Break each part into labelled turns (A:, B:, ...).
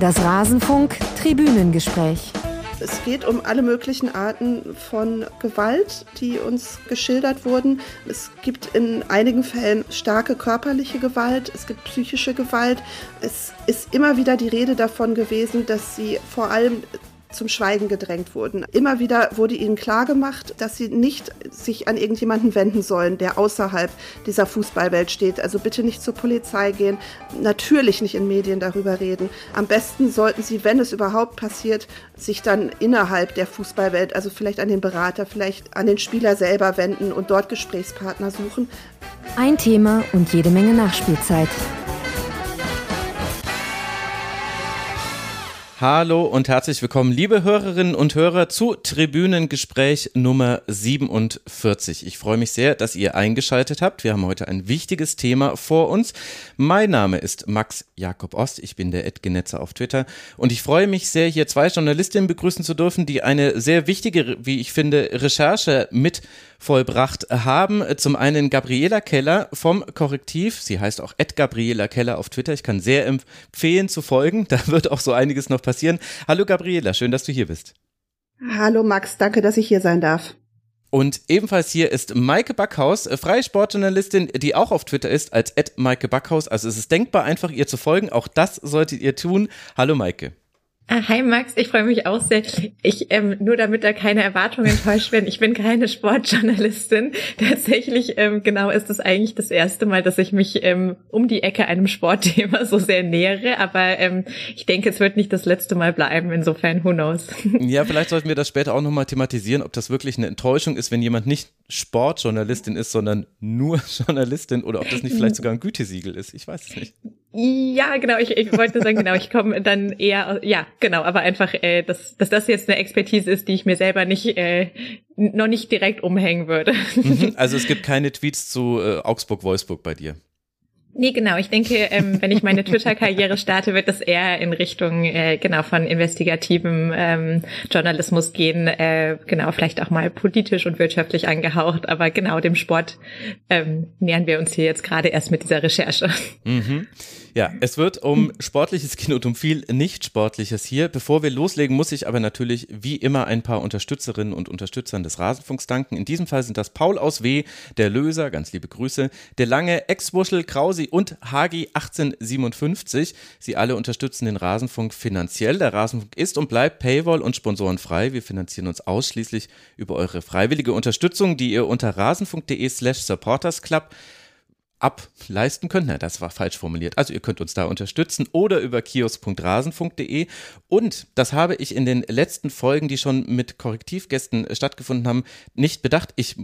A: Das Rasenfunk Tribünengespräch.
B: Es geht um alle möglichen Arten von Gewalt, die uns geschildert wurden. Es gibt in einigen Fällen starke körperliche Gewalt, es gibt psychische Gewalt. Es ist immer wieder die Rede davon gewesen, dass sie vor allem zum Schweigen gedrängt wurden. Immer wieder wurde ihnen klargemacht, dass sie nicht sich an irgendjemanden wenden sollen, der außerhalb dieser Fußballwelt steht. Also bitte nicht zur Polizei gehen, natürlich nicht in Medien darüber reden. Am besten sollten sie, wenn es überhaupt passiert, sich dann innerhalb der Fußballwelt, also vielleicht an den Berater, vielleicht an den Spieler selber wenden und dort Gesprächspartner suchen.
A: Ein Thema und jede Menge Nachspielzeit.
C: Hallo und herzlich willkommen, liebe Hörerinnen und Hörer, zu Tribünengespräch Nummer 47. Ich freue mich sehr, dass ihr eingeschaltet habt. Wir haben heute ein wichtiges Thema vor uns. Mein Name ist Max Jakob Ost. Ich bin der Edgenetzer auf Twitter und ich freue mich sehr, hier zwei Journalistinnen begrüßen zu dürfen, die eine sehr wichtige, wie ich finde, Recherche mit vollbracht haben. Zum einen Gabriela Keller vom Korrektiv. Sie heißt auch Ed Gabriela Keller auf Twitter. Ich kann sehr empfehlen zu folgen. Da wird auch so einiges noch passieren. Hallo Gabriela, schön, dass du hier bist.
B: Hallo Max, danke, dass ich hier sein darf.
C: Und ebenfalls hier ist Maike Backhaus, freie Sportjournalistin, die auch auf Twitter ist als Maike Backhaus. Also es ist denkbar einfach, ihr zu folgen. Auch das solltet ihr tun. Hallo Maike.
D: Ah, hi Max, ich freue mich auch sehr. Ich ähm, nur damit da keine Erwartungen enttäuscht werden. Ich bin keine Sportjournalistin. Tatsächlich ähm, genau ist es eigentlich das erste Mal, dass ich mich ähm, um die Ecke einem Sportthema so sehr nähere. Aber ähm, ich denke, es wird nicht das letzte Mal bleiben. Insofern, who knows?
C: Ja, vielleicht sollten wir das später auch nochmal thematisieren, ob das wirklich eine Enttäuschung ist, wenn jemand nicht Sportjournalistin ist, sondern nur Journalistin oder ob das nicht vielleicht sogar ein Gütesiegel ist. Ich weiß es nicht.
D: Ja, genau. Ich, ich wollte sagen, genau, ich komme dann eher, ja, genau, aber einfach, äh, dass, dass das jetzt eine Expertise ist, die ich mir selber nicht, äh, noch nicht direkt umhängen würde.
C: Mhm, also es gibt keine Tweets zu äh, Augsburg-Wolfsburg bei dir.
D: Nee, genau. Ich denke, ähm, wenn ich meine Twitter-Karriere starte, wird das eher in Richtung äh, genau von investigativem ähm, Journalismus gehen. Äh, genau, vielleicht auch mal politisch und wirtschaftlich angehaucht, aber genau dem Sport ähm, nähern wir uns hier jetzt gerade erst mit dieser Recherche.
C: Mhm. Ja, es wird um sportliches gehen und um viel nicht-sportliches hier. Bevor wir loslegen, muss ich aber natürlich wie immer ein paar Unterstützerinnen und Unterstützern des Rasenfunks danken. In diesem Fall sind das Paul aus W., der Löser, ganz liebe Grüße, der Lange, Ex-Wuschel, Krausi und Hagi 1857. Sie alle unterstützen den Rasenfunk finanziell. Der Rasenfunk ist und bleibt Paywall und sponsorenfrei. Wir finanzieren uns ausschließlich über eure freiwillige Unterstützung, die ihr unter rasenfunk.de slash supportersclub ableisten könnt. Na, das war falsch formuliert. Also ihr könnt uns da unterstützen oder über kiosk.rasenfunk.de. Und das habe ich in den letzten Folgen, die schon mit Korrektivgästen stattgefunden haben, nicht bedacht. Ich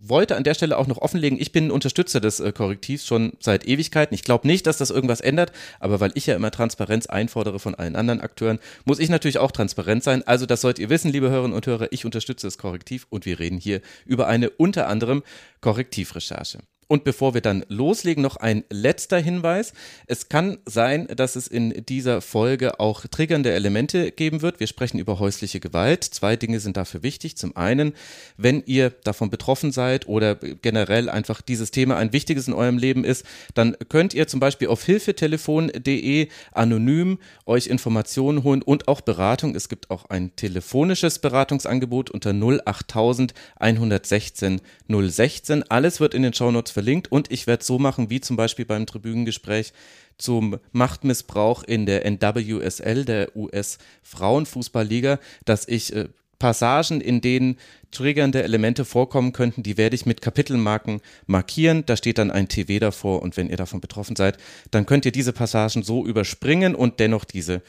C: wollte an der Stelle auch noch offenlegen, ich bin Unterstützer des äh, Korrektivs schon seit Ewigkeiten. Ich glaube nicht, dass das irgendwas ändert, aber weil ich ja immer Transparenz einfordere von allen anderen Akteuren, muss ich natürlich auch transparent sein. Also das sollt ihr wissen, liebe Hörerinnen und Hörer, ich unterstütze das Korrektiv und wir reden hier über eine unter anderem Korrektivrecherche. Und bevor wir dann loslegen, noch ein letzter Hinweis. Es kann sein, dass es in dieser Folge auch triggernde Elemente geben wird. Wir sprechen über häusliche Gewalt. Zwei Dinge sind dafür wichtig. Zum einen, wenn ihr davon betroffen seid oder generell einfach dieses Thema ein wichtiges in eurem Leben ist, dann könnt ihr zum Beispiel auf hilfetelefon.de anonym euch Informationen holen und auch Beratung. Es gibt auch ein telefonisches Beratungsangebot unter 08000 116 016. Alles wird in den Shownotes verlinkt und ich werde so machen, wie zum Beispiel beim Tribünengespräch zum Machtmissbrauch in der NWSL, der US-Frauenfußballliga, dass ich äh, Passagen, in denen triggernde Elemente vorkommen könnten, die werde ich mit Kapitelmarken markieren. Da steht dann ein TV davor und wenn ihr davon betroffen seid, dann könnt ihr diese Passagen so überspringen und dennoch diese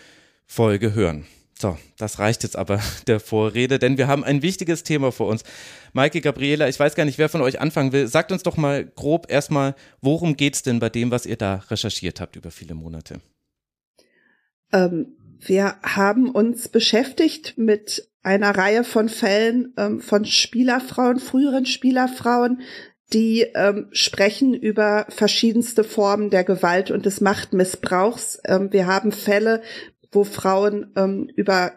C: Folge hören. So, das reicht jetzt aber der Vorrede, denn wir haben ein wichtiges Thema vor uns. Maike, Gabriela, ich weiß gar nicht, wer von euch anfangen will. Sagt uns doch mal grob erstmal, worum geht's denn bei dem, was ihr da recherchiert habt über viele Monate?
B: Ähm, wir haben uns beschäftigt mit einer Reihe von Fällen ähm, von Spielerfrauen, früheren Spielerfrauen, die ähm, sprechen über verschiedenste Formen der Gewalt und des Machtmissbrauchs. Ähm, wir haben Fälle wo Frauen ähm, über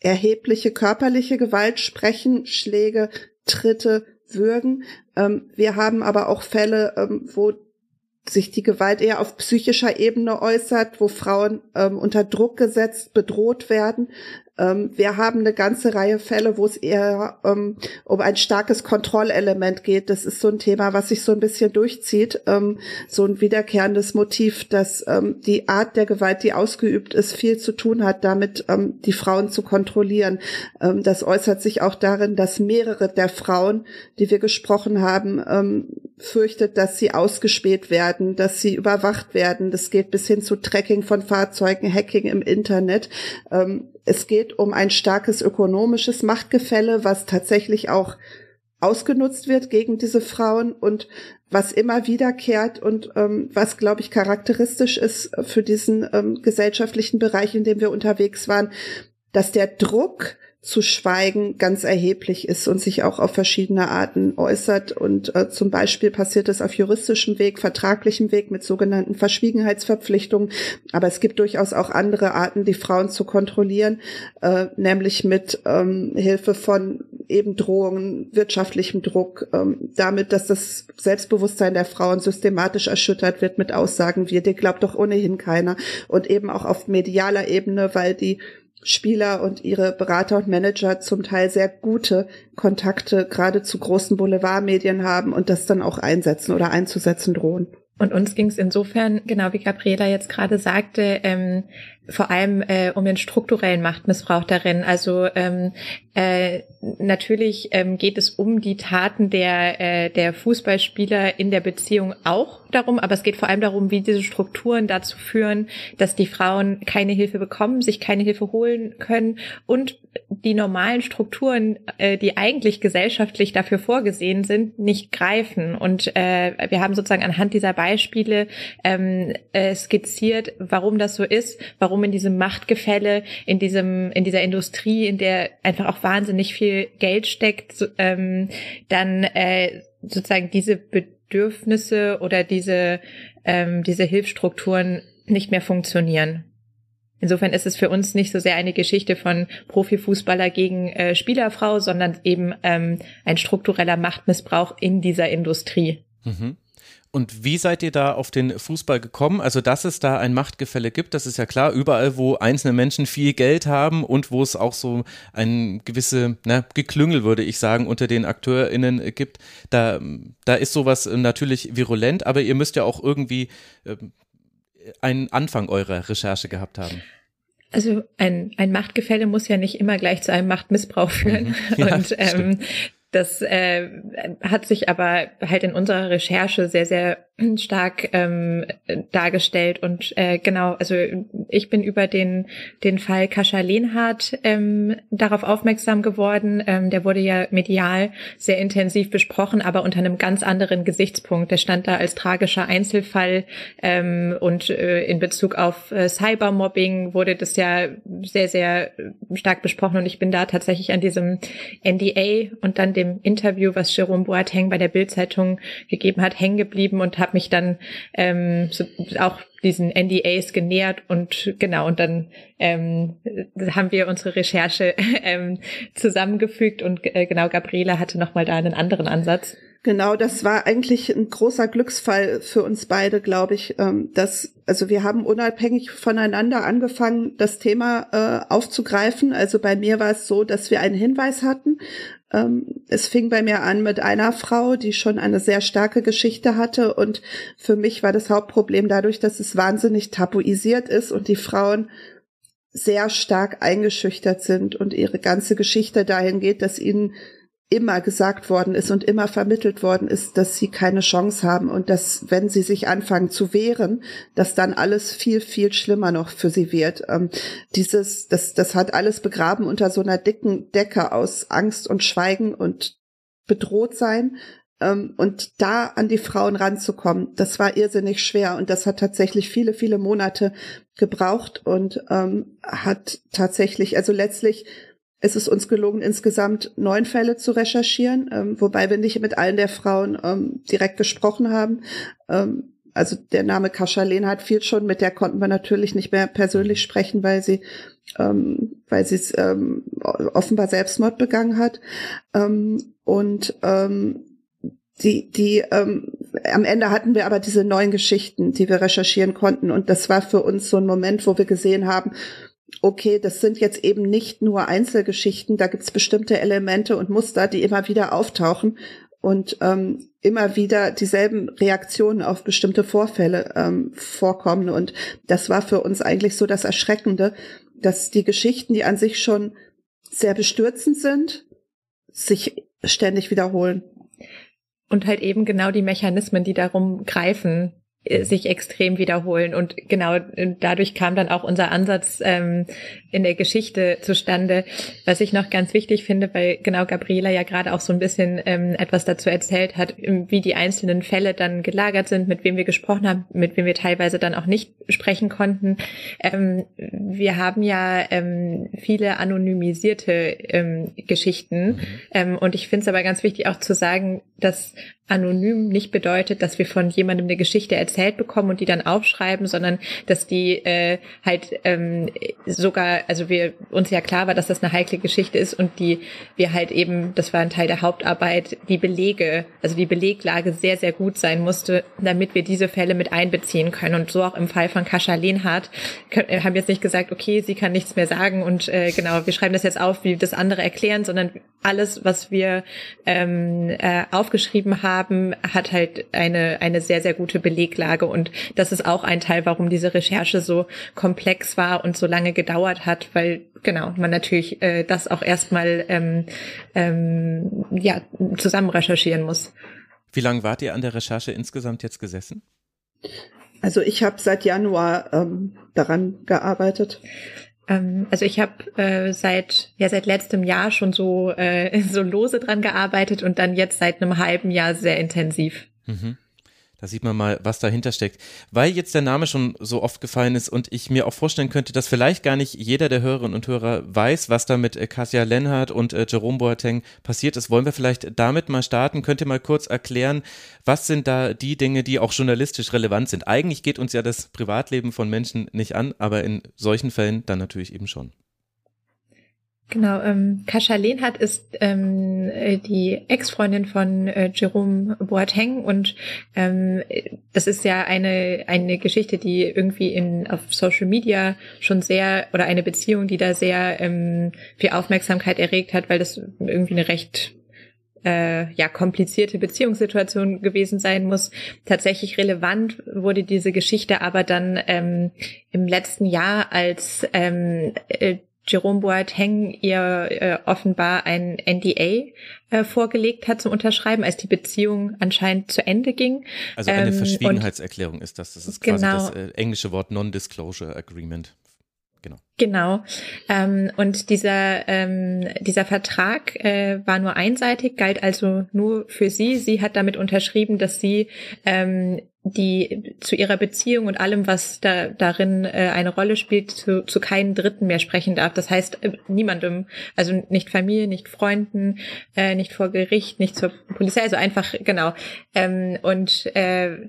B: erhebliche körperliche Gewalt sprechen, Schläge, Tritte, Würgen. Ähm, wir haben aber auch Fälle, ähm, wo sich die Gewalt eher auf psychischer Ebene äußert, wo Frauen ähm, unter Druck gesetzt, bedroht werden. Ähm, wir haben eine ganze Reihe Fälle, wo es eher ähm, um ein starkes Kontrollelement geht. Das ist so ein Thema, was sich so ein bisschen durchzieht. Ähm, so ein wiederkehrendes Motiv, dass ähm, die Art der Gewalt, die ausgeübt ist, viel zu tun hat, damit ähm, die Frauen zu kontrollieren. Ähm, das äußert sich auch darin, dass mehrere der Frauen, die wir gesprochen haben, fürchtet, dass sie ausgespäht werden, dass sie überwacht werden. Das geht bis hin zu Tracking von Fahrzeugen, Hacking im Internet. Es geht um ein starkes ökonomisches Machtgefälle, was tatsächlich auch ausgenutzt wird gegen diese Frauen und was immer wiederkehrt und ähm, was, glaube ich, charakteristisch ist für diesen ähm, gesellschaftlichen Bereich, in dem wir unterwegs waren, dass der Druck zu schweigen ganz erheblich ist und sich auch auf verschiedene Arten äußert. Und äh, zum Beispiel passiert es auf juristischem Weg, vertraglichem Weg mit sogenannten Verschwiegenheitsverpflichtungen. Aber es gibt durchaus auch andere Arten, die Frauen zu kontrollieren, äh, nämlich mit ähm, Hilfe von eben Drohungen, wirtschaftlichem Druck, ähm, damit, dass das Selbstbewusstsein der Frauen systematisch erschüttert wird mit Aussagen wie, dir glaubt doch ohnehin keiner. Und eben auch auf medialer Ebene, weil die Spieler und ihre Berater und Manager zum Teil sehr gute Kontakte gerade zu großen Boulevardmedien haben und das dann auch einsetzen oder einzusetzen drohen.
D: Und uns ging es insofern, genau wie Gabriela jetzt gerade sagte, ähm, vor allem äh, um den strukturellen Machtmissbrauch darin. Also ähm, äh, natürlich ähm, geht es um die Taten der, äh, der Fußballspieler in der Beziehung auch darum, aber es geht vor allem darum, wie diese Strukturen dazu führen, dass die Frauen keine Hilfe bekommen, sich keine Hilfe holen können und die normalen Strukturen, äh, die eigentlich gesellschaftlich dafür vorgesehen sind, nicht greifen. Und äh, wir haben sozusagen anhand dieser Beispiele ähm, äh, skizziert, warum das so ist, warum in diesem Machtgefälle, in diesem, in dieser Industrie, in der einfach auch wahnsinnig viel Geld steckt, ähm, dann äh, sozusagen diese Bedürfnisse oder diese, ähm, diese Hilfsstrukturen nicht mehr funktionieren. Insofern ist es für uns nicht so sehr eine Geschichte von Profifußballer gegen äh, Spielerfrau, sondern eben ähm, ein struktureller Machtmissbrauch in dieser Industrie.
C: Mhm. Und wie seid ihr da auf den Fußball gekommen? Also, dass es da ein Machtgefälle gibt, das ist ja klar. Überall, wo einzelne Menschen viel Geld haben und wo es auch so ein gewisse na, Geklüngel, würde ich sagen, unter den AkteurInnen gibt, da, da ist sowas natürlich virulent, aber ihr müsst ja auch irgendwie äh, einen Anfang eurer Recherche gehabt haben.
D: Also ein, ein Machtgefälle muss ja nicht immer gleich zu einem Machtmissbrauch führen. Mhm. Ja, und ähm, das äh, hat sich aber halt in unserer Recherche sehr, sehr stark ähm, dargestellt und äh, genau, also ich bin über den den Fall Kascha Lehnhardt ähm, darauf aufmerksam geworden. Ähm, der wurde ja medial sehr intensiv besprochen, aber unter einem ganz anderen Gesichtspunkt. Der stand da als tragischer Einzelfall ähm, und äh, in Bezug auf äh, Cybermobbing wurde das ja sehr sehr stark besprochen und ich bin da tatsächlich an diesem NDA und dann dem Interview, was Jerome Boateng bei der Bildzeitung gegeben hat, hängen geblieben und habe mich dann ähm, so auch diesen NDAs genähert und genau, und dann ähm, haben wir unsere Recherche ähm, zusammengefügt und äh, genau, Gabriela hatte nochmal da einen anderen Ansatz.
B: Genau, das war eigentlich ein großer Glücksfall für uns beide, glaube ich. Ähm, dass, also wir haben unabhängig voneinander angefangen, das Thema äh, aufzugreifen. Also bei mir war es so, dass wir einen Hinweis hatten es fing bei mir an mit einer Frau, die schon eine sehr starke Geschichte hatte. Und für mich war das Hauptproblem dadurch, dass es wahnsinnig tabuisiert ist und die Frauen sehr stark eingeschüchtert sind und ihre ganze Geschichte dahin geht, dass ihnen immer gesagt worden ist und immer vermittelt worden ist, dass sie keine Chance haben und dass, wenn sie sich anfangen zu wehren, dass dann alles viel, viel schlimmer noch für sie wird. Ähm, dieses, das, das hat alles begraben unter so einer dicken Decke aus Angst und Schweigen und bedroht sein. Ähm, und da an die Frauen ranzukommen, das war irrsinnig schwer und das hat tatsächlich viele, viele Monate gebraucht und ähm, hat tatsächlich, also letztlich es ist uns gelungen, insgesamt neun Fälle zu recherchieren, ähm, wobei wir nicht mit allen der Frauen ähm, direkt gesprochen haben. Ähm, also der Name Kascha Lehnhardt fiel schon, mit der konnten wir natürlich nicht mehr persönlich sprechen, weil sie ähm, weil sie es ähm, offenbar Selbstmord begangen hat. Ähm, und ähm, die, die ähm, am Ende hatten wir aber diese neuen Geschichten, die wir recherchieren konnten. Und das war für uns so ein Moment, wo wir gesehen haben, okay, das sind jetzt eben nicht nur Einzelgeschichten, da gibt's bestimmte Elemente und Muster, die immer wieder auftauchen und ähm, immer wieder dieselben Reaktionen auf bestimmte Vorfälle ähm, vorkommen. Und das war für uns eigentlich so das Erschreckende, dass die Geschichten, die an sich schon sehr bestürzend sind, sich ständig wiederholen.
D: Und halt eben genau die Mechanismen, die darum greifen, sich extrem wiederholen. Und genau äh, dadurch kam dann auch unser Ansatz ähm, in der Geschichte zustande, was ich noch ganz wichtig finde, weil genau Gabriela ja gerade auch so ein bisschen ähm, etwas dazu erzählt hat, wie die einzelnen Fälle dann gelagert sind, mit wem wir gesprochen haben, mit wem wir teilweise dann auch nicht sprechen konnten. Ähm, wir haben ja ähm, viele anonymisierte ähm, Geschichten mhm. ähm, und ich finde es aber ganz wichtig auch zu sagen, dass anonym nicht bedeutet, dass wir von jemandem eine Geschichte erzählt bekommen und die dann aufschreiben, sondern dass die äh, halt ähm, sogar, also wir uns ja klar war, dass das eine heikle Geschichte ist und die wir halt eben, das war ein Teil der Hauptarbeit, die Belege, also die Beleglage sehr, sehr gut sein musste, damit wir diese Fälle mit einbeziehen können. Und so auch im Fall von Kascha Lehnhardt können, äh, haben jetzt nicht gesagt, okay, sie kann nichts mehr sagen und äh, genau, wir schreiben das jetzt auf, wie das andere erklären, sondern alles, was wir ähm, äh, aufgeschrieben haben, haben, hat halt eine, eine sehr, sehr gute Beleglage. Und das ist auch ein Teil, warum diese Recherche so komplex war und so lange gedauert hat, weil genau, man natürlich äh, das auch erstmal ähm, ähm, ja, zusammen recherchieren muss.
C: Wie lange wart ihr an der Recherche insgesamt jetzt gesessen?
B: Also ich habe seit Januar ähm, daran gearbeitet.
D: Ähm, also ich habe äh, seit ja seit letztem Jahr schon so äh, so lose dran gearbeitet und dann jetzt seit einem halben Jahr sehr intensiv.
C: Mhm. Da sieht man mal, was dahinter steckt. Weil jetzt der Name schon so oft gefallen ist und ich mir auch vorstellen könnte, dass vielleicht gar nicht jeder der Hörerinnen und Hörer weiß, was da mit äh, Kasia Lenhardt und äh, Jerome Boateng passiert ist. Wollen wir vielleicht damit mal starten? Könnt ihr mal kurz erklären, was sind da die Dinge, die auch journalistisch relevant sind? Eigentlich geht uns ja das Privatleben von Menschen nicht an, aber in solchen Fällen dann natürlich eben schon.
D: Genau, ähm, Kascha Lehnhardt ist ähm, äh, die Ex-Freundin von äh, Jerome Boateng und ähm, das ist ja eine eine Geschichte, die irgendwie in auf Social Media schon sehr oder eine Beziehung, die da sehr ähm, viel Aufmerksamkeit erregt hat, weil das irgendwie eine recht äh, ja komplizierte Beziehungssituation gewesen sein muss. Tatsächlich relevant wurde diese Geschichte aber dann ähm, im letzten Jahr, als ähm, äh, Jerome Boateng ihr äh, offenbar ein NDA äh, vorgelegt hat zum Unterschreiben, als die Beziehung anscheinend zu Ende ging.
C: Also eine ähm, Verschwiegenheitserklärung ist das. Das ist quasi genau. das äh, englische Wort Non-Disclosure Agreement. Genau.
D: Genau. Ähm, und dieser, ähm, dieser Vertrag äh, war nur einseitig, galt also nur für sie. Sie hat damit unterschrieben, dass sie ähm, die zu ihrer Beziehung und allem, was da darin äh, eine Rolle spielt, zu, zu keinen Dritten mehr sprechen darf. Das heißt äh, niemandem, also nicht Familie, nicht Freunden, äh, nicht vor Gericht, nicht zur Polizei, also einfach genau. Ähm, und äh,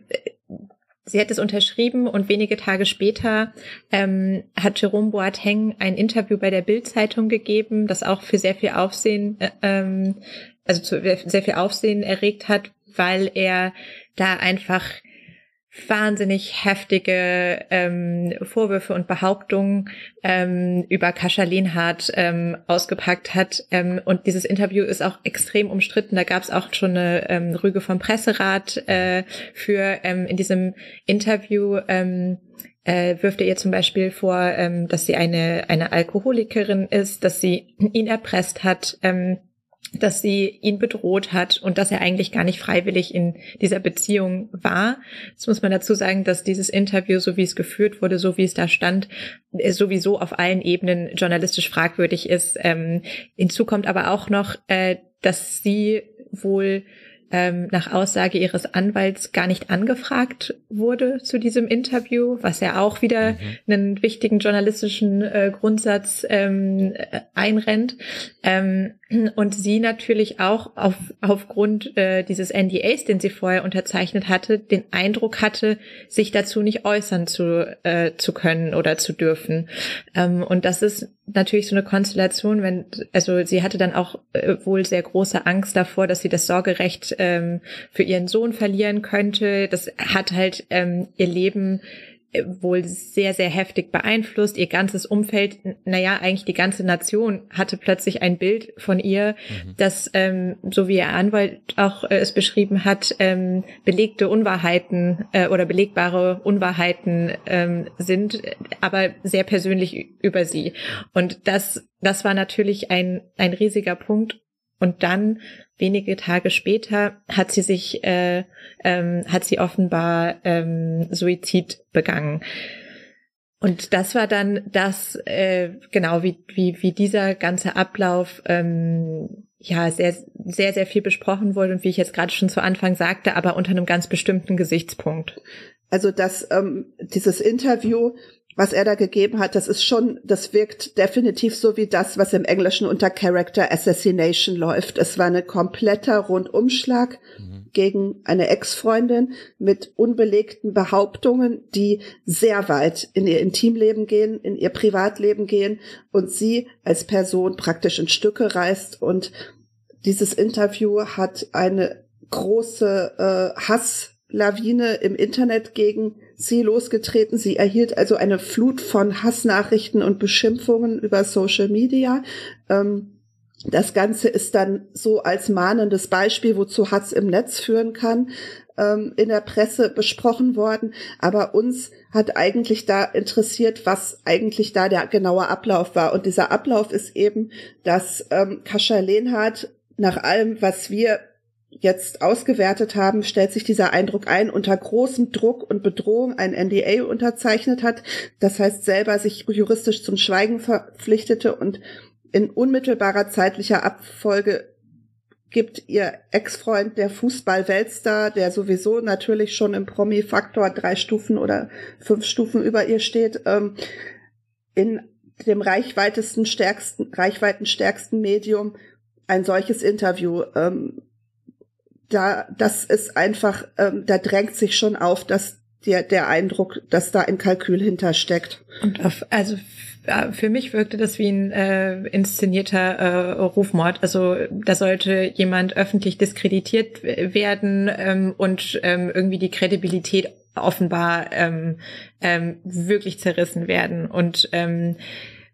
D: Sie hat es unterschrieben und wenige Tage später ähm, hat Jerome Boateng ein Interview bei der Bild-Zeitung gegeben, das auch für sehr viel Aufsehen, äh, ähm, also zu, sehr viel Aufsehen erregt hat, weil er da einfach wahnsinnig heftige ähm, Vorwürfe und Behauptungen ähm, über Kascha Lehnhardt ähm, ausgepackt hat. Ähm, und dieses Interview ist auch extrem umstritten. Da gab es auch schon eine ähm, Rüge vom Presserat äh, für ähm, in diesem Interview. Ähm, äh, wirft er ihr zum Beispiel vor, ähm, dass sie eine, eine Alkoholikerin ist, dass sie ihn erpresst hat, ähm, dass sie ihn bedroht hat und dass er eigentlich gar nicht freiwillig in dieser Beziehung war. Jetzt muss man dazu sagen, dass dieses Interview, so wie es geführt wurde, so wie es da stand, äh, sowieso auf allen Ebenen journalistisch fragwürdig ist. Ähm, hinzu kommt aber auch noch, äh, dass sie wohl ähm, nach Aussage ihres Anwalts gar nicht angefragt wurde zu diesem Interview, was ja auch wieder mhm. einen wichtigen journalistischen äh, Grundsatz ähm, äh, einrennt. Ähm, und sie natürlich auch auf, aufgrund äh, dieses NDAs, den sie vorher unterzeichnet hatte, den Eindruck hatte, sich dazu nicht äußern zu, äh, zu können oder zu dürfen. Ähm, und das ist natürlich so eine Konstellation, wenn, also sie hatte dann auch äh, wohl sehr große Angst davor, dass sie das Sorgerecht ähm, für ihren Sohn verlieren könnte. Das hat halt ähm, ihr Leben wohl sehr, sehr heftig beeinflusst. Ihr ganzes Umfeld, naja, eigentlich die ganze Nation hatte plötzlich ein Bild von ihr, mhm. das, ähm, so wie ihr Anwalt auch äh, es beschrieben hat, ähm, belegte Unwahrheiten äh, oder belegbare Unwahrheiten ähm, sind, aber sehr persönlich über sie. Und das, das war natürlich ein, ein riesiger Punkt. Und dann wenige Tage später hat sie sich, äh, ähm, hat sie offenbar ähm, Suizid begangen. Und das war dann das, äh, genau wie, wie, wie dieser ganze Ablauf ähm, ja sehr, sehr, sehr viel besprochen wurde und wie ich jetzt gerade schon zu Anfang sagte, aber unter einem ganz bestimmten Gesichtspunkt.
B: Also dass ähm, dieses Interview was er da gegeben hat, das ist schon, das wirkt definitiv so wie das, was im Englischen unter Character Assassination läuft. Es war ein kompletter Rundumschlag mhm. gegen eine Ex-Freundin mit unbelegten Behauptungen, die sehr weit in ihr Intimleben gehen, in ihr Privatleben gehen und sie als Person praktisch in Stücke reißt. Und dieses Interview hat eine große äh, Hasslawine im Internet gegen sie losgetreten. Sie erhielt also eine Flut von Hassnachrichten und Beschimpfungen über Social Media. Ähm, das Ganze ist dann so als mahnendes Beispiel, wozu Hass im Netz führen kann, ähm, in der Presse besprochen worden. Aber uns hat eigentlich da interessiert, was eigentlich da der genaue Ablauf war. Und dieser Ablauf ist eben, dass ähm, Kascha Lehnhardt nach allem, was wir jetzt ausgewertet haben, stellt sich dieser Eindruck ein, unter großem Druck und Bedrohung ein NDA unterzeichnet hat, das heißt selber sich juristisch zum Schweigen verpflichtete und in unmittelbarer zeitlicher Abfolge gibt ihr Ex-Freund, der Fußball-Weltstar, der sowieso natürlich schon im Promi-Faktor drei Stufen oder fünf Stufen über ihr steht, ähm, in dem reichweitesten, stärksten, reichweitenstärksten Medium ein solches Interview ähm, da, das ist einfach, ähm, da drängt sich schon auf, dass der, der Eindruck, dass da ein Kalkül hintersteckt.
D: Und auf, also für mich wirkte das wie ein äh, inszenierter äh, Rufmord. Also da sollte jemand öffentlich diskreditiert werden ähm, und ähm, irgendwie die Kredibilität offenbar ähm, ähm, wirklich zerrissen werden. Und ähm,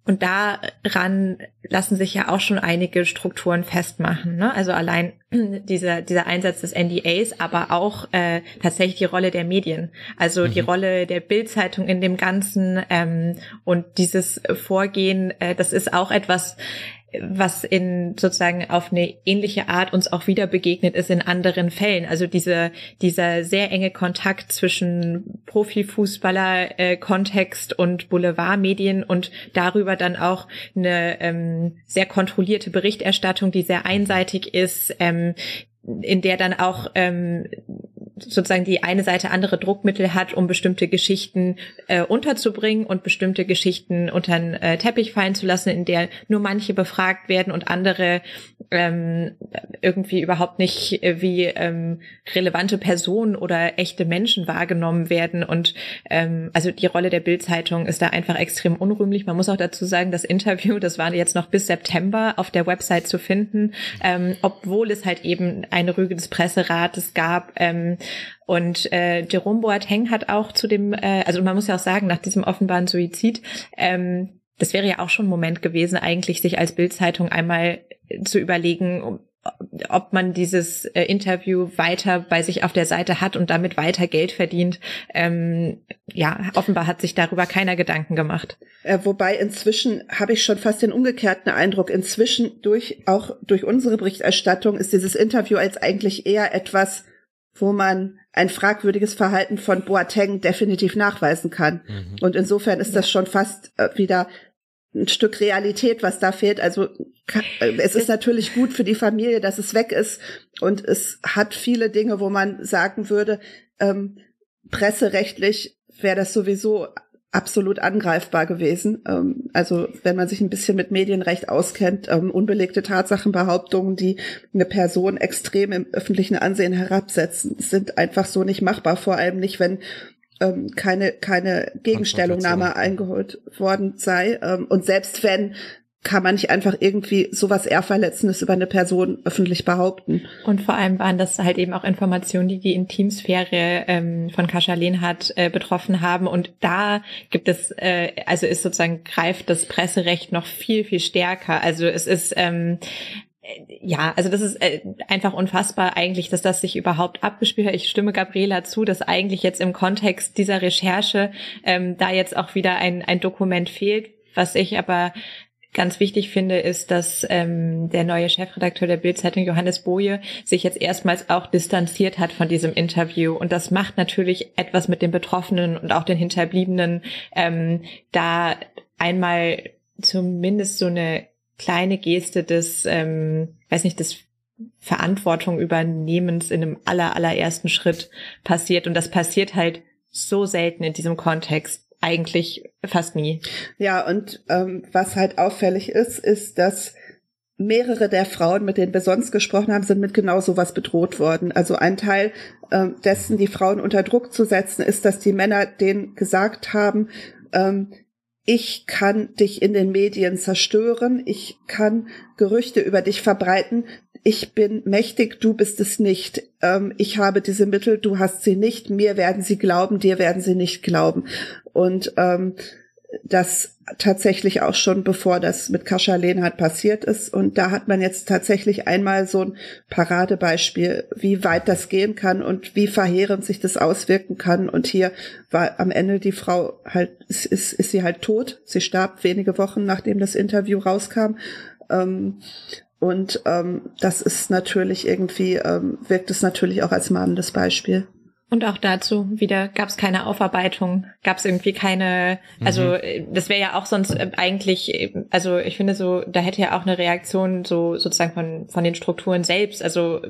D: und daran lassen sich ja auch schon einige Strukturen festmachen. Ne? Also allein dieser, dieser Einsatz des NDAs, aber auch äh, tatsächlich die Rolle der Medien. Also mhm. die Rolle der Bildzeitung in dem Ganzen ähm, und dieses Vorgehen, äh, das ist auch etwas, was in sozusagen auf eine ähnliche Art uns auch wieder begegnet ist in anderen Fällen. Also diese, dieser sehr enge Kontakt zwischen Profifußballer-Kontext äh, und Boulevardmedien und darüber dann auch eine ähm, sehr kontrollierte Berichterstattung, die sehr einseitig ist, ähm, in der dann auch ähm, sozusagen die eine Seite andere Druckmittel hat, um bestimmte Geschichten äh, unterzubringen und bestimmte Geschichten unter den äh, Teppich fallen zu lassen, in der nur manche befragt werden und andere ähm, irgendwie überhaupt nicht äh, wie ähm, relevante Personen oder echte Menschen wahrgenommen werden. Und ähm, also die Rolle der Bildzeitung ist da einfach extrem unrühmlich. Man muss auch dazu sagen, das Interview, das war jetzt noch bis September auf der Website zu finden, ähm, obwohl es halt eben eine Rüge des Presserates gab, ähm, und äh, Jerome Boateng hat auch zu dem, äh, also man muss ja auch sagen, nach diesem offenbaren Suizid, ähm, das wäre ja auch schon ein Moment gewesen, eigentlich sich als Bildzeitung einmal zu überlegen, ob man dieses äh, Interview weiter bei sich auf der Seite hat und damit weiter Geld verdient. Ähm, ja, offenbar hat sich darüber keiner Gedanken gemacht.
B: Äh, wobei inzwischen habe ich schon fast den umgekehrten Eindruck. Inzwischen durch auch durch unsere Berichterstattung ist dieses Interview als eigentlich eher etwas wo man ein fragwürdiges Verhalten von Boateng definitiv nachweisen kann. Mhm. Und insofern ist das schon fast äh, wieder ein Stück Realität, was da fehlt. Also äh, es ist natürlich gut für die Familie, dass es weg ist. Und es hat viele Dinge, wo man sagen würde, ähm, presserechtlich wäre das sowieso absolut angreifbar gewesen. Ähm, also wenn man sich ein bisschen mit Medienrecht auskennt, ähm, unbelegte Tatsachenbehauptungen, die eine Person extrem im öffentlichen Ansehen herabsetzen, sind einfach so nicht machbar. Vor allem nicht, wenn ähm, keine, keine Gegenstellungnahme eingeholt worden sei. Ähm, und selbst wenn, kann man nicht einfach irgendwie sowas Ehrverletzendes über eine Person öffentlich behaupten.
D: Und vor allem waren das halt eben auch Informationen, die die Intimsphäre ähm, von Kascha Lehnhardt äh, betroffen haben. Und da gibt es, äh, also ist sozusagen, greift das Presserecht noch viel, viel stärker. Also es ist, ähm, ja, also das ist äh, einfach unfassbar eigentlich, dass das sich überhaupt abgespielt hat. Ich stimme Gabriela zu, dass eigentlich jetzt im Kontext dieser Recherche ähm, da jetzt auch wieder ein, ein Dokument fehlt. Was ich aber ganz wichtig finde, ist, dass ähm, der neue Chefredakteur der Bildzeitung Johannes Boje sich jetzt erstmals auch distanziert hat von diesem Interview. Und das macht natürlich etwas mit den Betroffenen und auch den Hinterbliebenen, ähm, da einmal zumindest so eine kleine Geste des, ähm, weiß nicht, des Verantwortung übernehmens in einem aller, allerersten Schritt passiert. Und das passiert halt so selten in diesem Kontext. Eigentlich fast nie.
B: Ja, und ähm, was halt auffällig ist, ist, dass mehrere der Frauen, mit denen wir sonst gesprochen haben, sind mit genau sowas bedroht worden. Also ein Teil ähm, dessen, die Frauen unter Druck zu setzen, ist, dass die Männer denen gesagt haben, ähm, ich kann dich in den Medien zerstören, ich kann Gerüchte über dich verbreiten, ich bin mächtig, du bist es nicht, ähm, ich habe diese Mittel, du hast sie nicht, mir werden sie glauben, dir werden sie nicht glauben. Und ähm, das tatsächlich auch schon bevor das mit Kascha Lehnhardt passiert ist. Und da hat man jetzt tatsächlich einmal so ein Paradebeispiel, wie weit das gehen kann und wie verheerend sich das auswirken kann. Und hier war am Ende die Frau halt, ist, ist, ist sie halt tot. Sie starb wenige Wochen, nachdem das Interview rauskam. Ähm, und ähm, das ist natürlich irgendwie, ähm, wirkt es natürlich auch als mahnendes Beispiel.
D: Und auch dazu wieder gab es keine Aufarbeitung, gab es irgendwie keine, also mhm. Äh, das wäre ja auch sonst äh, eigentlich, also ich finde so, da hätte ja auch eine Reaktion so sozusagen von von den Strukturen selbst, also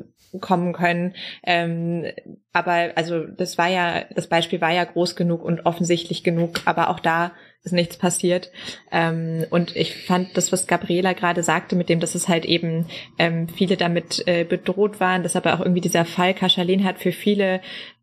D: kommen können. Ähm, aber also das war ja, das Beispiel war ja groß genug und offensichtlich genug, aber auch da ist nichts passiert. Ähm, und ich fand das, was Gabriela gerade sagte, mit dem, dass es halt eben ähm, viele damit äh, bedroht waren, dass aber auch irgendwie dieser Fall Kaschalin hat für viele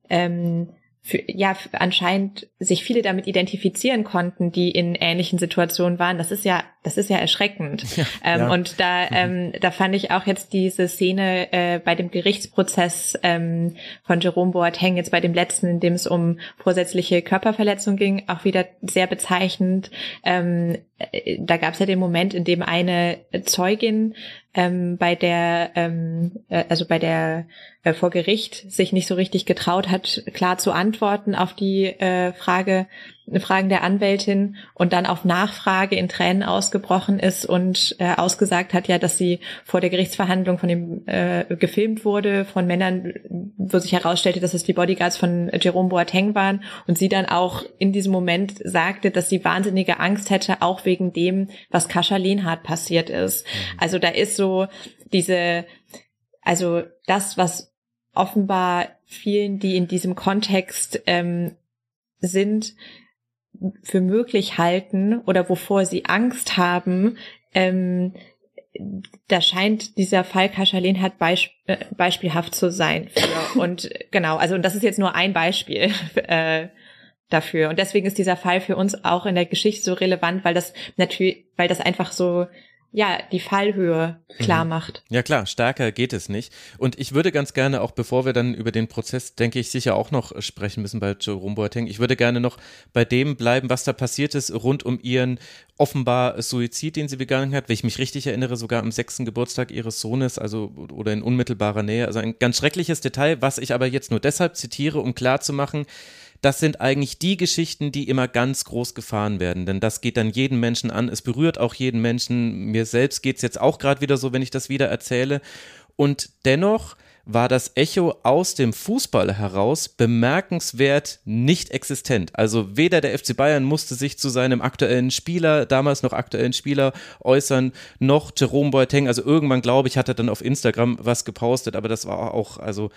D: ähm, für, ja anscheinend sich viele damit identifizieren konnten, die in ähnlichen Situationen waren. Das ist ja, das ist ja erschreckend. Ja, ähm, ja. Und da, mhm. ähm, da fand ich auch jetzt diese Szene äh, bei dem Gerichtsprozess ähm, von Jerome Boateng jetzt bei dem letzten, in dem es um vorsätzliche Körperverletzung ging, auch wieder sehr bezeichnend. Ähm, äh, da gab es ja den Moment, in dem eine Zeugin ähm, bei der, ähm, äh, also bei der äh, vor Gericht sich nicht so richtig getraut hat, klar zu antworten auf die äh, Frage, Fragen der Anwältin und dann auf Nachfrage in Tränen ausgebrochen ist und äh, ausgesagt hat ja, dass sie vor der Gerichtsverhandlung von dem äh, gefilmt wurde von Männern, wo sich herausstellte, dass es die Bodyguards von Jerome Boateng waren und sie dann auch in diesem Moment sagte, dass sie wahnsinnige Angst hätte, auch wegen dem, was Kascha Lehnhardt passiert ist. Mhm. Also da ist so diese, also das, was offenbar vielen, die in diesem Kontext ähm, sind, für möglich halten oder wovor sie Angst haben, ähm, da scheint dieser Fall Kaschalin hat beisp äh, beispielhaft zu sein für. Und genau, also und das ist jetzt nur ein Beispiel äh, dafür. Und deswegen ist dieser Fall für uns auch in der Geschichte so relevant, weil das natürlich, weil das einfach so ja, die Fallhöhe klar mhm. macht.
C: Ja klar, stärker geht es nicht. Und ich würde ganz gerne, auch bevor wir dann über den Prozess, denke ich, sicher auch noch sprechen müssen bei Jerome Boateng, ich würde gerne noch bei dem bleiben, was da passiert ist rund um ihren offenbar Suizid, den sie begangen hat, wenn ich mich richtig erinnere, sogar am sechsten Geburtstag ihres Sohnes, also oder in unmittelbarer Nähe. Also ein ganz schreckliches Detail, was ich aber jetzt nur deshalb zitiere, um klarzumachen, das sind eigentlich die Geschichten, die immer ganz groß gefahren werden. Denn das geht dann jeden Menschen an. Es berührt auch jeden Menschen. Mir selbst geht es jetzt auch gerade wieder so, wenn ich das wieder erzähle. Und dennoch war das Echo aus dem Fußball heraus bemerkenswert nicht existent. Also weder der FC Bayern musste sich zu seinem aktuellen Spieler, damals noch aktuellen Spieler äußern, noch Jerome Boateng. Also irgendwann, glaube ich, hat er dann auf Instagram was gepostet, aber das war auch, also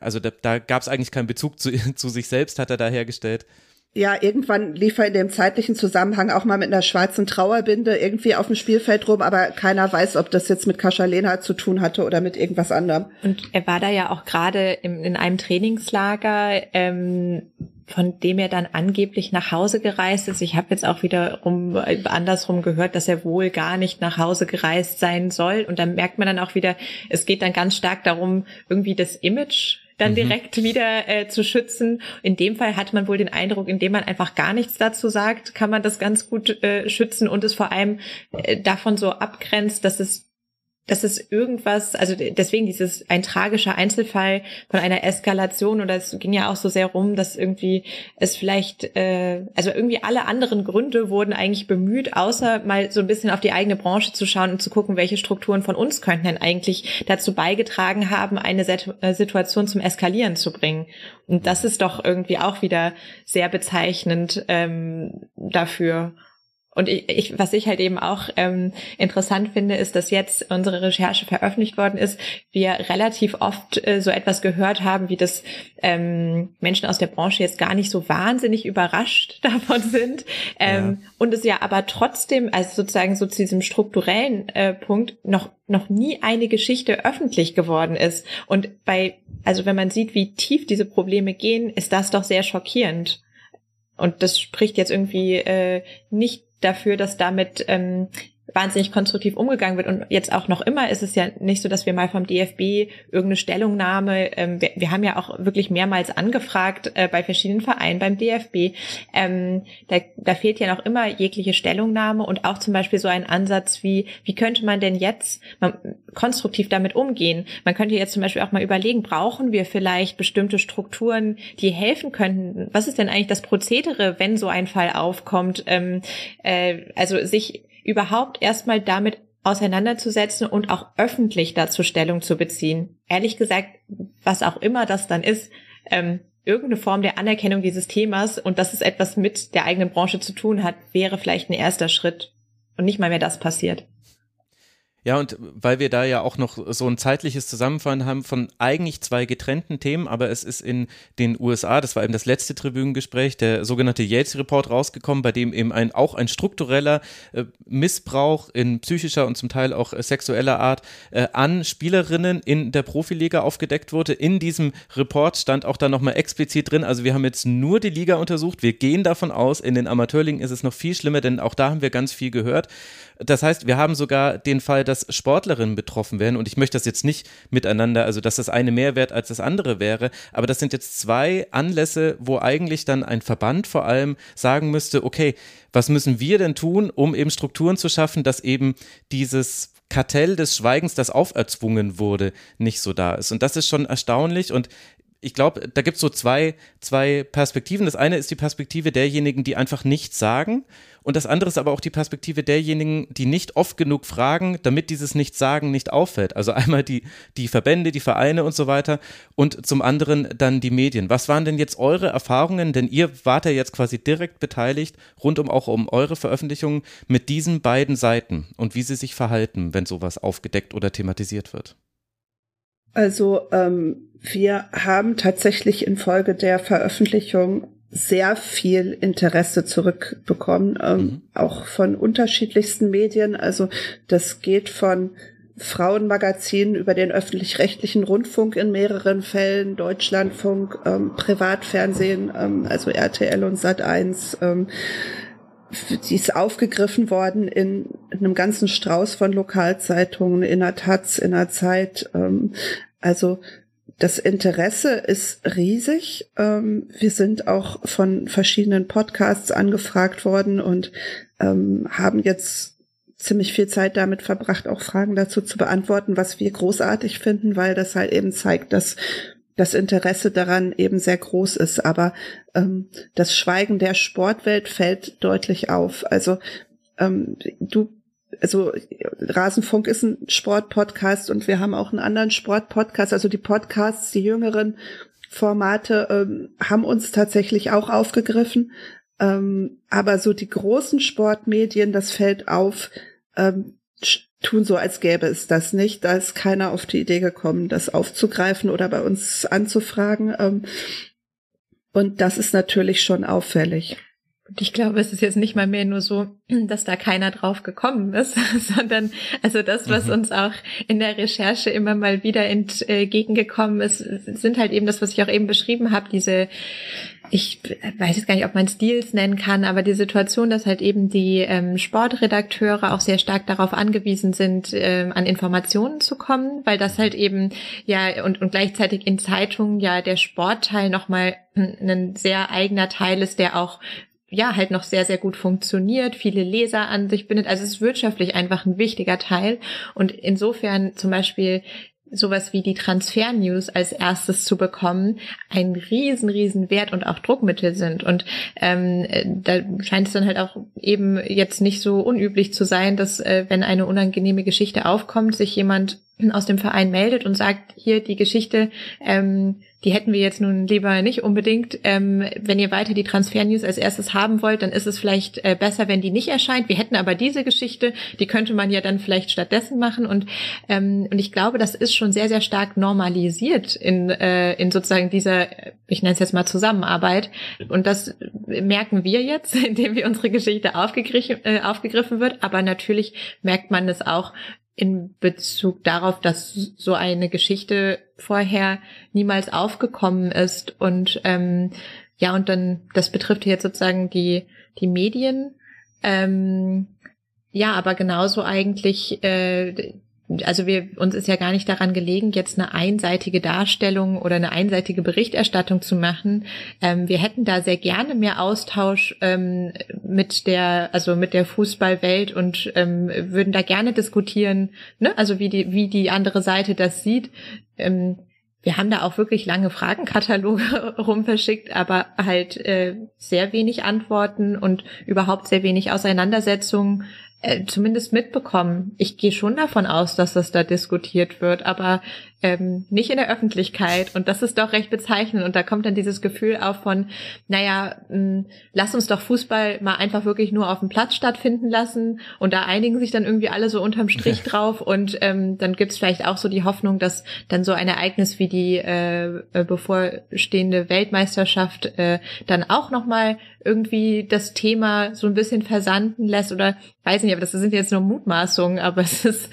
C: also da, da gab es eigentlich keinen Bezug zu, zu sich selbst, hat er da hergestellt.
B: Ja, irgendwann lief er in dem zeitlichen Zusammenhang auch mal mit einer schwarzen Trauerbinde irgendwie auf dem Spielfeld rum, aber keiner weiß, ob das jetzt mit Kaschalena zu tun hatte oder mit irgendwas anderem.
D: Und er war da ja auch gerade in einem Trainingslager, ähm, von dem er dann angeblich nach Hause gereist ist. Ich habe jetzt auch wiederum andersrum gehört, dass er wohl gar nicht nach Hause gereist sein soll. Und dann merkt man dann auch wieder, es geht dann ganz stark darum, irgendwie das Image dann mhm. direkt wieder äh, zu schützen. In dem Fall hat man wohl den Eindruck, indem man einfach gar nichts dazu sagt, kann man das ganz gut äh, schützen und es vor allem äh, davon so abgrenzt, dass es dass es irgendwas, also deswegen dieses ein tragischer Einzelfall von einer Eskalation oder es ging ja auch so sehr rum, dass irgendwie es vielleicht, äh, also irgendwie alle anderen Gründe wurden eigentlich bemüht, außer mal so ein bisschen auf die eigene Branche zu schauen und zu gucken, welche Strukturen von uns könnten denn eigentlich dazu beigetragen haben, eine äh, Situation zum Eskalieren zu bringen. Und das ist doch irgendwie auch wieder sehr bezeichnend ähm, dafür. Und ich, ich, was ich halt eben auch ähm, interessant finde, ist, dass jetzt unsere Recherche veröffentlicht worden ist, wir relativ oft äh, so etwas gehört haben, wie das ähm, Menschen aus der Branche jetzt gar nicht so wahnsinnig überrascht davon sind. Ähm, ja. Und es ja aber trotzdem, also sozusagen so zu diesem strukturellen äh, Punkt, noch, noch nie eine Geschichte öffentlich geworden ist. Und bei, also wenn man sieht, wie tief diese Probleme gehen, ist das doch sehr schockierend. Und das spricht jetzt irgendwie äh, nicht dafür, dass damit ähm, wahnsinnig konstruktiv umgegangen wird. Und jetzt auch noch immer ist es ja nicht so, dass wir mal vom DFB irgendeine Stellungnahme, ähm, wir, wir, haben ja auch wirklich mehrmals angefragt äh, bei verschiedenen Vereinen, beim DFB. Ähm, da, da fehlt ja noch immer jegliche Stellungnahme und auch zum Beispiel so ein Ansatz wie, wie könnte man denn jetzt man, konstruktiv damit umgehen? Man könnte jetzt zum Beispiel auch mal überlegen, brauchen wir vielleicht bestimmte Strukturen, die helfen könnten? Was ist denn eigentlich das Prozedere, wenn so ein Fall aufkommt? Ähm, äh, also sich überhaupt erstmal damit auseinanderzusetzen und auch öffentlich dazu Stellung zu beziehen. Ehrlich gesagt, was auch immer das dann ist, ähm, irgendeine Form der Anerkennung dieses Themas und dass es etwas mit der eigenen Branche zu tun hat, wäre vielleicht ein erster Schritt. Und nicht mal mehr das passiert.
C: Ja, und weil wir da ja auch noch so ein zeitliches Zusammenfahren haben von eigentlich zwei getrennten Themen, aber es ist in den USA, das war eben das letzte Tribünengespräch, der sogenannte Yates Report rausgekommen, bei dem eben ein, auch ein struktureller äh, Missbrauch in psychischer und zum Teil auch äh, sexueller Art äh, an Spielerinnen in der Profiliga aufgedeckt wurde. In diesem Report stand auch da nochmal explizit drin, also wir haben jetzt nur die Liga untersucht, wir gehen davon aus, in den Amateurligen ist es noch viel schlimmer, denn auch da haben wir ganz viel gehört. Das heißt, wir haben sogar den Fall, dass Sportlerinnen betroffen werden und ich möchte das jetzt nicht miteinander, also dass das eine mehr wert als das andere wäre, aber das sind jetzt zwei Anlässe, wo eigentlich dann ein Verband vor allem sagen müsste, okay, was müssen wir denn tun, um eben Strukturen zu schaffen, dass eben dieses Kartell des Schweigens, das auferzwungen wurde, nicht so da ist. Und das ist schon erstaunlich. Und ich glaube, da gibt es so zwei, zwei Perspektiven. Das eine ist die Perspektive derjenigen, die einfach nichts sagen. Und das andere ist aber auch die Perspektive derjenigen, die nicht oft genug fragen, damit dieses Nichtsagen nicht auffällt. Also einmal die, die Verbände, die Vereine und so weiter und zum anderen dann die Medien. Was waren denn jetzt eure Erfahrungen? Denn ihr wart ja jetzt quasi direkt beteiligt, rund um auch um eure Veröffentlichungen mit diesen beiden Seiten und wie sie sich verhalten, wenn sowas aufgedeckt oder thematisiert wird.
B: Also ähm, wir haben tatsächlich infolge der Veröffentlichung sehr viel Interesse zurückbekommen, ähm, mhm. auch von unterschiedlichsten Medien. Also das geht von Frauenmagazinen über den öffentlich-rechtlichen Rundfunk in mehreren Fällen, Deutschlandfunk, ähm, Privatfernsehen, ähm, also RTL und Sat1. Ähm, die ist aufgegriffen worden in, in einem ganzen Strauß von Lokalzeitungen, in der Taz, in der Zeit. Ähm, also das Interesse ist riesig. Ähm, wir sind auch von verschiedenen Podcasts angefragt worden und ähm, haben jetzt ziemlich viel Zeit damit verbracht, auch Fragen dazu zu beantworten, was wir großartig finden, weil das halt eben zeigt, dass das Interesse daran eben sehr groß ist. Aber ähm, das Schweigen der Sportwelt fällt deutlich auf. Also ähm, du also Rasenfunk ist ein Sportpodcast und wir haben auch einen anderen Sportpodcast. Also die Podcasts, die jüngeren Formate ähm, haben uns tatsächlich auch aufgegriffen. Ähm, aber so die großen Sportmedien, das fällt auf, ähm, tun so, als gäbe es das nicht. Da ist keiner auf die Idee gekommen, das aufzugreifen oder bei uns anzufragen. Ähm, Und das ist natürlich schon auffällig.
D: Und ich glaube, es ist jetzt nicht mal mehr nur so, dass da keiner drauf gekommen ist, sondern also das, was mhm. uns auch in der Recherche immer mal wieder entgegengekommen ist, sind halt eben das, was ich auch eben beschrieben habe, diese ich weiß jetzt gar nicht, ob man Stils nennen kann, aber die Situation, dass halt eben die ähm, Sportredakteure auch sehr stark darauf angewiesen sind, ähm, an Informationen zu kommen, weil das halt eben ja und, und gleichzeitig in Zeitungen ja der Sportteil nochmal ein sehr eigener Teil ist, der auch ja halt noch sehr, sehr gut funktioniert, viele Leser an sich bindet. Also es ist wirtschaftlich einfach ein wichtiger Teil. Und insofern zum Beispiel sowas wie die Transfer-News als erstes zu bekommen, ein riesen, riesen Wert und auch Druckmittel sind. Und ähm, da scheint es dann halt auch eben jetzt nicht so unüblich zu sein, dass äh, wenn eine unangenehme Geschichte aufkommt, sich jemand aus dem Verein meldet und sagt, hier die Geschichte, ähm, die hätten wir jetzt nun lieber nicht unbedingt. Ähm, wenn ihr weiter die Transfer-News als erstes haben wollt, dann ist es vielleicht äh, besser, wenn die nicht erscheint. Wir hätten aber diese Geschichte, die könnte man ja dann vielleicht stattdessen machen. Und, ähm, und ich glaube, das ist schon sehr, sehr stark normalisiert in, äh, in sozusagen dieser, ich nenne es jetzt mal Zusammenarbeit. Und das merken wir jetzt, indem wir unsere Geschichte aufgegriffen, äh, aufgegriffen wird. Aber natürlich merkt man es auch, in Bezug darauf, dass so eine Geschichte vorher niemals aufgekommen ist. Und ähm, ja und dann das betrifft jetzt sozusagen die die Medien. Ähm, ja aber genauso eigentlich äh, also wir, uns ist ja gar nicht daran gelegen, jetzt eine einseitige Darstellung oder eine einseitige Berichterstattung zu machen. Ähm, wir hätten da sehr gerne mehr Austausch ähm, mit der, also mit der Fußballwelt und ähm, würden da gerne diskutieren, ne? also wie die, wie die andere Seite das sieht. Ähm, wir haben da auch wirklich lange Fragenkataloge rumverschickt, aber halt äh, sehr wenig Antworten und überhaupt sehr wenig Auseinandersetzungen äh, zumindest mitbekommen. Ich gehe schon davon aus, dass das da diskutiert wird, aber ähm, nicht in der Öffentlichkeit. Und das ist doch recht bezeichnend. Und da kommt dann dieses Gefühl auf von, naja, mh, hm, lass uns doch Fußball mal einfach wirklich nur auf dem Platz stattfinden lassen. Und da einigen sich dann irgendwie alle so unterm Strich drauf. Und ähm, dann gibt's vielleicht auch so die Hoffnung, dass dann so ein Ereignis wie die äh, äh bevorstehende Weltmeisterschaft äh, dann auch nochmal irgendwie das Thema so ein bisschen versanden lässt oder weiß nicht, aber das sind jetzt nur Mutmaßungen, aber es ist,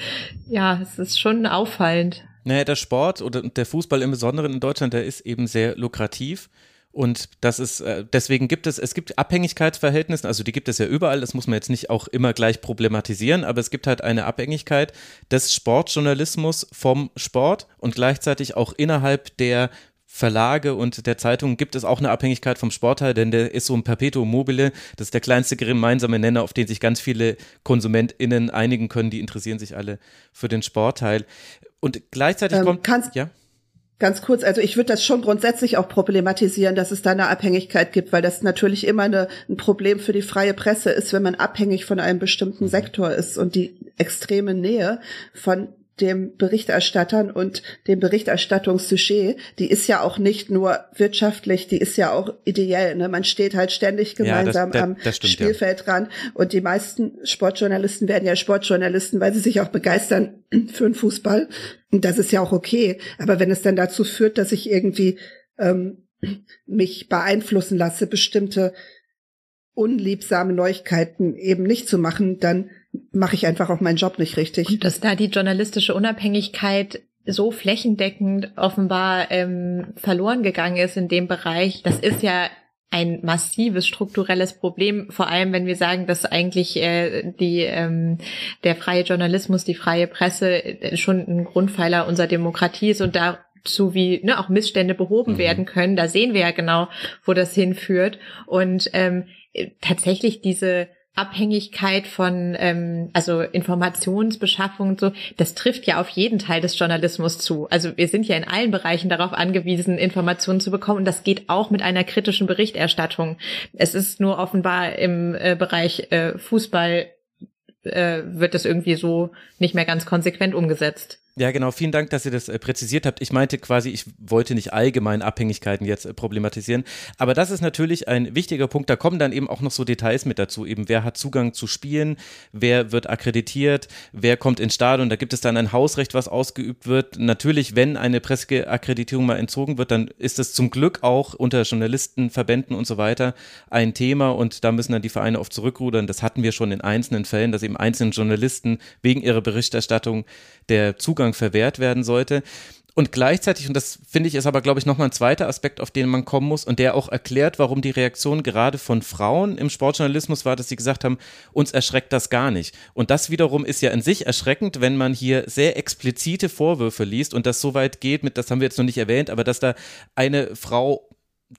D: ja, es ist schon auffallend.
C: Naja, der Sport oder der Fußball im Besonderen in Deutschland, der ist eben sehr lukrativ. Und das ist, äh, deswegen gibt es, es gibt Abhängigkeitsverhältnisse, also die gibt es ja überall, das muss man jetzt nicht auch immer gleich problematisieren, aber es gibt halt eine Abhängigkeit des Sportjournalismus vom Sport und gleichzeitig auch innerhalb der Verlage und der Zeitungen gibt es auch eine Abhängigkeit vom Sportteil, denn der ist so ein Perpetuum mobile. Das ist der kleinste gemeinsame Nenner, auf den sich ganz viele KonsumentInnen einigen können. Die interessieren sich alle für den Sportteil. Und gleichzeitig ähm, kommt.
B: Kannst, ja? Ganz kurz, also ich würde das schon grundsätzlich auch problematisieren, dass es da eine Abhängigkeit gibt, weil das natürlich immer eine, ein Problem für die freie Presse ist, wenn man abhängig von einem bestimmten mhm. Sektor ist und die extreme Nähe von dem Berichterstattern und dem Berichterstattungssujet, die ist ja auch nicht nur wirtschaftlich, die ist ja auch ideell. Ne? Man steht halt ständig gemeinsam ja, das, das, das stimmt, am Spielfeld ja. dran. Und die meisten Sportjournalisten werden ja Sportjournalisten, weil sie sich auch begeistern für den Fußball. Und das ist ja auch okay. Aber wenn es dann dazu führt, dass ich irgendwie ähm, mich beeinflussen lasse, bestimmte unliebsame Neuigkeiten eben nicht zu machen, dann mache ich einfach auch meinen Job nicht richtig.
D: Und dass da die journalistische Unabhängigkeit so flächendeckend offenbar ähm, verloren gegangen ist in dem Bereich, das ist ja ein massives strukturelles Problem, vor allem wenn wir sagen, dass eigentlich äh, die ähm, der freie Journalismus, die freie Presse äh, schon ein Grundpfeiler unserer Demokratie ist und da zu wie ne, auch Missstände behoben mhm. werden können. Da sehen wir ja genau, wo das hinführt. Und ähm, tatsächlich diese Abhängigkeit von ähm, also Informationsbeschaffung und so, das trifft ja auf jeden Teil des Journalismus zu. Also wir sind ja in allen Bereichen darauf angewiesen, Informationen zu bekommen und das geht auch mit einer kritischen Berichterstattung. Es ist nur offenbar im äh, Bereich äh, Fußball äh, wird das irgendwie so nicht mehr ganz konsequent umgesetzt.
C: Ja, genau. Vielen Dank, dass ihr das äh, präzisiert habt. Ich meinte quasi, ich wollte nicht allgemein Abhängigkeiten jetzt äh, problematisieren. Aber das ist natürlich ein wichtiger Punkt. Da kommen dann eben auch noch so Details mit dazu. Eben, wer hat Zugang zu Spielen? Wer wird akkreditiert? Wer kommt ins Stadion? Da gibt es dann ein Hausrecht, was ausgeübt wird. Natürlich, wenn eine Presseakkreditierung mal entzogen wird, dann ist es zum Glück auch unter Journalisten, Verbänden und so weiter ein Thema. Und da müssen dann die Vereine oft zurückrudern. Das hatten wir schon in einzelnen Fällen, dass eben einzelnen Journalisten wegen ihrer Berichterstattung der Zugang verwehrt werden sollte. Und gleichzeitig, und das finde ich ist aber, glaube ich, nochmal ein zweiter Aspekt, auf den man kommen muss und der auch erklärt, warum die Reaktion gerade von Frauen im Sportjournalismus war, dass sie gesagt haben, uns erschreckt das gar nicht. Und das wiederum ist ja in sich erschreckend, wenn man hier sehr explizite Vorwürfe liest und das so weit geht mit, das haben wir jetzt noch nicht erwähnt, aber dass da eine Frau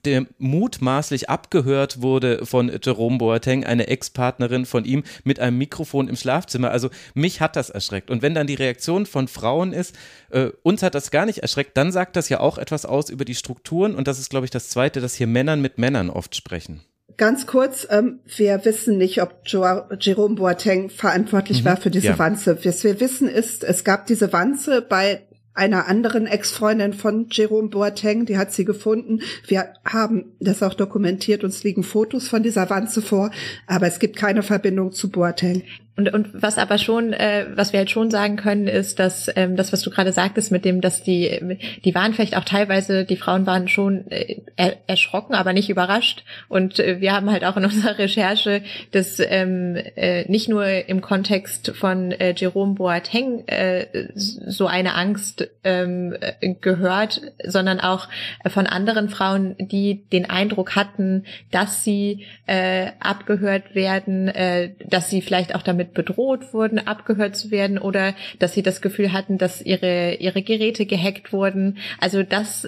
C: der mutmaßlich abgehört wurde von Jerome Boateng, eine Ex-Partnerin von ihm, mit einem Mikrofon im Schlafzimmer. Also mich hat das erschreckt. Und wenn dann die Reaktion von Frauen ist, äh, uns hat das gar nicht erschreckt, dann sagt das ja auch etwas aus über die Strukturen. Und das ist, glaube ich, das Zweite, dass hier Männern mit Männern oft sprechen.
B: Ganz kurz, ähm, wir wissen nicht, ob jo Jerome Boateng verantwortlich mhm, war für diese ja. Wanze. Was wir wissen ist, es gab diese Wanze bei einer anderen Ex-Freundin von Jerome Boateng, die hat sie gefunden. Wir haben das auch dokumentiert, uns liegen Fotos von dieser Wanze vor, aber es gibt keine Verbindung zu Boateng.
D: Und, und was aber schon, äh, was wir halt schon sagen können, ist, dass ähm, das, was du gerade sagtest, mit dem, dass die, die waren vielleicht auch teilweise, die Frauen waren schon äh, erschrocken, aber nicht überrascht. Und äh, wir haben halt auch in unserer Recherche das ähm, äh, nicht nur im Kontext von äh, Jerome Boateng äh, so eine Angst ähm, gehört, sondern auch von anderen Frauen, die den Eindruck hatten, dass sie äh, abgehört werden, äh, dass sie vielleicht auch damit bedroht wurden, abgehört zu werden oder dass sie das Gefühl hatten, dass ihre, ihre Geräte gehackt wurden. Also das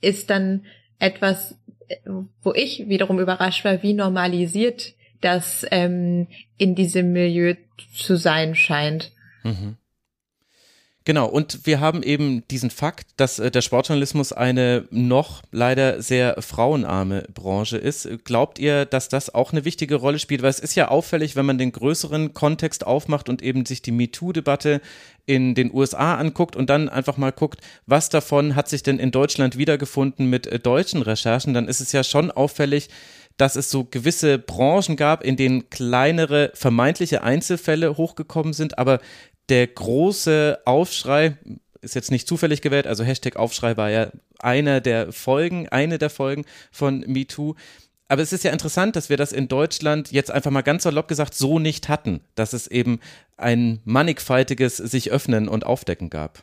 D: ist dann etwas, wo ich wiederum überrascht war, wie normalisiert das ähm, in diesem Milieu zu sein scheint. Mhm.
C: Genau, und wir haben eben diesen Fakt, dass äh, der Sportjournalismus eine noch leider sehr frauenarme Branche ist. Glaubt ihr, dass das auch eine wichtige Rolle spielt? Weil es ist ja auffällig, wenn man den größeren Kontext aufmacht und eben sich die MeToo-Debatte in den USA anguckt und dann einfach mal guckt, was davon hat sich denn in Deutschland wiedergefunden mit äh, deutschen Recherchen, dann ist es ja schon auffällig, dass es so gewisse Branchen gab, in denen kleinere vermeintliche Einzelfälle hochgekommen sind, aber der große Aufschrei ist jetzt nicht zufällig gewählt, also Hashtag Aufschrei war ja einer der Folgen, eine der Folgen von MeToo. Aber es ist ja interessant, dass wir das in Deutschland jetzt einfach mal ganz salopp gesagt so nicht hatten, dass es eben ein mannigfaltiges sich öffnen und aufdecken gab.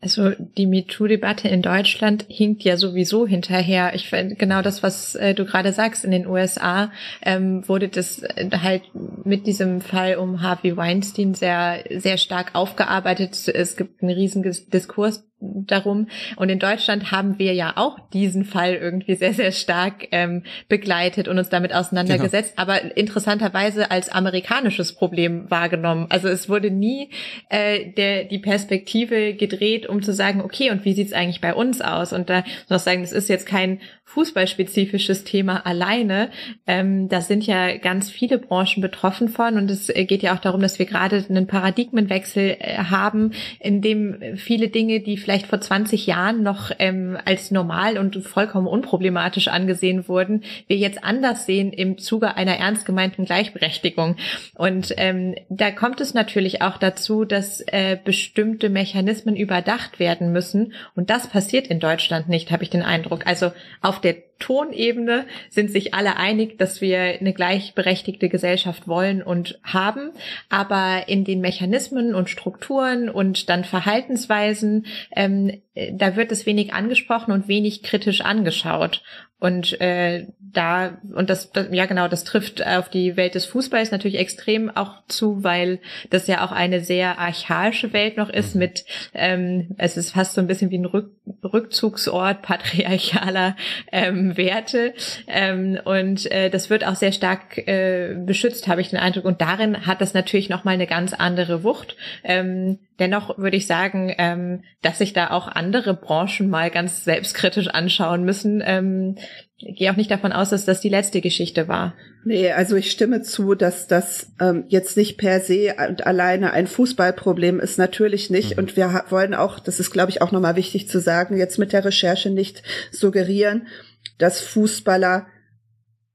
D: Also die MeToo-Debatte in Deutschland hinkt ja sowieso hinterher. Ich finde genau das, was äh, du gerade sagst. In den USA ähm, wurde das äh, halt mit diesem Fall um Harvey Weinstein sehr, sehr stark aufgearbeitet. Es gibt einen riesigen Diskurs darum. Und in Deutschland haben wir ja auch diesen Fall irgendwie sehr, sehr stark ähm, begleitet und uns damit auseinandergesetzt, genau. aber interessanterweise als amerikanisches Problem wahrgenommen. Also es wurde nie äh, der, die Perspektive gedreht, um zu sagen, okay, und wie sieht's eigentlich bei uns aus? Und da muss ich sagen, das ist jetzt kein fußballspezifisches Thema alleine. Ähm, da sind ja ganz viele Branchen betroffen von und es geht ja auch darum, dass wir gerade einen Paradigmenwechsel äh, haben, in dem viele Dinge, die vielleicht vor 20 Jahren noch ähm, als normal und vollkommen unproblematisch angesehen wurden, wir jetzt anders sehen im Zuge einer ernst gemeinten Gleichberechtigung. Und ähm, da kommt es natürlich auch dazu, dass äh, bestimmte Mechanismen überdacht werden müssen. Und das passiert in Deutschland nicht, habe ich den Eindruck. Also auf der Tonebene sind sich alle einig, dass wir eine gleichberechtigte Gesellschaft wollen und haben, aber in den Mechanismen und Strukturen und dann Verhaltensweisen, ähm, da wird es wenig angesprochen und wenig kritisch angeschaut. Und äh, da, und das, das, ja genau, das trifft auf die Welt des Fußballs natürlich extrem auch zu, weil das ja auch eine sehr archaische Welt noch ist mit, ähm, es ist fast so ein bisschen wie ein Rück, Rückzugsort patriarchaler ähm, Werte. Ähm, und äh, das wird auch sehr stark äh, beschützt, habe ich den Eindruck. Und darin hat das natürlich nochmal eine ganz andere Wucht. Ähm, dennoch würde ich sagen, ähm, dass sich da auch andere Branchen mal ganz selbstkritisch anschauen müssen. Ähm, gehe auch nicht davon aus, dass das die letzte Geschichte war.
B: Nee, also ich stimme zu, dass das ähm, jetzt nicht per se und alleine ein Fußballproblem ist, natürlich nicht. Mhm. Und wir wollen auch, das ist, glaube ich, auch nochmal wichtig zu sagen, jetzt mit der Recherche nicht suggerieren, dass Fußballer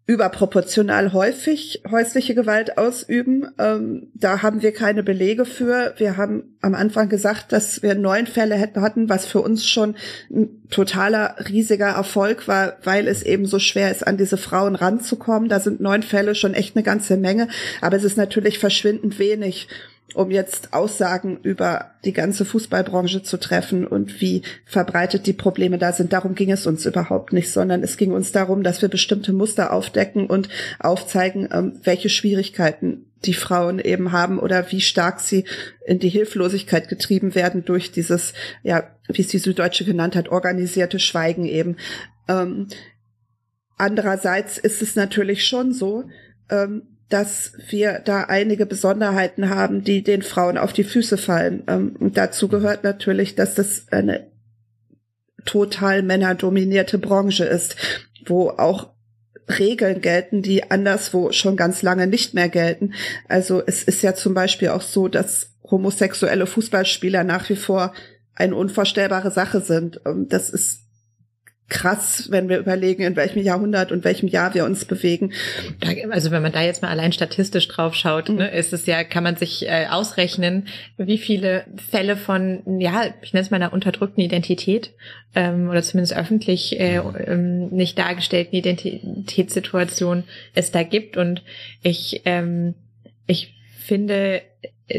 B: überproportional häufig häusliche Gewalt ausüben. Ähm, da haben wir keine Belege für. Wir haben am Anfang gesagt, dass wir neun Fälle hätten, hatten, was für uns schon ein totaler riesiger Erfolg war, weil es eben so schwer ist, an diese Frauen ranzukommen. Da sind neun Fälle schon echt eine ganze Menge, aber es ist natürlich verschwindend wenig um jetzt Aussagen über die ganze Fußballbranche zu treffen und wie verbreitet die Probleme da sind. Darum ging es uns überhaupt nicht, sondern es ging uns darum, dass wir bestimmte Muster aufdecken und aufzeigen, ähm, welche Schwierigkeiten die Frauen eben haben oder wie stark sie in die Hilflosigkeit getrieben werden durch dieses, ja, wie es die Süddeutsche genannt hat, organisierte Schweigen eben. Ähm, andererseits ist es natürlich schon so, ähm, dass wir da einige Besonderheiten haben, die den Frauen auf die Füße fallen. Ähm, dazu gehört natürlich, dass das eine total männerdominierte Branche ist, wo auch Regeln gelten, die anderswo schon ganz lange nicht mehr gelten. Also es ist ja zum Beispiel auch so, dass homosexuelle Fußballspieler nach wie vor eine unvorstellbare Sache sind. Ähm, das ist krass, wenn wir überlegen, in welchem Jahrhundert und welchem Jahr wir uns bewegen.
D: Also wenn man da jetzt mal allein statistisch drauf schaut, mhm. ne, ist es ja, kann man sich äh, ausrechnen, wie viele Fälle von, ja, ich nenne es mal einer unterdrückten Identität ähm, oder zumindest öffentlich äh, ähm, nicht dargestellten Identitätssituation es da gibt. Und ich, ähm, ich finde,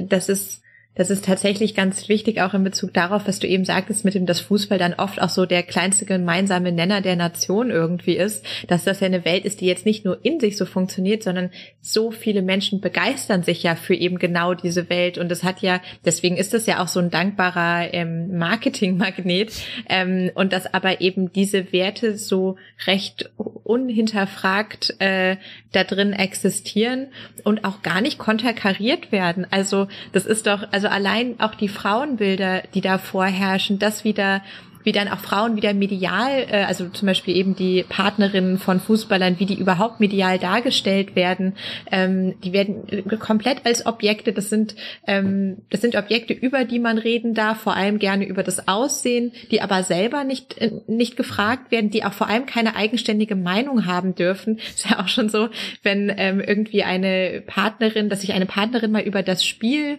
D: das ist das ist tatsächlich ganz wichtig, auch in Bezug darauf, was du eben sagtest, mit dem, dass Fußball dann oft auch so der kleinste gemeinsame Nenner der Nation irgendwie ist, dass das ja eine Welt ist, die jetzt nicht nur in sich so funktioniert, sondern so viele Menschen begeistern sich ja für eben genau diese Welt. Und das hat ja, deswegen ist das ja auch so ein dankbarer ähm, Marketingmagnet. Ähm, und dass aber eben diese Werte so recht unhinterfragt äh, da drin existieren und auch gar nicht konterkariert werden. Also das ist doch, also allein auch die Frauenbilder, die da vorherrschen, das wieder wie dann auch Frauen wieder medial, äh, also zum Beispiel eben die Partnerinnen von Fußballern, wie die überhaupt medial dargestellt werden. Ähm, die werden komplett als Objekte, das sind, ähm, das sind Objekte, über die man reden darf, vor allem gerne über das Aussehen, die aber selber nicht, äh, nicht gefragt werden, die auch vor allem keine eigenständige Meinung haben dürfen. Ist ja auch schon so, wenn ähm, irgendwie eine Partnerin, dass sich eine Partnerin mal über das Spiel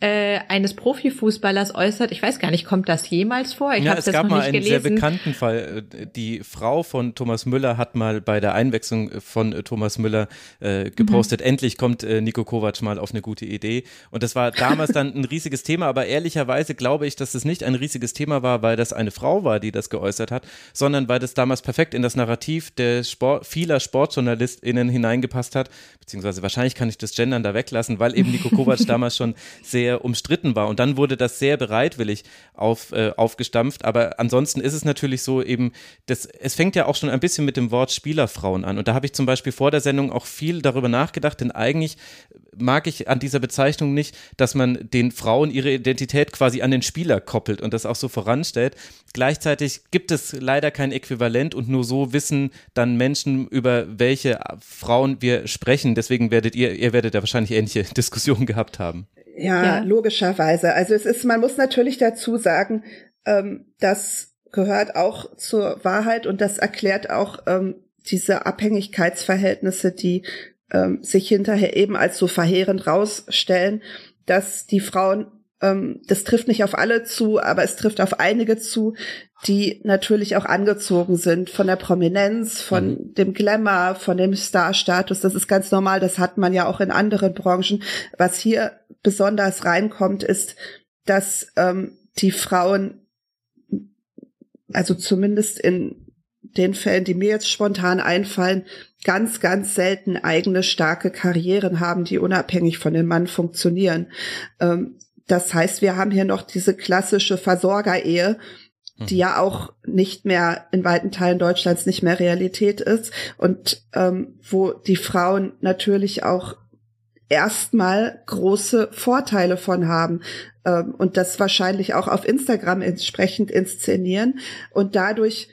D: äh, eines Profifußballers äußert. Ich weiß gar nicht, kommt das jemals vor? Ich
C: ja,
D: es
C: das gab mal einen gelesen. sehr bekannten Fall. Äh, die Frau von Thomas Müller hat mal bei der Einwechslung von äh, Thomas Müller äh, gepostet, mhm. endlich kommt äh, Nico Kovac mal auf eine gute Idee. Und das war damals dann ein riesiges Thema, aber ehrlicherweise glaube ich, dass es nicht ein riesiges Thema war, weil das eine Frau war, die das geäußert hat, sondern weil das damals perfekt in das Narrativ der Sport, vieler SportjournalistInnen hineingepasst hat, beziehungsweise wahrscheinlich kann ich das Gendern da weglassen, weil eben Nico Kovac damals schon sehr sehr umstritten war. Und dann wurde das sehr bereitwillig auf, äh, aufgestampft. Aber ansonsten ist es natürlich so eben, das, es fängt ja auch schon ein bisschen mit dem Wort Spielerfrauen an. Und da habe ich zum Beispiel vor der Sendung auch viel darüber nachgedacht, denn eigentlich mag ich an dieser Bezeichnung nicht, dass man den Frauen ihre Identität quasi an den Spieler koppelt und das auch so voranstellt. Gleichzeitig gibt es leider kein Äquivalent und nur so wissen dann Menschen, über welche Frauen wir sprechen. Deswegen werdet ihr, ihr werdet ja wahrscheinlich ähnliche Diskussionen gehabt haben.
B: Ja, ja, logischerweise. Also es ist, man muss natürlich dazu sagen, ähm, das gehört auch zur Wahrheit und das erklärt auch ähm, diese Abhängigkeitsverhältnisse, die ähm, sich hinterher eben als so verheerend rausstellen, dass die Frauen, ähm, das trifft nicht auf alle zu, aber es trifft auf einige zu, die natürlich auch angezogen sind von der Prominenz, von mhm. dem Glamour, von dem Star-Status. Das ist ganz normal. Das hat man ja auch in anderen Branchen. Was hier besonders reinkommt, ist, dass ähm, die Frauen, also zumindest in den Fällen, die mir jetzt spontan einfallen, ganz, ganz selten eigene starke Karrieren haben, die unabhängig von dem Mann funktionieren. Ähm, das heißt, wir haben hier noch diese klassische Versorgerehe, die ja auch nicht mehr in weiten Teilen Deutschlands nicht mehr Realität ist und ähm, wo die Frauen natürlich auch erstmal große Vorteile von haben ähm, und das wahrscheinlich auch auf Instagram entsprechend inszenieren und dadurch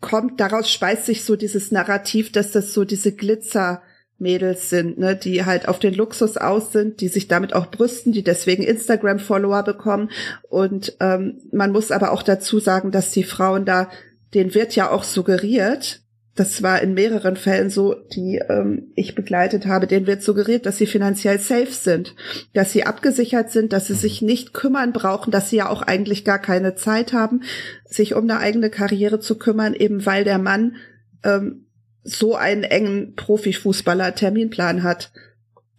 B: kommt, daraus speist sich so dieses Narrativ, dass das so diese Glitzer Mädels sind, ne, die halt auf den Luxus aus sind, die sich damit auch brüsten, die deswegen Instagram-Follower bekommen. Und ähm, man muss aber auch dazu sagen, dass die Frauen da, denen wird ja auch suggeriert, das war in mehreren Fällen so, die ähm, ich begleitet habe, denen wird suggeriert, dass sie finanziell safe sind, dass sie abgesichert sind, dass sie sich nicht kümmern brauchen, dass sie ja auch eigentlich gar keine Zeit haben, sich um eine eigene Karriere zu kümmern, eben weil der Mann ähm, so einen engen Profifußballer-Terminplan hat.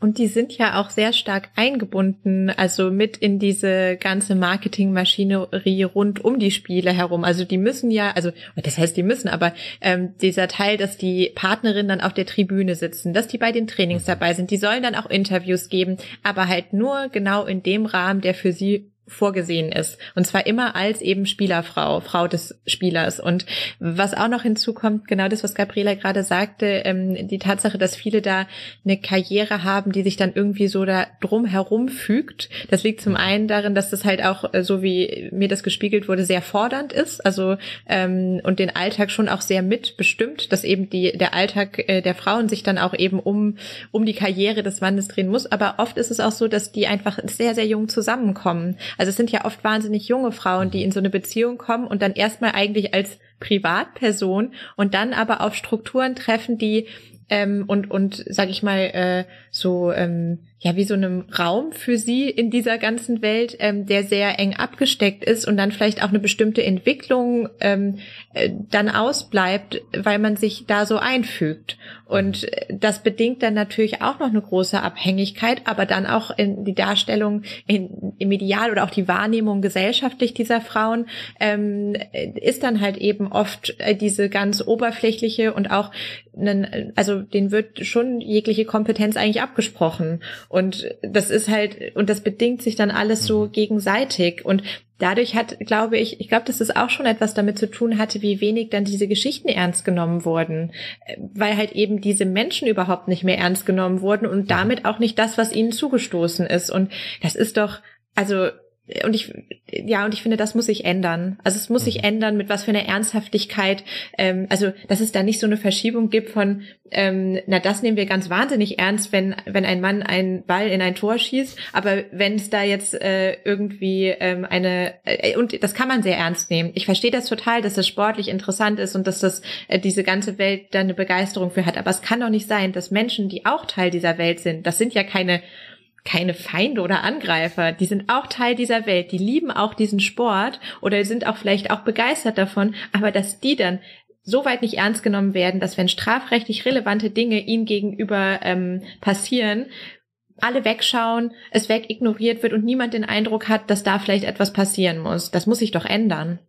D: Und die sind ja auch sehr stark eingebunden, also mit in diese ganze Marketingmaschinerie rund um die Spiele herum. Also die müssen ja, also das heißt, die müssen, aber ähm, dieser Teil, dass die Partnerinnen dann auf der Tribüne sitzen, dass die bei den Trainings dabei sind, die sollen dann auch Interviews geben, aber halt nur genau in dem Rahmen, der für sie vorgesehen ist. Und zwar immer als eben Spielerfrau, Frau des Spielers. Und was auch noch hinzukommt, genau das, was Gabriela gerade sagte, ähm, die Tatsache, dass viele da eine Karriere haben, die sich dann irgendwie so da drum herum fügt. Das liegt zum einen darin, dass das halt auch, äh, so wie mir das gespiegelt wurde, sehr fordernd ist. Also ähm, und den Alltag schon auch sehr mitbestimmt, dass eben die, der Alltag äh, der Frauen sich dann auch eben um, um die Karriere des Mannes drehen muss. Aber oft ist es auch so, dass die einfach sehr, sehr jung zusammenkommen. Also es sind ja oft wahnsinnig junge Frauen, die in so eine Beziehung kommen und dann erstmal eigentlich als Privatperson und dann aber auf Strukturen treffen, die ähm, und und sag ich mal äh, so ähm, ja wie so einem Raum für sie in dieser ganzen Welt, ähm, der sehr eng abgesteckt ist und dann vielleicht auch eine bestimmte Entwicklung ähm, äh, dann ausbleibt, weil man sich da so einfügt. Und das bedingt dann natürlich auch noch eine große Abhängigkeit, aber dann auch in die Darstellung in, im Ideal oder auch die Wahrnehmung gesellschaftlich dieser Frauen ähm, ist dann halt eben oft äh, diese ganz oberflächliche und auch, einen, also den wird schon jegliche Kompetenz eigentlich abgesprochen. Und das ist halt, und das bedingt sich dann alles so gegenseitig. Und dadurch hat, glaube ich, ich glaube, dass das auch schon etwas damit zu tun hatte, wie wenig dann diese Geschichten ernst genommen wurden, weil halt eben diese Menschen überhaupt nicht mehr ernst genommen wurden und damit auch nicht das, was ihnen zugestoßen ist. Und das ist doch, also und ich ja und ich finde das muss sich ändern. Also es muss sich mhm. ändern mit was für einer Ernsthaftigkeit ähm, also dass es da nicht so eine Verschiebung gibt von ähm, na das nehmen wir ganz wahnsinnig ernst wenn wenn ein Mann einen Ball in ein Tor schießt. Aber wenn es da jetzt äh, irgendwie ähm, eine äh, und das kann man sehr ernst nehmen. Ich verstehe das total dass das sportlich interessant ist und dass das äh, diese ganze Welt da eine Begeisterung für hat. Aber es kann doch nicht sein dass Menschen die auch Teil dieser Welt sind das sind ja keine keine Feinde oder Angreifer. Die sind auch Teil dieser Welt. Die lieben auch diesen Sport oder sind auch vielleicht auch begeistert davon. Aber dass die dann so weit nicht ernst genommen werden, dass wenn strafrechtlich relevante Dinge ihnen gegenüber ähm, passieren, alle wegschauen, es wegignoriert wird und niemand den Eindruck hat, dass da vielleicht etwas passieren muss. Das muss sich doch ändern.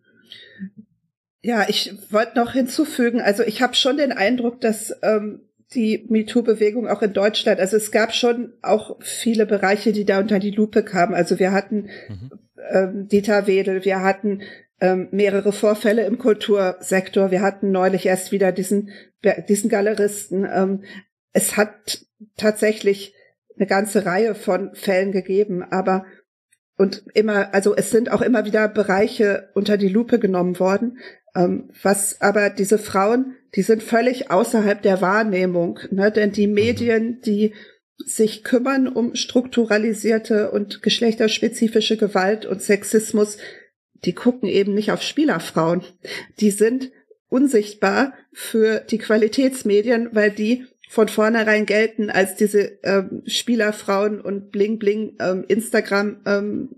B: Ja, ich wollte noch hinzufügen, also ich habe schon den Eindruck, dass ähm, die MeToo-Bewegung auch in Deutschland. Also es gab schon auch viele Bereiche, die da unter die Lupe kamen. Also wir hatten mhm. ähm, Dieter Wedel, wir hatten ähm, mehrere Vorfälle im Kultursektor, wir hatten neulich erst wieder diesen, diesen Galeristen. Ähm, es hat tatsächlich eine ganze Reihe von Fällen gegeben, aber und immer, also es sind auch immer wieder Bereiche unter die Lupe genommen worden, was aber diese Frauen die sind völlig außerhalb der Wahrnehmung. Ne? Denn die mhm. Medien, die sich kümmern um strukturalisierte und geschlechterspezifische Gewalt und Sexismus, die gucken eben nicht auf Spielerfrauen. Die sind unsichtbar für die Qualitätsmedien, weil die von vornherein gelten als diese ähm, Spielerfrauen und Bling Bling ähm, Instagram ähm,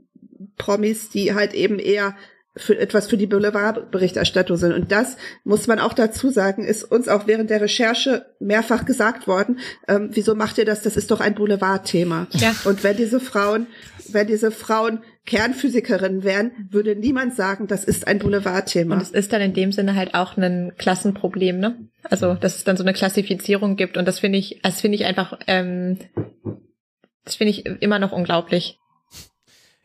B: Promis, die halt eben eher für etwas für die Boulevardberichterstattung sind. Und das muss man auch dazu sagen, ist uns auch während der Recherche mehrfach gesagt worden. Ähm, wieso macht ihr das? Das ist doch ein Boulevardthema. Ja. Und wenn diese Frauen, wenn diese Frauen Kernphysikerinnen wären, würde niemand sagen, das ist ein Boulevardthema.
D: Und es ist dann in dem Sinne halt auch ein Klassenproblem, ne? Also, dass es dann so eine Klassifizierung gibt. Und das finde ich, das finde ich einfach, ähm, das finde ich immer noch unglaublich.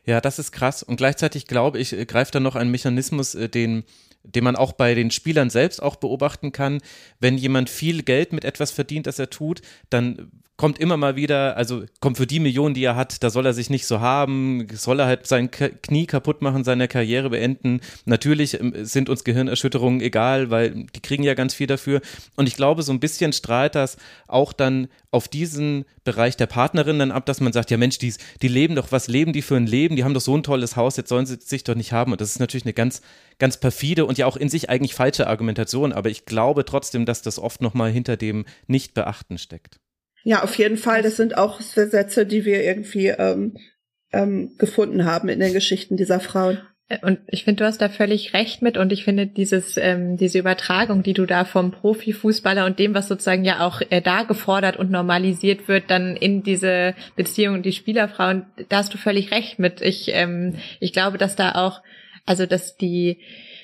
C: Ja, das ist krass. Und gleichzeitig glaube ich, äh, greift da noch ein Mechanismus, äh, den den man auch bei den Spielern selbst auch beobachten kann. Wenn jemand viel Geld mit etwas verdient, das er tut, dann kommt immer mal wieder, also kommt für die Millionen, die er hat, da soll er sich nicht so haben, soll er halt sein Knie kaputt machen, seine Karriere beenden. Natürlich ähm, sind uns Gehirnerschütterungen egal, weil die kriegen ja ganz viel dafür. Und ich glaube, so ein bisschen strahlt das auch dann auf diesen Bereich der Partnerin dann ab, dass man sagt, ja Mensch, die, die leben doch, was leben die für ein Leben? Die haben doch so ein tolles Haus, jetzt sollen sie sich doch nicht haben. Und das ist natürlich eine ganz, ganz perfide und ja auch in sich eigentlich falsche Argumentation. Aber ich glaube trotzdem, dass das oft nochmal hinter dem Nicht-Beachten steckt.
B: Ja, auf jeden Fall. Das sind auch Sätze, die wir irgendwie ähm, ähm, gefunden haben in den Geschichten dieser Frauen.
D: Und ich finde, du hast da völlig recht mit. Und ich finde, dieses, ähm, diese Übertragung, die du da vom Profifußballer und dem, was sozusagen ja auch äh, da gefordert und normalisiert wird, dann in diese Beziehung die Spielerfrauen, da hast du völlig recht mit. Ich, ähm, ich glaube, dass da auch, also dass die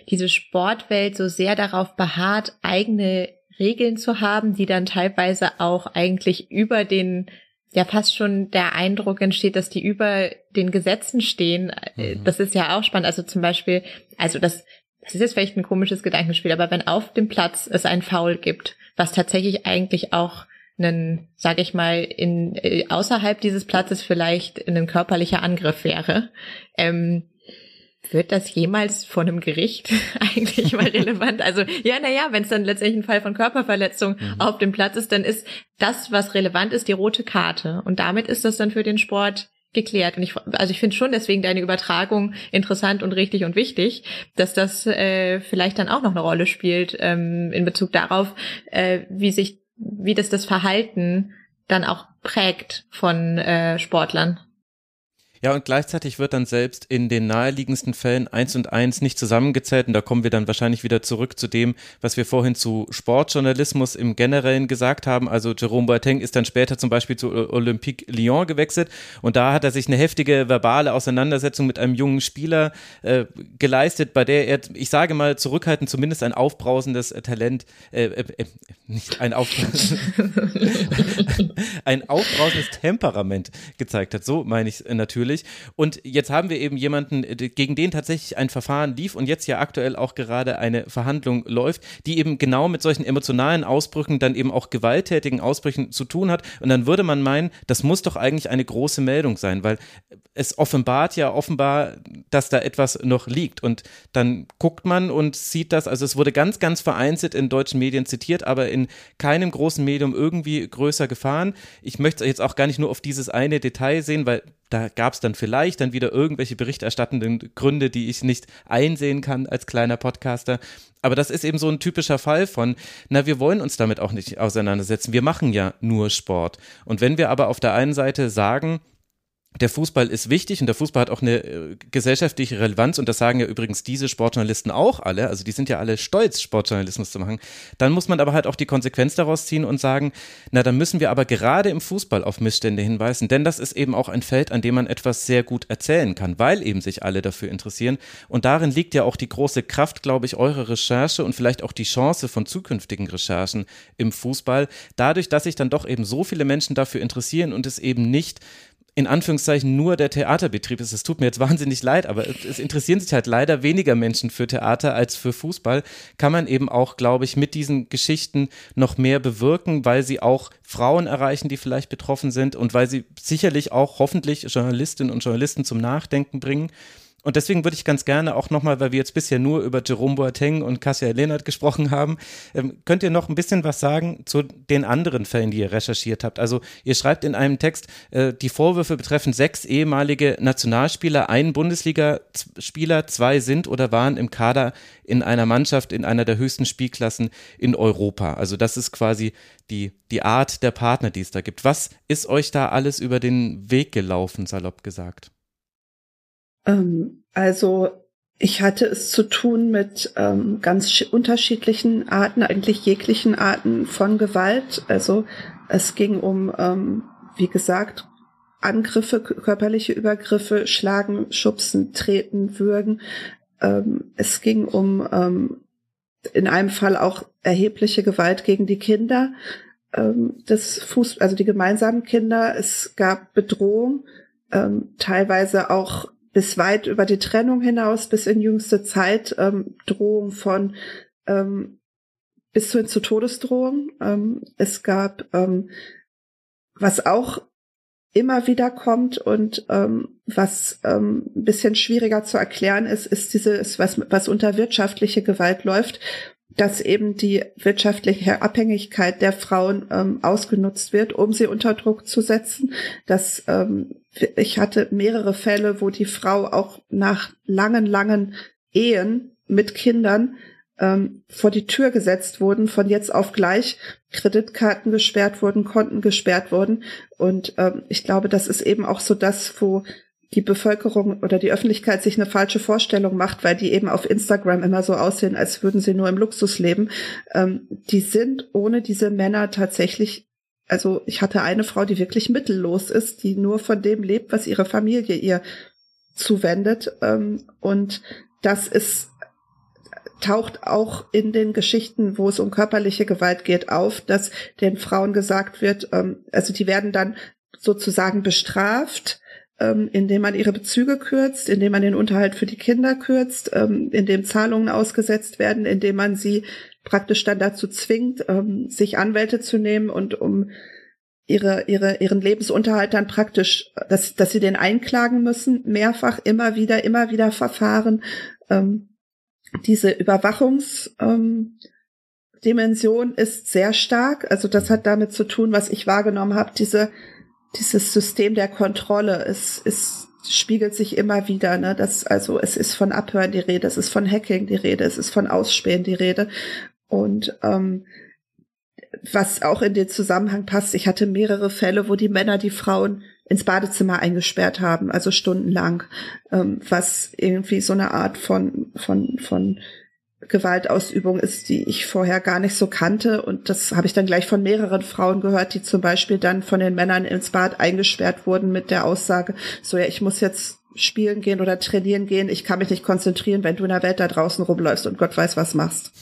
D: diese Sportwelt so sehr darauf beharrt, eigene Regeln zu haben, die dann teilweise auch eigentlich über den ja fast schon der Eindruck entsteht, dass die über den Gesetzen stehen. Mhm. Das ist ja auch spannend. Also zum Beispiel, also das, das ist jetzt vielleicht ein komisches Gedankenspiel, aber wenn auf dem Platz es ein Foul gibt, was tatsächlich eigentlich auch einen, sage ich mal, in äh, außerhalb dieses Platzes vielleicht ein körperlicher Angriff wäre, ähm, wird das jemals vor einem Gericht eigentlich mal relevant? Also ja, naja, wenn es dann letztendlich ein Fall von Körperverletzung mhm. auf dem Platz ist, dann ist das, was relevant ist, die rote Karte. Und damit ist das dann für den Sport geklärt. Und ich, also ich finde schon deswegen deine Übertragung interessant und richtig und wichtig, dass das äh, vielleicht dann auch noch eine Rolle spielt ähm, in Bezug darauf, äh, wie sich, wie das das Verhalten dann auch prägt von äh, Sportlern.
C: Ja, und gleichzeitig wird dann selbst in den naheliegendsten Fällen eins und eins nicht zusammengezählt. Und da kommen wir dann wahrscheinlich wieder zurück zu dem, was wir vorhin zu Sportjournalismus im Generellen gesagt haben. Also Jerome Boateng ist dann später zum Beispiel zu Olympique Lyon gewechselt. Und da hat er sich eine heftige verbale Auseinandersetzung mit einem jungen Spieler äh, geleistet, bei der er, ich sage mal, zurückhaltend zumindest ein aufbrausendes Talent, äh, äh, äh nicht ein, auf, ein aufbrausendes Temperament gezeigt hat. So meine ich natürlich natürlich. Und jetzt haben wir eben jemanden, äh, gegen den tatsächlich ein Verfahren lief und jetzt ja aktuell auch gerade eine Verhandlung läuft, die eben genau mit solchen emotionalen Ausbrüchen, dann eben auch gewalttätigen Ausbrüchen zu tun hat. Und dann würde man meinen, das muss doch eigentlich eine große Meldung sein, weil es offenbart ja offenbar, dass da etwas noch liegt. Und dann guckt man und sieht das, also es wurde ganz, ganz vereinzelt in deutschen Medien zitiert, aber in keinem großen Medium irgendwie größer gefahren. Ich möchte jetzt auch gar nicht nur auf dieses eine Detail sehen, weil da gab es dann vielleicht dann wieder irgendwelche berichterstattenden Gründe, die ich nicht einsehen kann als kleiner Podcaster. Aber das ist eben so ein typischer Fall von, na, wir wollen uns damit auch nicht auseinandersetzen. Wir machen ja nur Sport. Und wenn wir aber auf der einen Seite sagen, der Fußball ist wichtig und der Fußball hat auch eine äh, gesellschaftliche Relevanz und das sagen ja übrigens diese Sportjournalisten auch alle, also die sind ja alle stolz, Sportjournalismus zu machen. Dann muss man aber halt auch die Konsequenz daraus ziehen und sagen, na, dann müssen wir aber gerade im Fußball auf Missstände hinweisen, denn das ist eben auch ein Feld, an dem man etwas sehr gut erzählen kann, weil eben sich alle dafür interessieren. Und darin liegt ja auch die große Kraft, glaube ich, eurer Recherche und vielleicht auch die Chance von zukünftigen Recherchen im Fußball, dadurch, dass sich dann doch eben so viele Menschen dafür interessieren und es eben nicht in Anführungszeichen nur der Theaterbetrieb ist. Es tut mir jetzt wahnsinnig leid, aber es interessieren sich halt leider weniger Menschen für Theater als für Fußball. Kann man eben auch, glaube ich, mit diesen Geschichten noch mehr bewirken, weil sie auch Frauen erreichen, die vielleicht betroffen sind und weil sie sicherlich auch hoffentlich Journalistinnen und Journalisten zum Nachdenken bringen. Und deswegen würde ich ganz gerne auch nochmal, weil wir jetzt bisher nur über Jerome Boateng und Cassia Lehnert gesprochen haben, ähm, könnt ihr noch ein bisschen was sagen zu den anderen Fällen, die ihr recherchiert habt? Also ihr schreibt in einem Text, äh, die Vorwürfe betreffen sechs ehemalige Nationalspieler, ein Bundesligaspieler, zwei sind oder waren im Kader in einer Mannschaft in einer der höchsten Spielklassen in Europa. Also das ist quasi die, die Art der Partner, die es da gibt. Was ist euch da alles über den Weg gelaufen, salopp gesagt?
B: Ähm, also ich hatte es zu tun mit ähm, ganz unterschiedlichen Arten, eigentlich jeglichen Arten von Gewalt. Also es ging um, ähm, wie gesagt, Angriffe, körperliche Übergriffe, Schlagen, Schubsen, Treten, Würgen. Ähm, es ging um ähm, in einem Fall auch erhebliche Gewalt gegen die Kinder ähm, des Fuß, also die gemeinsamen Kinder. Es gab Bedrohung, ähm, teilweise auch bis weit über die Trennung hinaus, bis in jüngste Zeit ähm, Drohung von ähm, bis hin zu Todesdrohungen. Ähm, es gab, ähm, was auch immer wieder kommt und ähm, was ähm, ein bisschen schwieriger zu erklären ist, ist dieses, was, was unter wirtschaftliche Gewalt läuft, dass eben die wirtschaftliche Abhängigkeit der Frauen ähm, ausgenutzt wird, um sie unter Druck zu setzen. Dass ähm, ich hatte mehrere Fälle, wo die Frau auch nach langen, langen Ehen mit Kindern ähm, vor die Tür gesetzt wurden, von jetzt auf gleich Kreditkarten gesperrt wurden, Konten gesperrt wurden. Und ähm, ich glaube, das ist eben auch so das, wo die Bevölkerung oder die Öffentlichkeit sich eine falsche Vorstellung macht, weil die eben auf Instagram immer so aussehen, als würden sie nur im Luxus leben. Ähm, die sind ohne diese Männer tatsächlich also ich hatte eine Frau, die wirklich mittellos ist, die nur von dem lebt, was ihre Familie ihr zuwendet. Ähm, und das ist taucht auch in den Geschichten, wo es um körperliche Gewalt geht, auf, dass den Frauen gesagt wird, ähm, also die werden dann sozusagen bestraft, ähm, indem man ihre Bezüge kürzt, indem man den Unterhalt für die Kinder kürzt, ähm, indem Zahlungen ausgesetzt werden, indem man sie praktisch dann dazu zwingt, ähm, sich Anwälte zu nehmen und um ihre, ihre, ihren Lebensunterhalt dann praktisch, dass, dass sie den einklagen müssen, mehrfach, immer wieder, immer wieder Verfahren. Ähm, diese Überwachungsdimension ähm, ist sehr stark. Also das hat damit zu tun, was ich wahrgenommen habe. Diese, dieses System der Kontrolle ist, ist spiegelt sich immer wieder. Ne? Das, also es ist von Abhören die Rede, es ist von Hacking die Rede, es ist von Ausspähen die Rede. Und ähm, was auch in den Zusammenhang passt, ich hatte mehrere Fälle, wo die Männer die Frauen ins Badezimmer eingesperrt haben, also stundenlang, ähm, was irgendwie so eine Art von, von, von Gewaltausübung ist, die ich vorher gar nicht so kannte. Und das habe ich dann gleich von mehreren Frauen gehört, die zum Beispiel dann von den Männern ins Bad eingesperrt wurden mit der Aussage, so ja, ich muss jetzt spielen gehen oder trainieren gehen, ich kann mich nicht konzentrieren, wenn du in der Welt da draußen rumläufst und Gott weiß, was machst.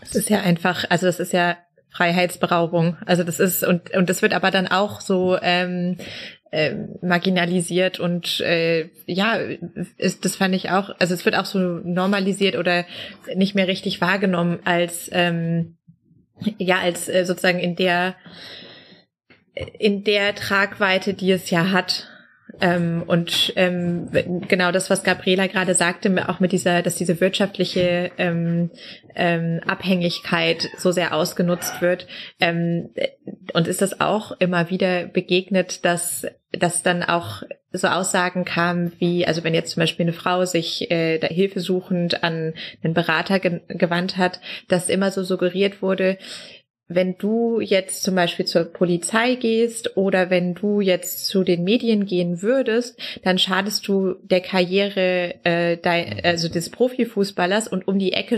D: Das ist ja einfach, also das ist ja Freiheitsberaubung. Also das ist, und, und das wird aber dann auch so ähm, äh, marginalisiert und äh, ja, ist, das fand ich auch, also es wird auch so normalisiert oder nicht mehr richtig wahrgenommen als ähm, ja, als äh, sozusagen in der in der Tragweite, die es ja hat. Ähm, und ähm, genau das, was Gabriela gerade sagte, auch mit dieser, dass diese wirtschaftliche ähm, ähm, Abhängigkeit so sehr ausgenutzt wird. Ähm, und ist das auch immer wieder begegnet, dass, dass dann auch so Aussagen kam wie, also wenn jetzt zum Beispiel eine Frau sich äh, da hilfesuchend an einen Berater ge gewandt hat, dass immer so suggeriert wurde, wenn du jetzt zum Beispiel zur Polizei gehst oder wenn du jetzt zu den Medien gehen würdest, dann schadest du der Karriere äh, dein, also des Profifußballers und um die Ecke,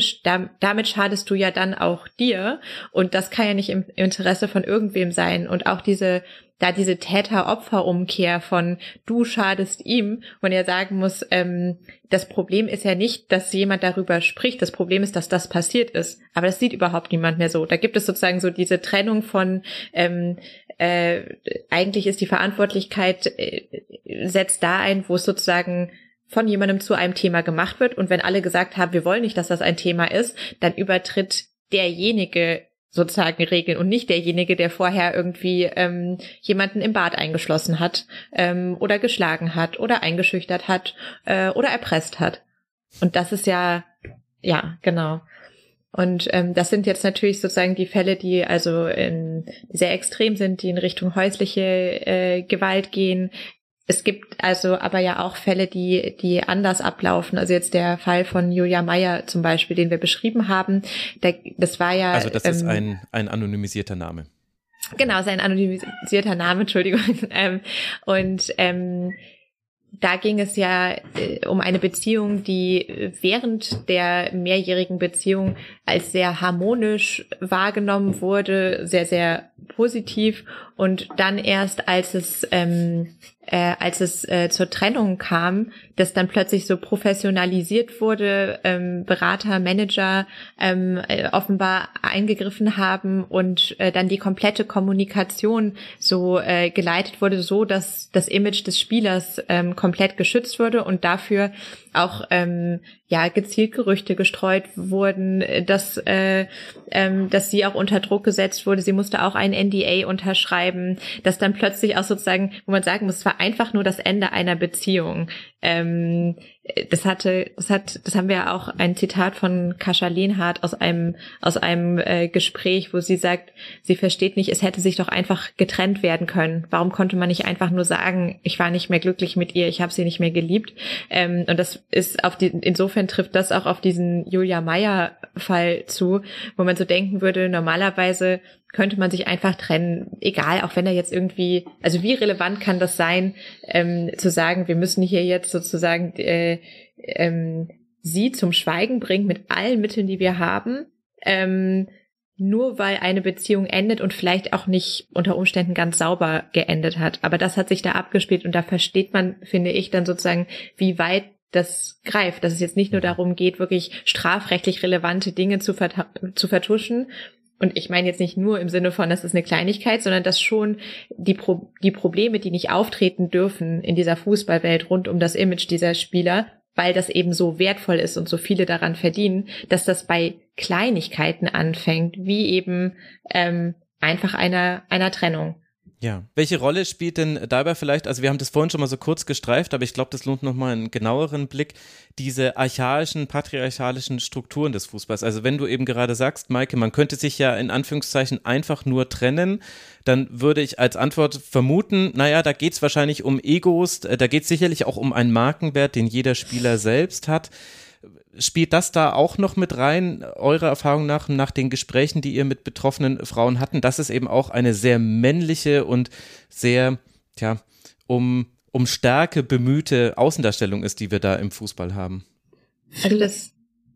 D: damit schadest du ja dann auch dir. Und das kann ja nicht im Interesse von irgendwem sein. Und auch diese da diese Täter-Opfer-Umkehr von du schadest ihm, man ja sagen muss, ähm, das Problem ist ja nicht, dass jemand darüber spricht, das Problem ist, dass das passiert ist. Aber das sieht überhaupt niemand mehr so. Da gibt es sozusagen so diese Trennung von ähm, äh, eigentlich ist die Verantwortlichkeit äh, setzt da ein, wo es sozusagen von jemandem zu einem Thema gemacht wird. Und wenn alle gesagt haben, wir wollen nicht, dass das ein Thema ist, dann übertritt derjenige sozusagen regeln und nicht derjenige, der vorher irgendwie ähm, jemanden im Bad eingeschlossen hat ähm, oder geschlagen hat oder eingeschüchtert hat äh, oder erpresst hat. Und das ist ja, ja, genau. Und ähm, das sind jetzt natürlich sozusagen die Fälle, die also in, sehr extrem sind, die in Richtung häusliche äh, Gewalt gehen, es gibt also aber ja auch Fälle, die, die anders ablaufen. Also jetzt der Fall von Julia Meyer zum Beispiel, den wir beschrieben haben. Der, das war ja.
C: Also das ähm, ist ein, ein anonymisierter Name.
D: Genau, sein anonymisierter Name, Entschuldigung. ähm, und ähm, da ging es ja äh, um eine Beziehung, die während der mehrjährigen Beziehung als sehr harmonisch wahrgenommen wurde, sehr, sehr positiv. Und dann erst, als es ähm, äh, als es äh, zur Trennung kam, dass dann plötzlich so professionalisiert wurde, ähm, Berater, Manager ähm, äh, offenbar eingegriffen haben und äh, dann die komplette Kommunikation so äh, geleitet wurde, so dass das Image des Spielers ähm, komplett geschützt wurde und dafür auch ähm, ja gezielt Gerüchte gestreut wurden, dass äh, ähm, dass sie auch unter Druck gesetzt wurde. Sie musste auch ein NDA unterschreiben, dass dann plötzlich auch sozusagen, wo man sagen muss, es war einfach nur das Ende einer Beziehung. Ähm, das hatte, das hat, das haben wir auch ein Zitat von Kascha Lehnhardt aus einem aus einem äh, Gespräch, wo sie sagt, sie versteht nicht, es hätte sich doch einfach getrennt werden können. Warum konnte man nicht einfach nur sagen, ich war nicht mehr glücklich mit ihr, ich habe sie nicht mehr geliebt? Ähm, und das ist auf die, insofern trifft das auch auf diesen Julia Meyer Fall zu, wo man so denken würde, normalerweise könnte man sich einfach trennen, egal, auch wenn er jetzt irgendwie, also wie relevant kann das sein, ähm, zu sagen, wir müssen hier jetzt sozusagen äh, ähm, sie zum Schweigen bringen mit allen Mitteln, die wir haben, ähm, nur weil eine Beziehung endet und vielleicht auch nicht unter Umständen ganz sauber geendet hat. Aber das hat sich da abgespielt und da versteht man, finde ich, dann sozusagen, wie weit das greift, dass es jetzt nicht nur darum geht, wirklich strafrechtlich relevante Dinge zu, zu vertuschen und ich meine jetzt nicht nur im Sinne von, das ist eine Kleinigkeit, sondern dass schon die, Pro die Probleme, die nicht auftreten dürfen in dieser Fußballwelt rund um das Image dieser Spieler, weil das eben so wertvoll ist und so viele daran verdienen, dass das bei Kleinigkeiten anfängt, wie eben ähm, einfach einer, einer Trennung.
C: Ja, welche Rolle spielt denn dabei vielleicht, also wir haben das vorhin schon mal so kurz gestreift, aber ich glaube, das lohnt nochmal einen genaueren Blick, diese archaischen, patriarchalischen Strukturen des Fußballs. Also wenn du eben gerade sagst, Maike, man könnte sich ja in Anführungszeichen einfach nur trennen, dann würde ich als Antwort vermuten, naja, da geht es wahrscheinlich um Egos, da geht es sicherlich auch um einen Markenwert, den jeder Spieler selbst hat. Spielt das da auch noch mit rein, eurer Erfahrung nach, nach den Gesprächen, die ihr mit betroffenen Frauen hatten, dass es eben auch eine sehr männliche und sehr, tja, um, um Stärke bemühte Außendarstellung ist, die wir da im Fußball haben?
D: Das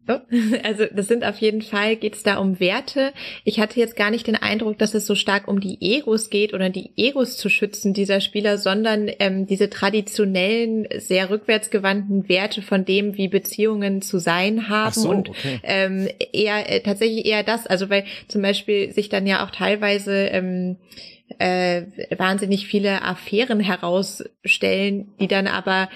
D: also das sind auf jeden Fall, geht es da um Werte. Ich hatte jetzt gar nicht den Eindruck, dass es so stark um die Egos geht oder die Egos zu schützen dieser Spieler, sondern ähm, diese traditionellen, sehr rückwärtsgewandten Werte von dem, wie Beziehungen zu sein haben so, und okay. ähm, eher äh, tatsächlich eher das. Also weil zum Beispiel sich dann ja auch teilweise ähm, äh, wahnsinnig viele Affären herausstellen, die dann aber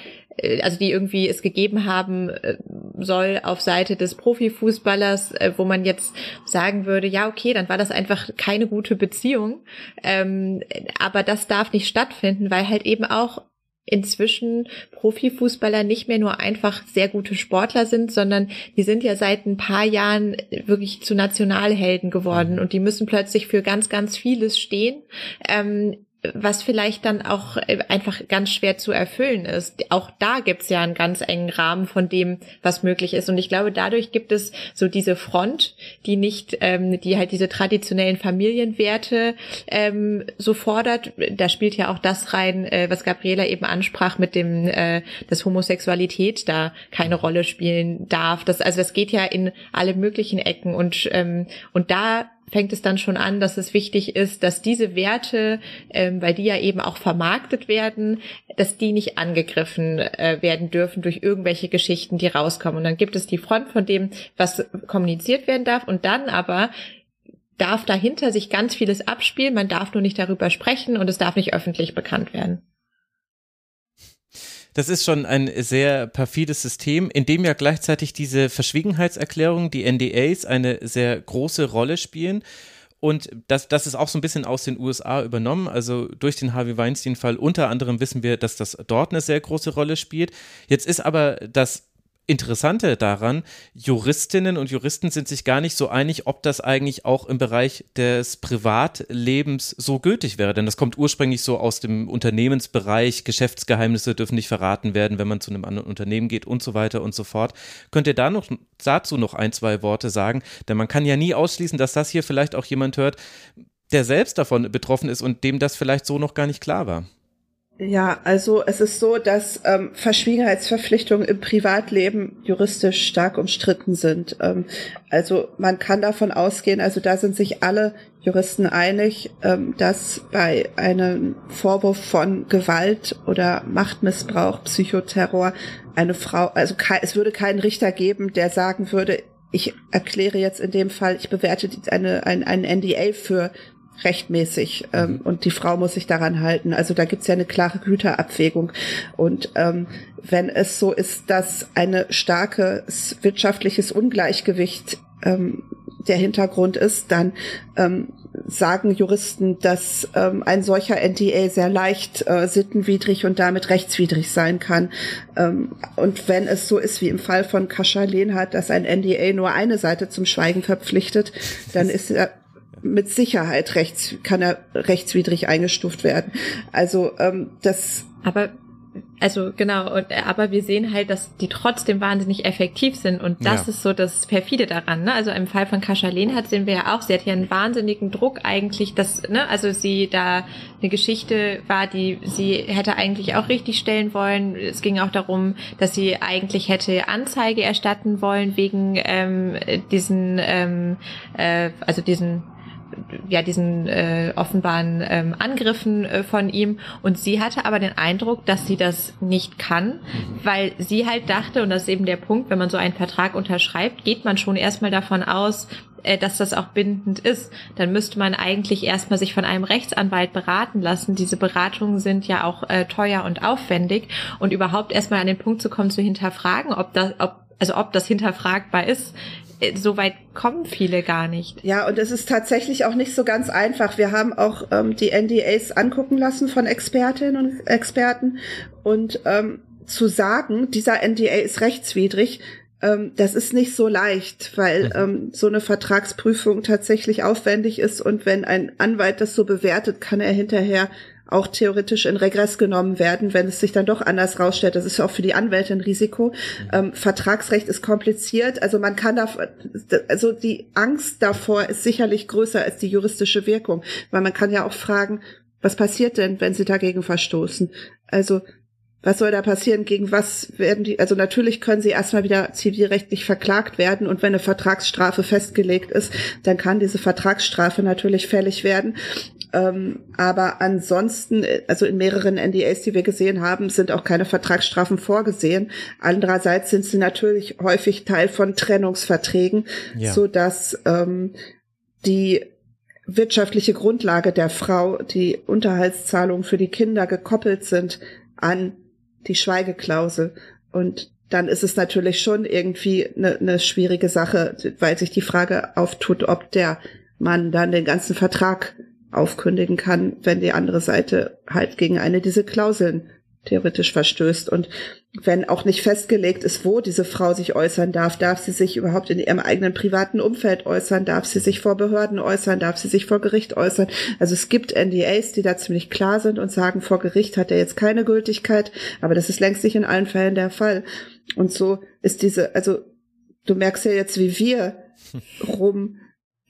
D: also die irgendwie es gegeben haben äh, soll auf Seite des Profifußballers, äh, wo man jetzt sagen würde, ja, okay, dann war das einfach keine gute Beziehung. Ähm, aber das darf nicht stattfinden, weil halt eben auch inzwischen Profifußballer nicht mehr nur einfach sehr gute Sportler sind, sondern die sind ja seit ein paar Jahren wirklich zu Nationalhelden geworden mhm. und die müssen plötzlich für ganz, ganz vieles stehen. Ähm, was vielleicht dann auch äh, einfach ganz schwer zu erfüllen ist. Auch da gibt's ja einen ganz engen Rahmen von dem, was möglich ist. Und ich glaube, dadurch gibt es so diese Front, die nicht, ähm, die halt diese traditionellen Familienwerte ähm, so fordert. Da spielt ja auch das rein, äh, was Gabriela eben ansprach, mit dem, äh, dass Homosexualität da keine Rolle spielen darf. Das, also das geht ja in alle möglichen Ecken und ähm, und da fängt es dann schon an, dass es wichtig ist, dass diese Werte, ähm, weil die ja eben auch vermarktet werden, dass die nicht angegriffen äh, werden dürfen durch irgendwelche Geschichten, die rauskommen. Und dann gibt es die Front von dem, was kommuniziert werden darf. Und dann aber darf dahinter sich ganz vieles abspielen. Man darf nur nicht darüber sprechen und es darf nicht öffentlich bekannt werden
C: das ist schon ein sehr perfides System, in dem ja gleichzeitig diese Verschwiegenheitserklärungen, die NDAs, eine sehr große Rolle spielen. Und das, das ist auch so ein bisschen aus den USA übernommen. Also durch den Harvey Weinstein-Fall unter anderem wissen wir, dass das dort eine sehr große Rolle spielt. Jetzt ist aber das Interessante daran, Juristinnen und Juristen sind sich gar nicht so einig, ob das eigentlich auch im Bereich des Privatlebens so gültig wäre. Denn das kommt ursprünglich so aus dem Unternehmensbereich, Geschäftsgeheimnisse dürfen nicht verraten werden, wenn man zu einem anderen Unternehmen geht und so weiter und so fort. Könnt ihr da noch dazu noch ein, zwei Worte sagen? Denn man kann ja nie ausschließen, dass das hier vielleicht auch jemand hört, der selbst davon betroffen ist und dem das vielleicht so noch gar nicht klar war.
B: Ja, also es ist so, dass ähm, Verschwiegenheitsverpflichtungen im Privatleben juristisch stark umstritten sind. Ähm, also man kann davon ausgehen, also da sind sich alle Juristen einig, ähm, dass bei einem Vorwurf von Gewalt oder Machtmissbrauch, Psychoterror eine Frau, also es würde keinen Richter geben, der sagen würde, ich erkläre jetzt in dem Fall, ich bewerte eine, ein, ein NDA für rechtmäßig ähm, mhm. und die Frau muss sich daran halten. Also da gibt's ja eine klare Güterabwägung. Und ähm, wenn es so ist, dass eine starke wirtschaftliches Ungleichgewicht ähm, der Hintergrund ist, dann ähm, sagen Juristen, dass ähm, ein solcher NDA sehr leicht äh, sittenwidrig und damit rechtswidrig sein kann. Ähm, und wenn es so ist wie im Fall von Kascha Lehnhardt, dass ein NDA nur eine Seite zum Schweigen verpflichtet, dann ist er mit Sicherheit rechts, kann er rechtswidrig eingestuft werden. Also ähm, das.
D: Aber also genau, und, aber wir sehen halt, dass die trotzdem wahnsinnig effektiv sind und das ja. ist so das perfide daran. Ne? Also im Fall von Kascha Lehnhardt sehen wir ja auch, sie hat ja einen wahnsinnigen Druck eigentlich, dass, ne, also sie da eine Geschichte war, die sie hätte eigentlich auch richtig stellen wollen. Es ging auch darum, dass sie eigentlich hätte Anzeige erstatten wollen wegen ähm, diesen, ähm, äh, also diesen ja diesen äh, offenbaren ähm, Angriffen äh, von ihm. Und sie hatte aber den Eindruck, dass sie das nicht kann, weil sie halt dachte und das ist eben der Punkt, wenn man so einen Vertrag unterschreibt, geht man schon erstmal davon aus, äh, dass das auch bindend ist, dann müsste man eigentlich erstmal sich von einem Rechtsanwalt beraten lassen. Diese Beratungen sind ja auch äh, teuer und aufwendig. Und überhaupt erstmal an den Punkt zu kommen, zu hinterfragen, ob das, ob also ob das hinterfragbar ist, so weit kommen viele gar nicht.
B: Ja, und es ist tatsächlich auch nicht so ganz einfach. Wir haben auch ähm, die NDAs angucken lassen von Expertinnen und Experten und ähm, zu sagen, dieser NDA ist rechtswidrig, ähm, das ist nicht so leicht, weil mhm. ähm, so eine Vertragsprüfung tatsächlich aufwendig ist und wenn ein Anwalt das so bewertet, kann er hinterher auch theoretisch in Regress genommen werden, wenn es sich dann doch anders rausstellt. Das ist ja auch für die Anwälte ein Risiko. Mhm. Ähm, Vertragsrecht ist kompliziert, also man kann da, also die Angst davor ist sicherlich größer als die juristische Wirkung, weil man kann ja auch fragen, was passiert denn, wenn sie dagegen verstoßen? Also was soll da passieren? Gegen was werden die? Also natürlich können sie erstmal wieder zivilrechtlich verklagt werden und wenn eine Vertragsstrafe festgelegt ist, dann kann diese Vertragsstrafe natürlich fällig werden. Ähm, aber ansonsten, also in mehreren NDAs, die wir gesehen haben, sind auch keine Vertragsstrafen vorgesehen. Andererseits sind sie natürlich häufig Teil von Trennungsverträgen, ja. so dass ähm, die wirtschaftliche Grundlage der Frau, die Unterhaltszahlungen für die Kinder gekoppelt sind an die Schweigeklausel. Und dann ist es natürlich schon irgendwie eine, eine schwierige Sache, weil sich die Frage auftut, ob der Mann dann den ganzen Vertrag aufkündigen kann, wenn die andere Seite halt gegen eine dieser Klauseln theoretisch verstößt. Und wenn auch nicht festgelegt ist, wo diese Frau sich äußern darf, darf sie sich überhaupt in ihrem eigenen privaten Umfeld äußern, darf sie sich vor Behörden äußern, darf sie sich vor Gericht äußern. Also es gibt NDAs, die da ziemlich klar sind und sagen, vor Gericht hat er jetzt keine Gültigkeit, aber das ist längst nicht in allen Fällen der Fall. Und so ist diese, also du merkst ja jetzt, wie wir rum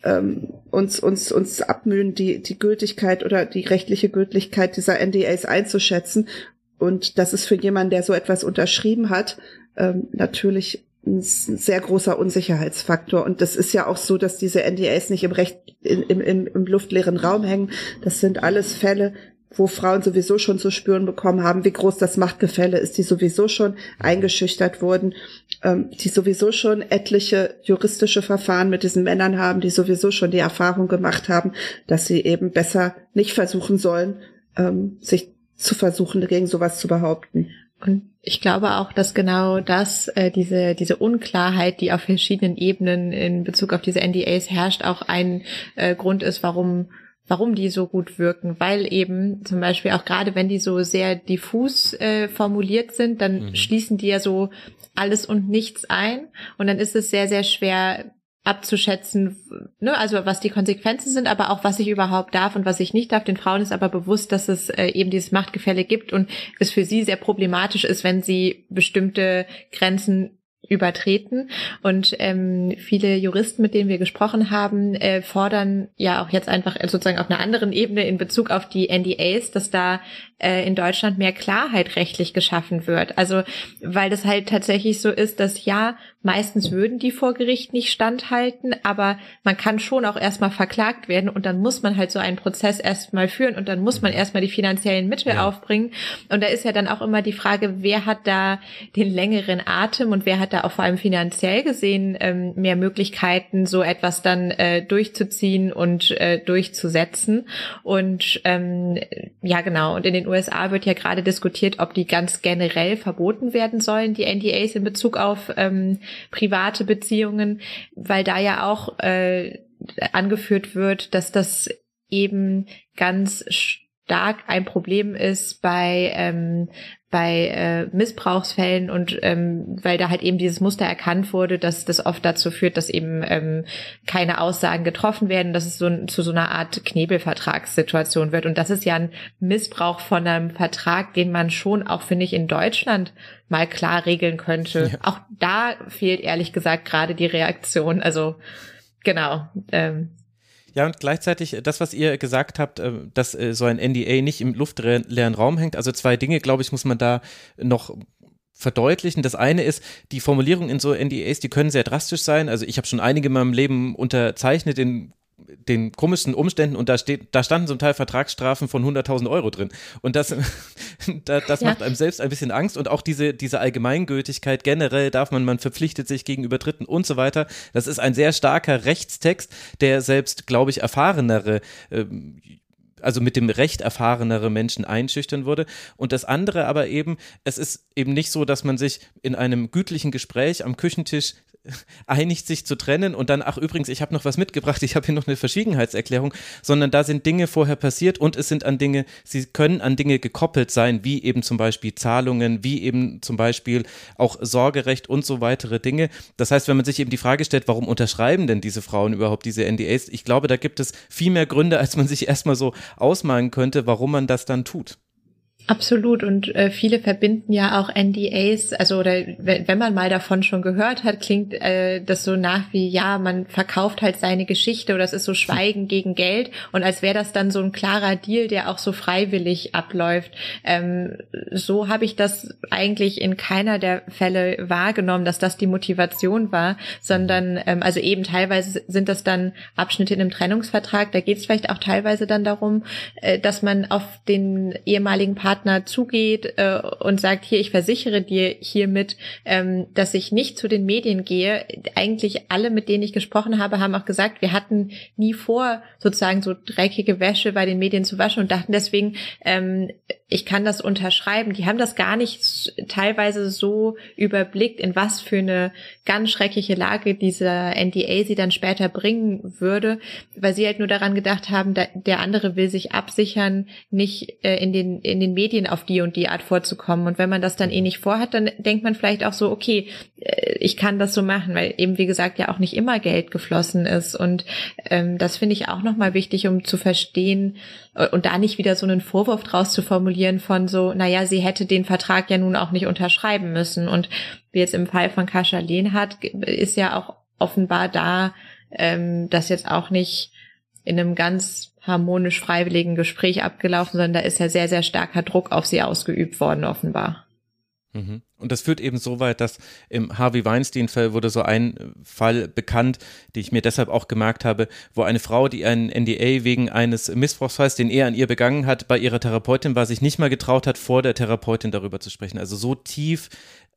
B: ähm, uns, uns, uns abmühen, die, die Gültigkeit oder die rechtliche Gültigkeit dieser NDAs einzuschätzen. Und das ist für jemanden, der so etwas unterschrieben hat, ähm, natürlich ein sehr großer Unsicherheitsfaktor. Und das ist ja auch so, dass diese NDAs nicht im Recht, im, im, im luftleeren Raum hängen. Das sind alles Fälle, wo Frauen sowieso schon zu spüren bekommen haben, wie groß das Machtgefälle ist, die sowieso schon eingeschüchtert wurden, ähm, die sowieso schon etliche juristische Verfahren mit diesen Männern haben, die sowieso schon die Erfahrung gemacht haben, dass sie eben besser nicht versuchen sollen, ähm, sich zu versuchen, gegen sowas zu behaupten.
D: Und ich glaube auch, dass genau das, äh, diese, diese Unklarheit, die auf verschiedenen Ebenen in Bezug auf diese NDAs herrscht, auch ein äh, Grund ist, warum warum die so gut wirken, weil eben zum Beispiel auch gerade wenn die so sehr diffus äh, formuliert sind, dann mhm. schließen die ja so alles und nichts ein und dann ist es sehr, sehr schwer abzuschätzen, ne, also was die Konsequenzen sind, aber auch was ich überhaupt darf und was ich nicht darf. Den Frauen ist aber bewusst, dass es äh, eben dieses Machtgefälle gibt und es für sie sehr problematisch ist, wenn sie bestimmte Grenzen übertreten. Und ähm, viele Juristen, mit denen wir gesprochen haben, äh, fordern ja auch jetzt einfach sozusagen auf einer anderen Ebene in Bezug auf die NDAs, dass da äh, in Deutschland mehr Klarheit rechtlich geschaffen wird. Also weil das halt tatsächlich so ist, dass ja, meistens würden die vor Gericht nicht standhalten, aber man kann schon auch erstmal verklagt werden und dann muss man halt so einen Prozess erstmal führen und dann muss man erstmal die finanziellen Mittel ja. aufbringen. Und da ist ja dann auch immer die Frage, wer hat da den längeren Atem und wer hat da auch vor allem finanziell gesehen ähm, mehr Möglichkeiten, so etwas dann äh, durchzuziehen und äh, durchzusetzen. Und ähm, ja, genau. Und in den USA wird ja gerade diskutiert, ob die ganz generell verboten werden sollen, die NDAs in Bezug auf ähm, private Beziehungen, weil da ja auch äh, angeführt wird, dass das eben ganz stark ein Problem ist bei ähm, bei äh, Missbrauchsfällen und ähm, weil da halt eben dieses Muster erkannt wurde, dass das oft dazu führt, dass eben ähm, keine Aussagen getroffen werden, dass es so zu so einer Art Knebelvertragssituation wird. Und das ist ja ein Missbrauch von einem Vertrag, den man schon auch, finde ich, in Deutschland mal klar regeln könnte. Ja. Auch da fehlt ehrlich gesagt gerade die Reaktion. Also genau. Ähm,
C: ja, und gleichzeitig äh, das, was ihr gesagt habt, äh, dass äh, so ein NDA nicht im luftleeren Raum hängt. Also zwei Dinge, glaube ich, muss man da noch verdeutlichen. Das eine ist, die Formulierung in so NDAs, die können sehr drastisch sein. Also ich habe schon einige in meinem Leben unterzeichnet in den komischsten Umständen und da steht, da standen zum Teil Vertragsstrafen von 100.000 Euro drin. Und das, das ja. macht einem selbst ein bisschen Angst und auch diese, diese Allgemeingültigkeit generell darf man, man verpflichtet sich gegenüber Dritten und so weiter. Das ist ein sehr starker Rechtstext, der selbst, glaube ich, erfahrenere ähm, also mit dem Recht erfahrenere Menschen einschüchtern wurde. Und das andere aber eben, es ist eben nicht so, dass man sich in einem gütlichen Gespräch am Küchentisch einigt, sich zu trennen und dann, ach übrigens, ich habe noch was mitgebracht, ich habe hier noch eine Verschwiegenheitserklärung, sondern da sind Dinge vorher passiert und es sind an Dinge, sie können an Dinge gekoppelt sein, wie eben zum Beispiel Zahlungen, wie eben zum Beispiel auch Sorgerecht und so weitere Dinge. Das heißt, wenn man sich eben die Frage stellt, warum unterschreiben denn diese Frauen überhaupt diese NDAs? Ich glaube, da gibt es viel mehr Gründe, als man sich erstmal so ausmalen könnte, warum man das dann tut.
D: Absolut. Und äh, viele verbinden ja auch NDAs, also oder wenn, wenn man mal davon schon gehört hat, klingt äh, das so nach wie ja, man verkauft halt seine Geschichte oder es ist so Schweigen gegen Geld. Und als wäre das dann so ein klarer Deal, der auch so freiwillig abläuft. Ähm, so habe ich das eigentlich in keiner der Fälle wahrgenommen, dass das die Motivation war, sondern ähm, also eben teilweise sind das dann Abschnitte in einem Trennungsvertrag, da geht es vielleicht auch teilweise dann darum, äh, dass man auf den ehemaligen Partner Partner zugeht äh, und sagt, hier, ich versichere dir hiermit, ähm, dass ich nicht zu den Medien gehe. Eigentlich alle, mit denen ich gesprochen habe, haben auch gesagt, wir hatten nie vor, sozusagen so dreckige Wäsche bei den Medien zu waschen und dachten deswegen, ähm, ich kann das unterschreiben. Die haben das gar nicht teilweise so überblickt, in was für eine ganz schreckliche Lage dieser NDA sie dann später bringen würde, weil sie halt nur daran gedacht haben, der andere will sich absichern, nicht äh, in den in den Medien auf die und die Art vorzukommen. Und wenn man das dann eh nicht vorhat, dann denkt man vielleicht auch so, okay, äh, ich kann das so machen, weil eben wie gesagt ja auch nicht immer Geld geflossen ist. Und ähm, das finde ich auch nochmal wichtig, um zu verstehen, und da nicht wieder so einen Vorwurf draus zu formulieren von so, naja, sie hätte den Vertrag ja nun auch nicht unterschreiben müssen. Und wie jetzt im Fall von Kascha Lehnhardt ist ja auch offenbar da, ähm, das jetzt auch nicht in einem ganz harmonisch freiwilligen Gespräch abgelaufen, sondern da ist ja sehr, sehr starker Druck auf sie ausgeübt worden, offenbar.
C: Mhm. Und das führt eben so weit, dass im Harvey Weinstein-Fall wurde so ein Fall bekannt, die ich mir deshalb auch gemerkt habe, wo eine Frau, die einen NDA wegen eines Missbrauchsfalls, den er an ihr begangen hat, bei ihrer Therapeutin war, sich nicht mal getraut hat, vor der Therapeutin darüber zu sprechen. Also so tief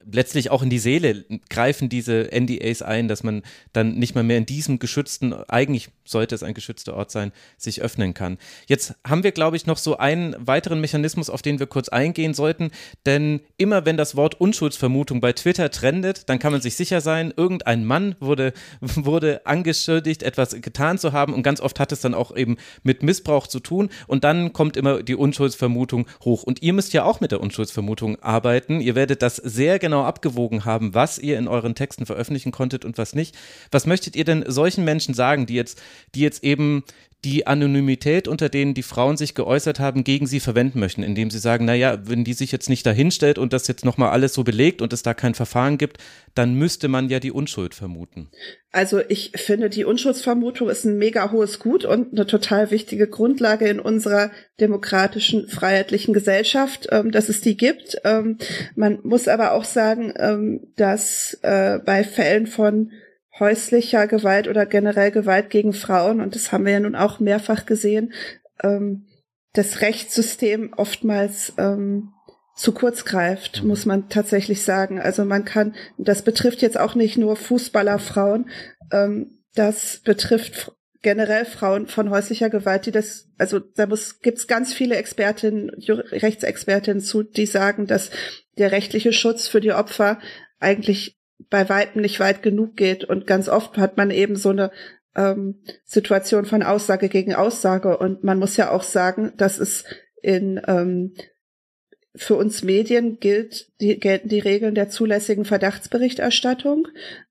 C: letztlich auch in die Seele greifen diese NDAs ein, dass man dann nicht mal mehr in diesem geschützten, eigentlich sollte es ein geschützter Ort sein, sich öffnen kann. Jetzt haben wir, glaube ich, noch so einen weiteren Mechanismus, auf den wir kurz eingehen sollten, denn immer wenn das Wort Unschuldsvermutung bei Twitter trendet, dann kann man sich sicher sein, irgendein Mann wurde, wurde angeschuldigt, etwas getan zu haben und ganz oft hat es dann auch eben mit Missbrauch zu tun und dann kommt immer die Unschuldsvermutung hoch. Und ihr müsst ja auch mit der Unschuldsvermutung arbeiten. Ihr werdet das sehr genau genau abgewogen haben, was ihr in euren Texten veröffentlichen konntet und was nicht. Was möchtet ihr denn solchen Menschen sagen, die jetzt, die jetzt eben die Anonymität, unter denen die Frauen sich geäußert haben, gegen sie verwenden möchten, indem sie sagen, naja, wenn die sich jetzt nicht dahinstellt und das jetzt nochmal alles so belegt und es da kein Verfahren gibt, dann müsste man ja die Unschuld vermuten.
B: Also ich finde, die Unschuldsvermutung ist ein mega hohes Gut und eine total wichtige Grundlage in unserer demokratischen, freiheitlichen Gesellschaft, ähm, dass es die gibt. Ähm, man muss aber auch sagen, ähm, dass äh, bei Fällen von häuslicher Gewalt oder generell Gewalt gegen Frauen, und das haben wir ja nun auch mehrfach gesehen, ähm, das Rechtssystem oftmals ähm, zu kurz greift, mhm. muss man tatsächlich sagen. Also man kann, das betrifft jetzt auch nicht nur Fußballerfrauen, ähm, das betrifft generell Frauen von häuslicher Gewalt, die das, also da muss, gibt's ganz viele Expertinnen, Rechtsexpertinnen zu, die sagen, dass der rechtliche Schutz für die Opfer eigentlich bei weitem nicht weit genug geht. Und ganz oft hat man eben so eine ähm, Situation von Aussage gegen Aussage. Und man muss ja auch sagen, dass es in ähm, für uns Medien gilt, die, gelten die Regeln der zulässigen Verdachtsberichterstattung.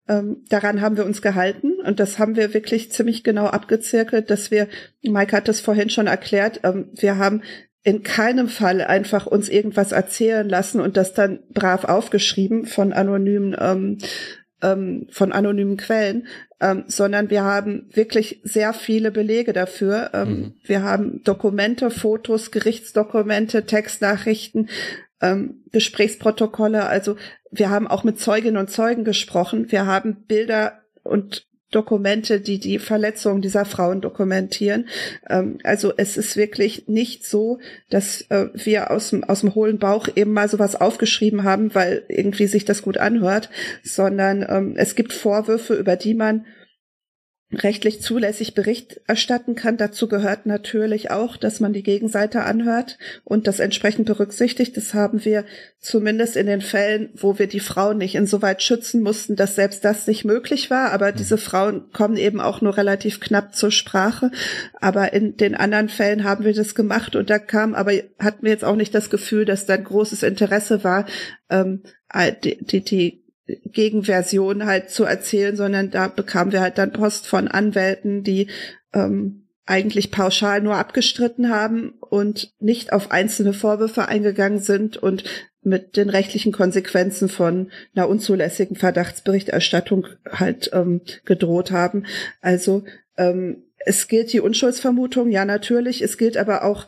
B: Ähm, daran haben wir uns gehalten und das haben wir wirklich ziemlich genau abgezirkelt, dass wir, Mike hat das vorhin schon erklärt, ähm, wir haben in keinem Fall einfach uns irgendwas erzählen lassen und das dann brav aufgeschrieben von anonymen ähm, ähm, von anonymen Quellen, ähm, sondern wir haben wirklich sehr viele Belege dafür. Ähm, mhm. Wir haben Dokumente, Fotos, Gerichtsdokumente, Textnachrichten, ähm, Gesprächsprotokolle. Also wir haben auch mit Zeuginnen und Zeugen gesprochen. Wir haben Bilder und Dokumente, die die Verletzungen dieser Frauen dokumentieren. Ähm, also es ist wirklich nicht so, dass äh, wir aus dem, aus dem hohlen Bauch eben mal sowas aufgeschrieben haben, weil irgendwie sich das gut anhört, sondern ähm, es gibt Vorwürfe, über die man rechtlich zulässig Bericht erstatten kann. Dazu gehört natürlich auch, dass man die Gegenseite anhört und das entsprechend berücksichtigt. Das haben wir zumindest in den Fällen, wo wir die Frauen nicht insoweit schützen mussten, dass selbst das nicht möglich war. Aber diese mhm. Frauen kommen eben auch nur relativ knapp zur Sprache. Aber in den anderen Fällen haben wir das gemacht und da kam, aber hatten wir jetzt auch nicht das Gefühl, dass da ein großes Interesse war, ähm, die, die, die Gegenversion halt zu erzählen, sondern da bekamen wir halt dann Post von Anwälten, die ähm, eigentlich pauschal nur abgestritten haben und nicht auf einzelne Vorwürfe eingegangen sind und mit den rechtlichen Konsequenzen von einer unzulässigen Verdachtsberichterstattung halt ähm, gedroht haben. Also ähm, es gilt die Unschuldsvermutung, ja natürlich. Es gilt aber auch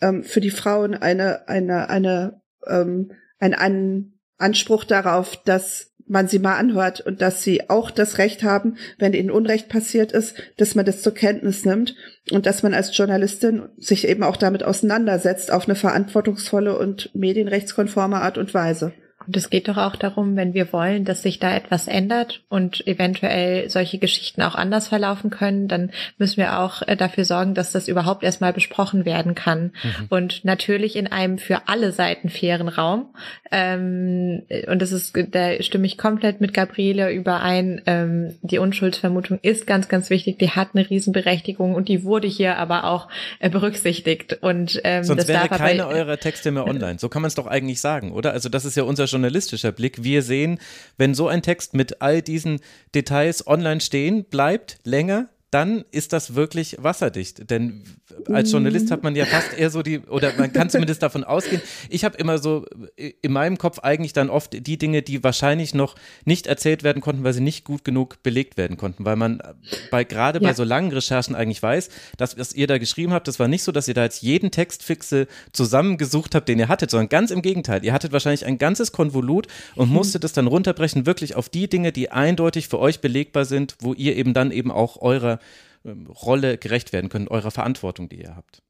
B: ähm, für die Frauen eine eine eine ähm, ein, ein Anspruch darauf, dass man sie mal anhört und dass sie auch das Recht haben, wenn ihnen Unrecht passiert ist, dass man das zur Kenntnis nimmt und dass man als Journalistin sich eben auch damit auseinandersetzt auf eine verantwortungsvolle und medienrechtskonforme Art und Weise.
D: Und es geht doch auch darum, wenn wir wollen, dass sich da etwas ändert und eventuell solche Geschichten auch anders verlaufen können, dann müssen wir auch äh, dafür sorgen, dass das überhaupt erstmal besprochen werden kann. Mhm. Und natürlich in einem für alle Seiten fairen Raum. Ähm, und das ist, da stimme ich komplett mit Gabriele überein. Ähm, die Unschuldsvermutung ist ganz, ganz wichtig. Die hat eine Riesenberechtigung und die wurde hier aber auch äh, berücksichtigt. Und
C: ähm, Sonst das wäre keine eurer Texte mehr online. So kann man es doch eigentlich sagen, oder? Also das ist ja unser journalistischer Blick. Wir sehen, wenn so ein Text mit all diesen Details online stehen bleibt, länger, dann ist das wirklich wasserdicht. Denn als Journalist hat man ja fast eher so die, oder man kann zumindest davon ausgehen. Ich habe immer so in meinem Kopf eigentlich dann oft die Dinge, die wahrscheinlich noch nicht erzählt werden konnten, weil sie nicht gut genug belegt werden konnten. Weil man bei gerade ja. bei so langen Recherchen eigentlich weiß, dass was ihr da geschrieben habt, das war nicht so, dass ihr da jetzt jeden Textfixe zusammengesucht habt, den ihr hattet, sondern ganz im Gegenteil. Ihr hattet wahrscheinlich ein ganzes Konvolut und mhm. musstet es dann runterbrechen, wirklich auf die Dinge, die eindeutig für euch belegbar sind, wo ihr eben dann eben auch eurer ähm, Rolle gerecht werden können, eurer Verantwortung, die ihr habt.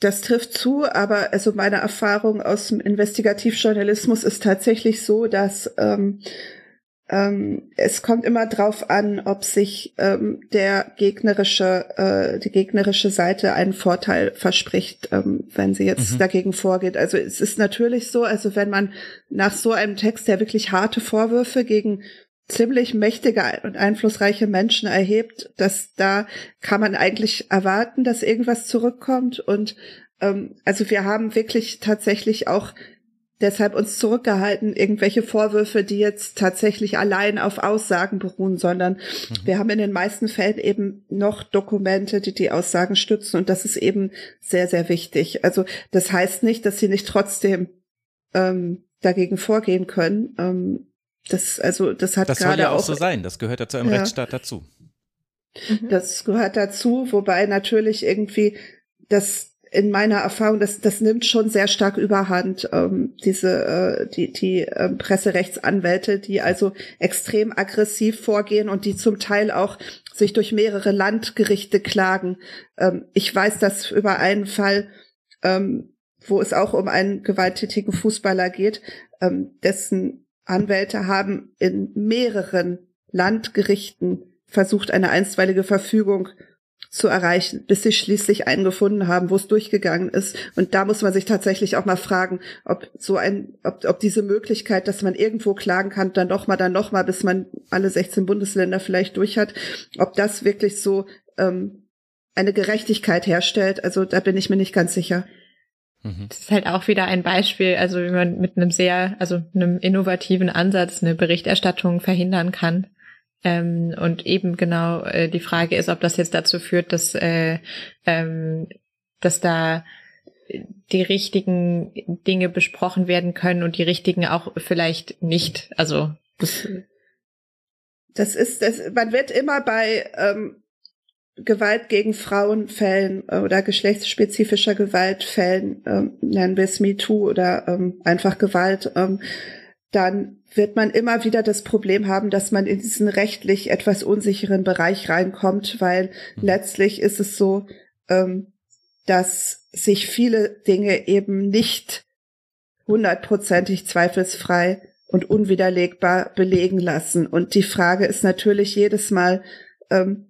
B: Das trifft zu, aber also meine Erfahrung aus dem Investigativjournalismus ist tatsächlich so, dass ähm, ähm, es kommt immer drauf an, ob sich ähm, der gegnerische, äh, die gegnerische Seite einen Vorteil verspricht, ähm, wenn sie jetzt mhm. dagegen vorgeht. Also es ist natürlich so, also wenn man nach so einem Text, der wirklich harte Vorwürfe gegen ziemlich mächtige und einflussreiche Menschen erhebt, dass da kann man eigentlich erwarten, dass irgendwas zurückkommt. Und ähm, also wir haben wirklich tatsächlich auch deshalb uns zurückgehalten, irgendwelche Vorwürfe, die jetzt tatsächlich allein auf Aussagen beruhen, sondern mhm. wir haben in den meisten Fällen eben noch Dokumente, die die Aussagen stützen und das ist eben sehr, sehr wichtig. Also das heißt nicht, dass sie nicht trotzdem ähm, dagegen vorgehen können. Ähm, das, also, das hat
C: das
B: gerade
C: soll ja auch,
B: auch
C: so sein. Das gehört ja zu einem ja. Rechtsstaat dazu.
B: Mhm. Das gehört dazu, wobei natürlich irgendwie das in meiner Erfahrung, das, das nimmt schon sehr stark überhand, ähm, diese, äh, die, die äh, Presserechtsanwälte, die also extrem aggressiv vorgehen und die zum Teil auch sich durch mehrere Landgerichte klagen. Ähm, ich weiß das über einen Fall, ähm, wo es auch um einen gewalttätigen Fußballer geht, ähm, dessen Anwälte haben in mehreren Landgerichten versucht, eine einstweilige Verfügung zu erreichen, bis sie schließlich einen gefunden haben, wo es durchgegangen ist. Und da muss man sich tatsächlich auch mal fragen, ob so ein, ob, ob diese Möglichkeit, dass man irgendwo klagen kann, dann noch mal, dann noch mal, bis man alle 16 Bundesländer vielleicht durch hat, ob das wirklich so ähm, eine Gerechtigkeit herstellt. Also da bin ich mir nicht ganz sicher.
D: Mhm. Das ist halt auch wieder ein Beispiel, also wie man mit einem sehr, also einem innovativen Ansatz eine Berichterstattung verhindern kann. Ähm, und eben genau äh, die Frage ist, ob das jetzt dazu führt, dass, äh, ähm, dass da die richtigen Dinge besprochen werden können und die richtigen auch vielleicht nicht. Also das,
B: das ist, das, man wird immer bei ähm, Gewalt gegen Frauen Fällen äh, oder geschlechtsspezifischer Gewalt Fällen, ähm, nennen wir es MeToo oder ähm, einfach Gewalt, ähm, dann wird man immer wieder das Problem haben, dass man in diesen rechtlich etwas unsicheren Bereich reinkommt, weil mhm. letztlich ist es so, ähm, dass sich viele Dinge eben nicht hundertprozentig zweifelsfrei und unwiderlegbar belegen lassen. Und die Frage ist natürlich jedes Mal, ähm,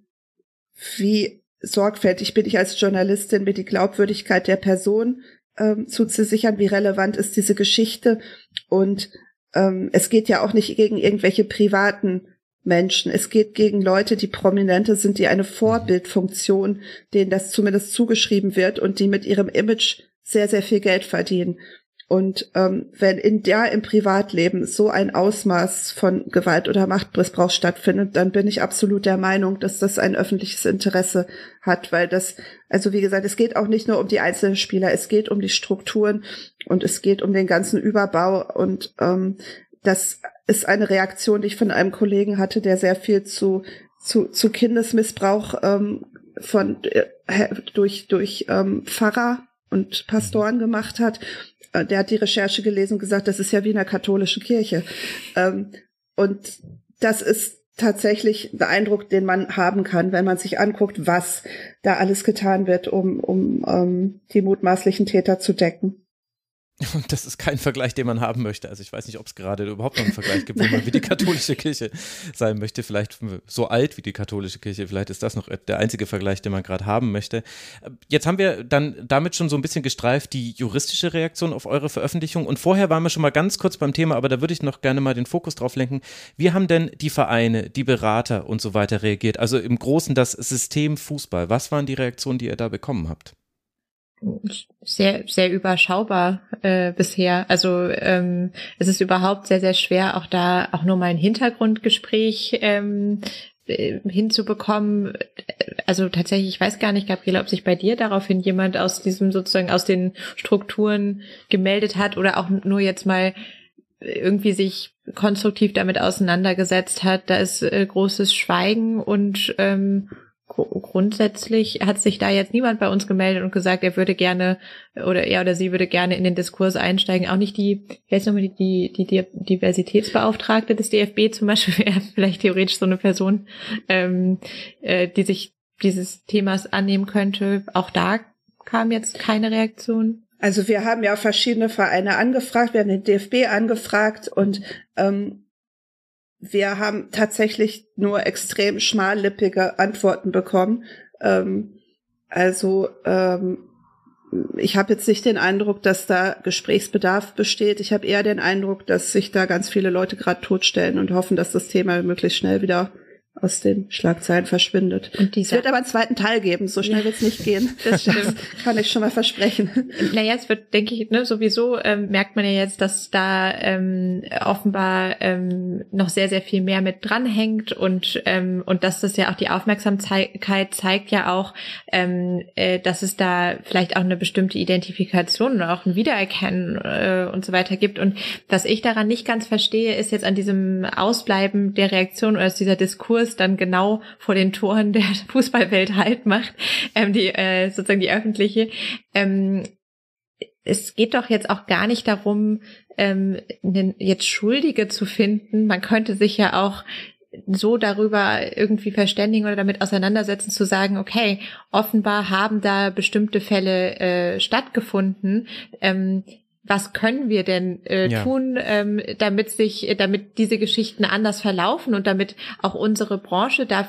B: wie sorgfältig bin ich als Journalistin, mir die Glaubwürdigkeit der Person ähm, zuzusichern, wie relevant ist diese Geschichte. Und ähm, es geht ja auch nicht gegen irgendwelche privaten Menschen. Es geht gegen Leute, die prominente sind, die eine Vorbildfunktion, denen das zumindest zugeschrieben wird und die mit ihrem Image sehr, sehr viel Geld verdienen. Und ähm, wenn in der im Privatleben so ein Ausmaß von Gewalt oder Machtmissbrauch stattfindet, dann bin ich absolut der Meinung, dass das ein öffentliches Interesse hat, weil das, also wie gesagt, es geht auch nicht nur um die einzelnen Spieler, es geht um die Strukturen und es geht um den ganzen Überbau. Und ähm, das ist eine Reaktion, die ich von einem Kollegen hatte, der sehr viel zu zu, zu Kindesmissbrauch ähm, von äh, durch durch ähm, Pfarrer und Pastoren gemacht hat der hat die Recherche gelesen und gesagt, das ist ja wie in der katholischen Kirche. Ähm, und das ist tatsächlich der Eindruck, den man haben kann, wenn man sich anguckt, was da alles getan wird, um, um um die mutmaßlichen Täter zu decken.
C: Und das ist kein Vergleich, den man haben möchte. Also ich weiß nicht, ob es gerade überhaupt noch einen Vergleich gibt, wo man wie die katholische Kirche sein möchte. Vielleicht so alt wie die katholische Kirche. Vielleicht ist das noch der einzige Vergleich, den man gerade haben möchte. Jetzt haben wir dann damit schon so ein bisschen gestreift die juristische Reaktion auf eure Veröffentlichung. Und vorher waren wir schon mal ganz kurz beim Thema, aber da würde ich noch gerne mal den Fokus drauf lenken. Wie haben denn die Vereine, die Berater und so weiter reagiert? Also im Großen das System Fußball. Was waren die Reaktionen, die ihr da bekommen habt?
D: Sehr sehr überschaubar äh, bisher. Also ähm, es ist überhaupt sehr sehr schwer, auch da auch nur mal ein Hintergrundgespräch ähm, äh, hinzubekommen. Also tatsächlich, ich weiß gar nicht, Gabriele, ob sich bei dir daraufhin jemand aus diesem sozusagen aus den Strukturen gemeldet hat oder auch nur jetzt mal irgendwie sich konstruktiv damit auseinandergesetzt hat. Da ist äh, großes Schweigen und ähm, grundsätzlich hat sich da jetzt niemand bei uns gemeldet und gesagt, er würde gerne oder er oder sie würde gerne in den Diskurs einsteigen. Auch nicht die, jetzt nochmal die, die, die Diversitätsbeauftragte des DFB zum Beispiel wäre vielleicht theoretisch so eine Person, ähm, äh, die sich dieses Themas annehmen könnte. Auch da kam jetzt keine Reaktion.
B: Also wir haben ja verschiedene Vereine angefragt, wir haben den DFB angefragt und ähm, wir haben tatsächlich nur extrem schmallippige Antworten bekommen. Ähm, also ähm, ich habe jetzt nicht den Eindruck, dass da Gesprächsbedarf besteht. Ich habe eher den Eindruck, dass sich da ganz viele Leute gerade totstellen und hoffen, dass das Thema möglichst schnell wieder aus den Schlagzeilen verschwindet. Und es wird aber einen zweiten Teil geben, so schnell ja, wird es nicht gehen. Das, das, kann ich schon mal versprechen.
D: Naja, es wird, denke ich, ne, sowieso ähm, merkt man ja jetzt, dass da ähm, offenbar ähm, noch sehr, sehr viel mehr mit dranhängt und, ähm, und dass das ja auch die Aufmerksamkeit zeigt ja auch, ähm, äh, dass es da vielleicht auch eine bestimmte Identifikation oder auch ein Wiedererkennen äh, und so weiter gibt. Und was ich daran nicht ganz verstehe, ist jetzt an diesem Ausbleiben der Reaktion oder dieser Diskurs dann genau vor den Toren der Fußballwelt halt macht, ähm, die äh, sozusagen die öffentliche. Ähm, es geht doch jetzt auch gar nicht darum, ähm, jetzt Schuldige zu finden. Man könnte sich ja auch so darüber irgendwie verständigen oder damit auseinandersetzen, zu sagen, okay, offenbar haben da bestimmte Fälle äh, stattgefunden. Ähm, was können wir denn äh, ja. tun, ähm, damit sich, damit diese Geschichten anders verlaufen und damit auch unsere Branche da,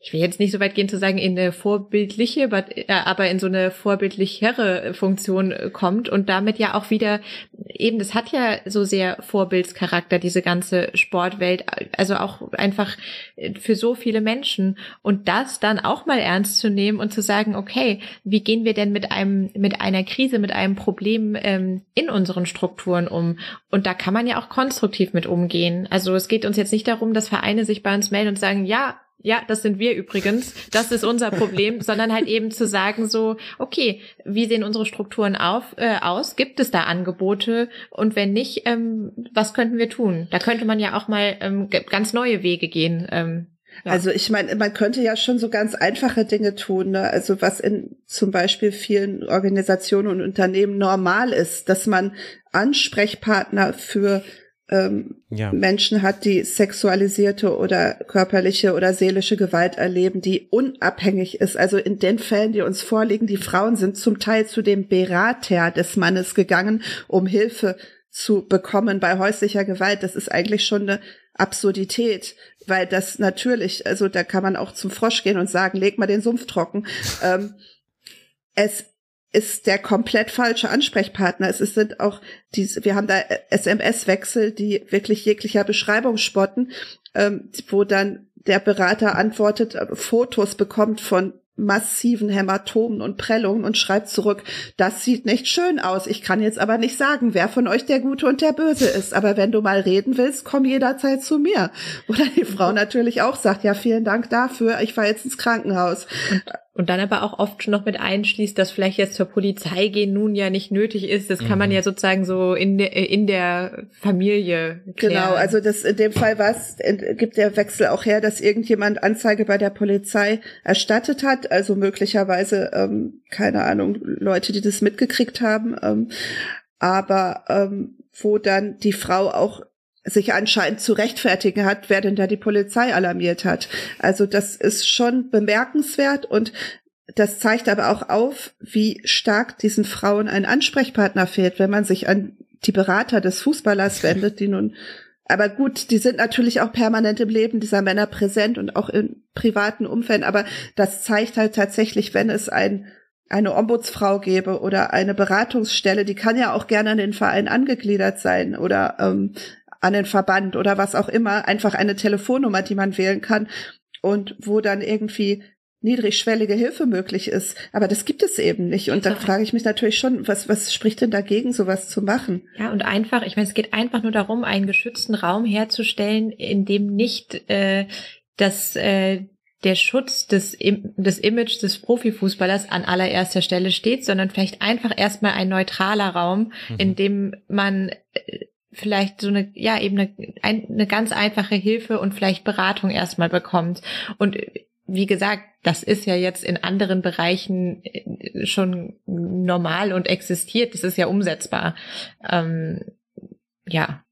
D: ich will jetzt nicht so weit gehen zu sagen, in eine vorbildliche, äh, aber in so eine vorbildlichere Funktion äh, kommt und damit ja auch wieder eben, das hat ja so sehr Vorbildscharakter, diese ganze Sportwelt, also auch einfach äh, für so viele Menschen und das dann auch mal ernst zu nehmen und zu sagen, okay, wie gehen wir denn mit einem, mit einer Krise, mit einem Problem ähm, in unseren Strukturen um. Und da kann man ja auch konstruktiv mit umgehen. Also es geht uns jetzt nicht darum, dass Vereine sich bei uns melden und sagen, ja, ja, das sind wir übrigens, das ist unser Problem, sondern halt eben zu sagen so, okay, wie sehen unsere Strukturen auf, äh, aus? Gibt es da Angebote? Und wenn nicht, ähm, was könnten wir tun? Da könnte man ja auch mal ähm, ganz neue Wege gehen. Ähm,
B: ja. Also ich meine, man könnte ja schon so ganz einfache Dinge tun. Ne? Also was in zum Beispiel vielen Organisationen und Unternehmen normal ist, dass man Ansprechpartner für ähm, ja. Menschen hat, die sexualisierte oder körperliche oder seelische Gewalt erleben, die unabhängig ist. Also in den Fällen, die uns vorliegen, die Frauen sind zum Teil zu dem Berater des Mannes gegangen, um Hilfe zu bekommen bei häuslicher Gewalt. Das ist eigentlich schon eine Absurdität, weil das natürlich, also da kann man auch zum Frosch gehen und sagen, leg mal den Sumpf trocken. ähm, es ist der komplett falsche Ansprechpartner. Es sind auch diese, wir haben da SMS-Wechsel, die wirklich jeglicher Beschreibung spotten, ähm, wo dann der Berater antwortet, äh, Fotos bekommt von massiven Hämatomen und Prellungen und schreibt zurück, das sieht nicht schön aus. Ich kann jetzt aber nicht sagen, wer von euch der Gute und der Böse ist. Aber wenn du mal reden willst, komm jederzeit zu mir. Oder die Frau natürlich auch sagt, ja, vielen Dank dafür. Ich fahre jetzt ins Krankenhaus.
D: Und dann aber auch oft schon noch mit einschließt, dass vielleicht jetzt zur Polizei gehen nun ja nicht nötig ist. Das kann mhm. man ja sozusagen so in der, in der Familie
B: klären. Genau, also das in dem Fall was gibt der Wechsel auch her, dass irgendjemand Anzeige bei der Polizei erstattet hat. Also möglicherweise, ähm, keine Ahnung, Leute, die das mitgekriegt haben. Ähm, aber ähm, wo dann die Frau auch sich anscheinend zu rechtfertigen hat, wer denn da die Polizei alarmiert hat. Also das ist schon bemerkenswert und das zeigt aber auch auf, wie stark diesen Frauen ein Ansprechpartner fehlt, wenn man sich an die Berater des Fußballers wendet, die nun aber gut, die sind natürlich auch permanent im Leben dieser Männer präsent und auch in privaten Umfällen. Aber das zeigt halt tatsächlich, wenn es ein, eine Ombudsfrau gäbe oder eine Beratungsstelle, die kann ja auch gerne an den Verein angegliedert sein oder ähm, an den Verband oder was auch immer, einfach eine Telefonnummer, die man wählen kann und wo dann irgendwie niedrigschwellige Hilfe möglich ist. Aber das gibt es eben nicht. Und da frage ich mich natürlich schon, was, was spricht denn dagegen, sowas zu machen?
D: Ja, und einfach, ich meine, es geht einfach nur darum, einen geschützten Raum herzustellen, in dem nicht äh, das äh, der Schutz des, des Image des Profifußballers an allererster Stelle steht, sondern vielleicht einfach erstmal ein neutraler Raum, mhm. in dem man äh, vielleicht so eine, ja, eben eine, eine ganz einfache Hilfe und vielleicht Beratung erstmal bekommt. Und wie gesagt, das ist ja jetzt in anderen Bereichen äh, schon normal und existiert. Das ist ja umsetzbar. Ähm, ja,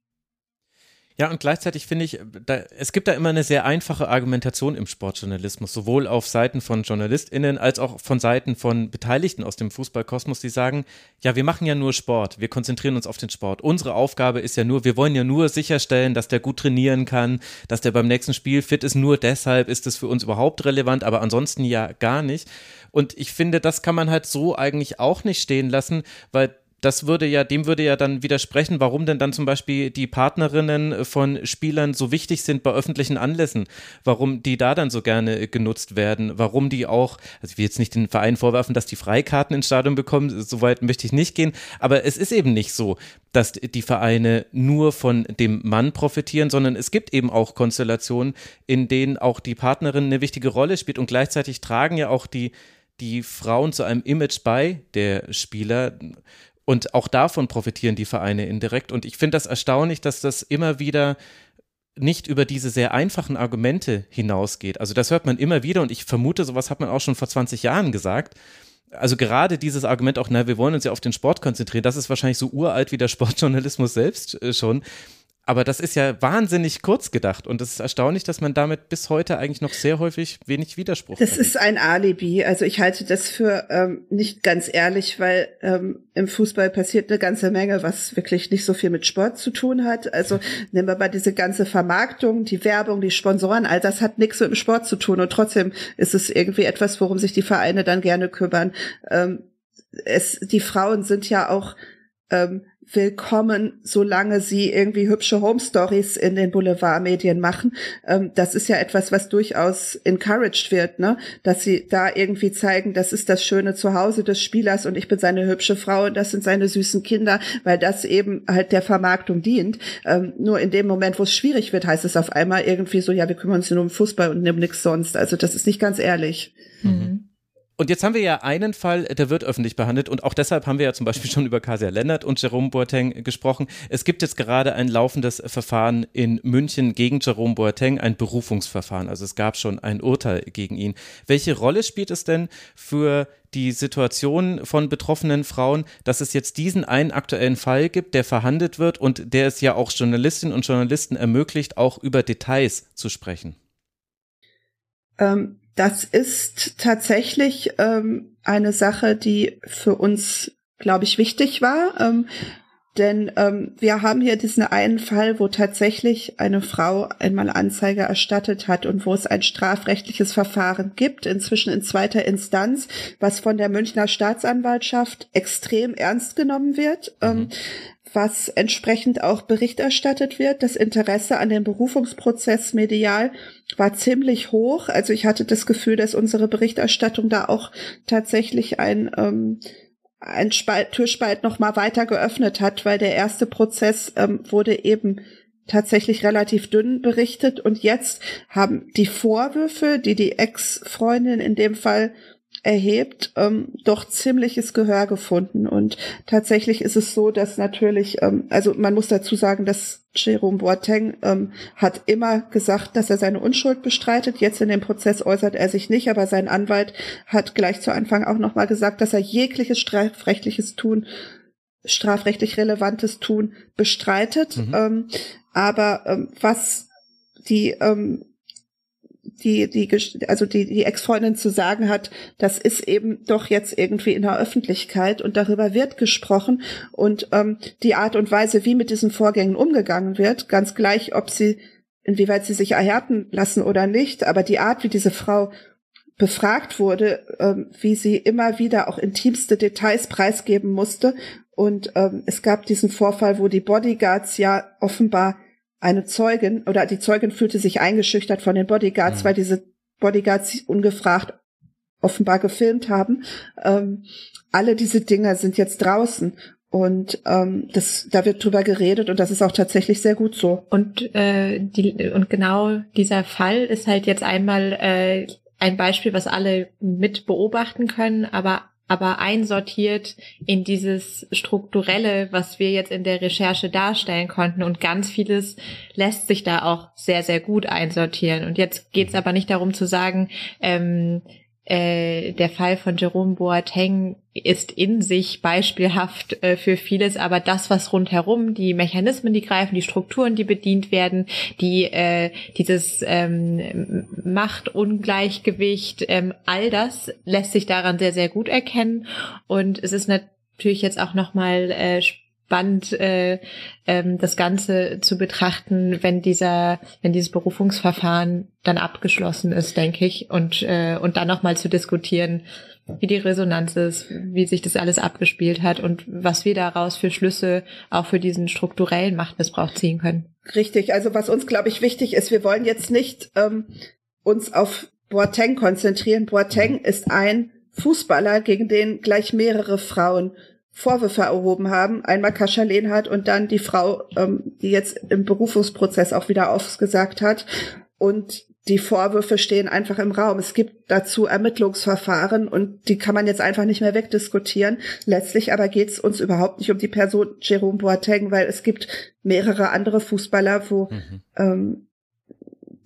C: ja, und gleichzeitig finde ich, da, es gibt da immer eine sehr einfache Argumentation im Sportjournalismus, sowohl auf Seiten von JournalistInnen als auch von Seiten von Beteiligten aus dem Fußballkosmos, die sagen, ja, wir machen ja nur Sport, wir konzentrieren uns auf den Sport. Unsere Aufgabe ist ja nur, wir wollen ja nur sicherstellen, dass der gut trainieren kann, dass der beim nächsten Spiel fit ist. Nur deshalb ist es für uns überhaupt relevant, aber ansonsten ja gar nicht. Und ich finde, das kann man halt so eigentlich auch nicht stehen lassen, weil das würde ja, dem würde ja dann widersprechen, warum denn dann zum Beispiel die Partnerinnen von Spielern so wichtig sind bei öffentlichen Anlässen, warum die da dann so gerne genutzt werden, warum die auch, also ich will jetzt nicht den Verein vorwerfen, dass die Freikarten ins Stadion bekommen, soweit möchte ich nicht gehen, aber es ist eben nicht so, dass die Vereine nur von dem Mann profitieren, sondern es gibt eben auch Konstellationen, in denen auch die Partnerin eine wichtige Rolle spielt. Und gleichzeitig tragen ja auch die die Frauen zu einem Image bei der Spieler und auch davon profitieren die Vereine indirekt. Und ich finde das erstaunlich, dass das immer wieder nicht über diese sehr einfachen Argumente hinausgeht. Also das hört man immer wieder und ich vermute, sowas hat man auch schon vor 20 Jahren gesagt. Also gerade dieses Argument auch, na, wir wollen uns ja auf den Sport konzentrieren, das ist wahrscheinlich so uralt wie der Sportjournalismus selbst äh, schon. Aber das ist ja wahnsinnig kurz gedacht und es ist erstaunlich, dass man damit bis heute eigentlich noch sehr häufig wenig Widerspruch
B: Das hat. ist ein Alibi. Also ich halte das für ähm, nicht ganz ehrlich, weil ähm, im Fußball passiert eine ganze Menge, was wirklich nicht so viel mit Sport zu tun hat. Also nehmen wir mal diese ganze Vermarktung, die Werbung, die Sponsoren, all das hat nichts mit dem Sport zu tun und trotzdem ist es irgendwie etwas, worum sich die Vereine dann gerne kümmern. Ähm, es, die Frauen sind ja auch ähm, willkommen, solange sie irgendwie hübsche Home Stories in den Boulevardmedien machen. Ähm, das ist ja etwas, was durchaus encouraged wird, ne? Dass sie da irgendwie zeigen, das ist das schöne Zuhause des Spielers und ich bin seine hübsche Frau und das sind seine süßen Kinder, weil das eben halt der Vermarktung dient. Ähm, nur in dem Moment, wo es schwierig wird, heißt es auf einmal irgendwie so, ja, wir kümmern uns nur um Fußball und um nichts sonst. Also das ist nicht ganz ehrlich. Mhm.
C: Und jetzt haben wir ja einen Fall, der wird öffentlich behandelt und auch deshalb haben wir ja zum Beispiel schon über Kasia Lennart und Jerome Boateng gesprochen. Es gibt jetzt gerade ein laufendes Verfahren in München gegen Jerome Boateng, ein Berufungsverfahren. Also es gab schon ein Urteil gegen ihn. Welche Rolle spielt es denn für die Situation von betroffenen Frauen, dass es jetzt diesen einen aktuellen Fall gibt, der verhandelt wird und der es ja auch Journalistinnen und Journalisten ermöglicht, auch über Details zu sprechen?
B: Ähm, das ist tatsächlich ähm, eine Sache, die für uns, glaube ich, wichtig war. Ähm, denn ähm, wir haben hier diesen einen Fall, wo tatsächlich eine Frau einmal Anzeige erstattet hat und wo es ein strafrechtliches Verfahren gibt, inzwischen in zweiter Instanz, was von der Münchner Staatsanwaltschaft extrem ernst genommen wird. Ähm, mhm. Was entsprechend auch Bericht erstattet wird. Das Interesse an dem Berufungsprozess medial war ziemlich hoch. Also ich hatte das Gefühl, dass unsere Berichterstattung da auch tatsächlich ein ähm, ein Spalt, Türspalt noch mal weiter geöffnet hat, weil der erste Prozess ähm, wurde eben tatsächlich relativ dünn berichtet und jetzt haben die Vorwürfe, die die Ex-Freundin in dem Fall erhebt, ähm, doch ziemliches Gehör gefunden. Und tatsächlich ist es so, dass natürlich, ähm, also man muss dazu sagen, dass Jerome Boateng ähm, hat immer gesagt, dass er seine Unschuld bestreitet. Jetzt in dem Prozess äußert er sich nicht, aber sein Anwalt hat gleich zu Anfang auch nochmal gesagt, dass er jegliches strafrechtliches Tun strafrechtlich relevantes Tun bestreitet. Mhm. Ähm, aber ähm, was die ähm, die, die, also die, die Ex-Freundin zu sagen hat, das ist eben doch jetzt irgendwie in der Öffentlichkeit und darüber wird gesprochen und ähm, die Art und Weise, wie mit diesen Vorgängen umgegangen wird, ganz gleich, ob sie, inwieweit sie sich erhärten lassen oder nicht, aber die Art, wie diese Frau befragt wurde, ähm, wie sie immer wieder auch intimste Details preisgeben musste. Und ähm, es gab diesen Vorfall, wo die Bodyguards ja offenbar eine Zeugin oder die Zeugin fühlte sich eingeschüchtert von den Bodyguards, mhm. weil diese Bodyguards ungefragt offenbar gefilmt haben. Ähm, alle diese Dinge sind jetzt draußen und ähm, das, da wird drüber geredet und das ist auch tatsächlich sehr gut so.
D: Und äh, die, und genau dieser Fall ist halt jetzt einmal äh, ein Beispiel, was alle mit beobachten können, aber aber einsortiert in dieses strukturelle, was wir jetzt in der Recherche darstellen konnten. Und ganz vieles lässt sich da auch sehr, sehr gut einsortieren. Und jetzt geht es aber nicht darum zu sagen, ähm, äh, der Fall von Jerome Boateng ist in sich beispielhaft äh, für vieles, aber das, was rundherum, die Mechanismen, die greifen, die Strukturen, die bedient werden, die äh, dieses ähm, Machtungleichgewicht, ähm, all das lässt sich daran sehr, sehr gut erkennen. Und es ist natürlich jetzt auch nochmal äh, spannend, äh, ähm, das Ganze zu betrachten, wenn dieser, wenn dieses Berufungsverfahren dann abgeschlossen ist, denke ich, und äh, und dann nochmal zu diskutieren, wie die Resonanz ist, wie sich das alles abgespielt hat und was wir daraus für Schlüsse auch für diesen strukturellen Machtmissbrauch ziehen können.
B: Richtig, also was uns, glaube ich, wichtig ist, wir wollen jetzt nicht ähm, uns auf Boateng konzentrieren. Boateng ist ein Fußballer, gegen den gleich mehrere Frauen Vorwürfe erhoben haben. Einmal Kascha Lehnhardt und dann die Frau, ähm, die jetzt im Berufungsprozess auch wieder ausgesagt hat. Und die Vorwürfe stehen einfach im Raum. Es gibt dazu Ermittlungsverfahren und die kann man jetzt einfach nicht mehr wegdiskutieren. Letztlich aber geht es uns überhaupt nicht um die Person Jerome Boateng, weil es gibt mehrere andere Fußballer, wo mhm. ähm,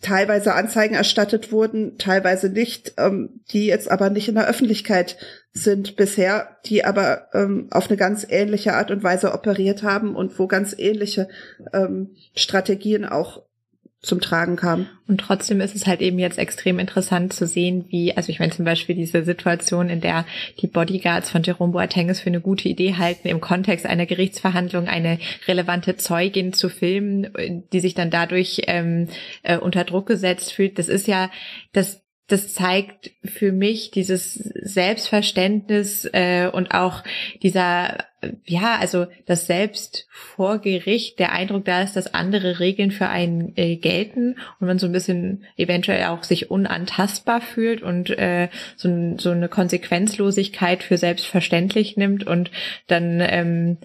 B: teilweise Anzeigen erstattet wurden, teilweise nicht, ähm, die jetzt aber nicht in der Öffentlichkeit sind bisher, die aber ähm, auf eine ganz ähnliche Art und Weise operiert haben und wo ganz ähnliche ähm, Strategien auch zum Tragen kam.
D: Und trotzdem ist es halt eben jetzt extrem interessant zu sehen, wie, also ich meine zum Beispiel diese Situation, in der die Bodyguards von Jerome Boateng es für eine gute Idee halten, im Kontext einer Gerichtsverhandlung eine relevante Zeugin zu filmen, die sich dann dadurch ähm, äh, unter Druck gesetzt fühlt. Das ist ja, das das zeigt für mich dieses Selbstverständnis äh, und auch dieser, ja, also das Selbst vor Gericht, der Eindruck da ist, dass andere Regeln für einen äh, gelten und man so ein bisschen eventuell auch sich unantastbar fühlt und äh, so, so eine Konsequenzlosigkeit für selbstverständlich nimmt und dann ähm,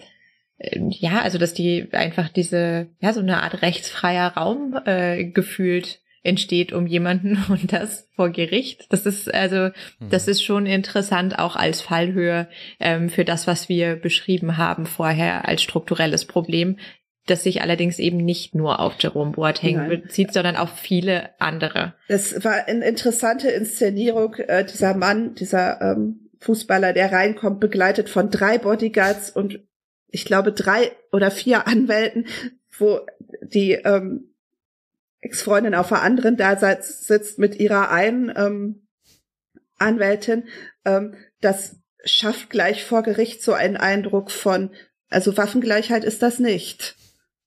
D: äh, ja, also dass die einfach diese, ja, so eine Art rechtsfreier Raum äh, gefühlt entsteht um jemanden und das vor Gericht. Das ist also, das mhm. ist schon interessant auch als Fallhöhe ähm, für das, was wir beschrieben haben vorher als strukturelles Problem, das sich allerdings eben nicht nur auf Jerome Boateng Nein. bezieht, sondern auf viele andere.
B: Es war eine interessante Inszenierung. Äh, dieser Mann, dieser ähm, Fußballer, der reinkommt, begleitet von drei Bodyguards und ich glaube drei oder vier Anwälten, wo die ähm, Ex-Freundin auf der anderen da sitzt mit ihrer einen ähm, Anwältin, ähm, das schafft gleich vor Gericht so einen Eindruck von, also Waffengleichheit ist das nicht.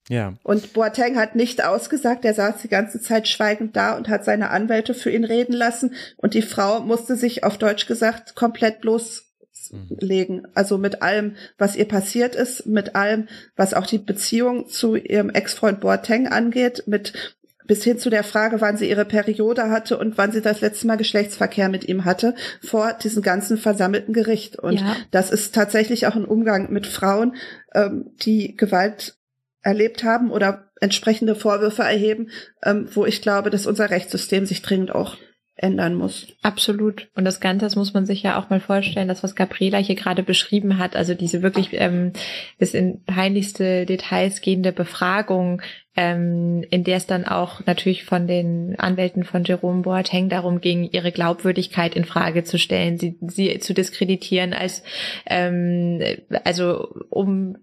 C: Ja.
B: Und Boateng hat nicht ausgesagt, er saß die ganze Zeit schweigend da und hat seine Anwälte für ihn reden lassen und die Frau musste sich auf Deutsch gesagt komplett bloßlegen. Also mit allem, was ihr passiert ist, mit allem, was auch die Beziehung zu ihrem Ex-Freund Boateng angeht, mit bis hin zu der Frage, wann sie ihre Periode hatte und wann sie das letzte Mal Geschlechtsverkehr mit ihm hatte, vor diesem ganzen versammelten Gericht. Und ja. das ist tatsächlich auch ein Umgang mit Frauen, ähm, die Gewalt erlebt haben oder entsprechende Vorwürfe erheben, ähm, wo ich glaube, dass unser Rechtssystem sich dringend auch ändern muss.
D: Absolut. Und das Ganze, das muss man sich ja auch mal vorstellen, das, was Gabriela hier gerade beschrieben hat, also diese wirklich ähm, bis in peinlichste Details gehende Befragung, ähm, in der es dann auch natürlich von den Anwälten von Jerome Boateng darum ging, ihre Glaubwürdigkeit in Frage zu stellen, sie, sie zu diskreditieren, als ähm, also um,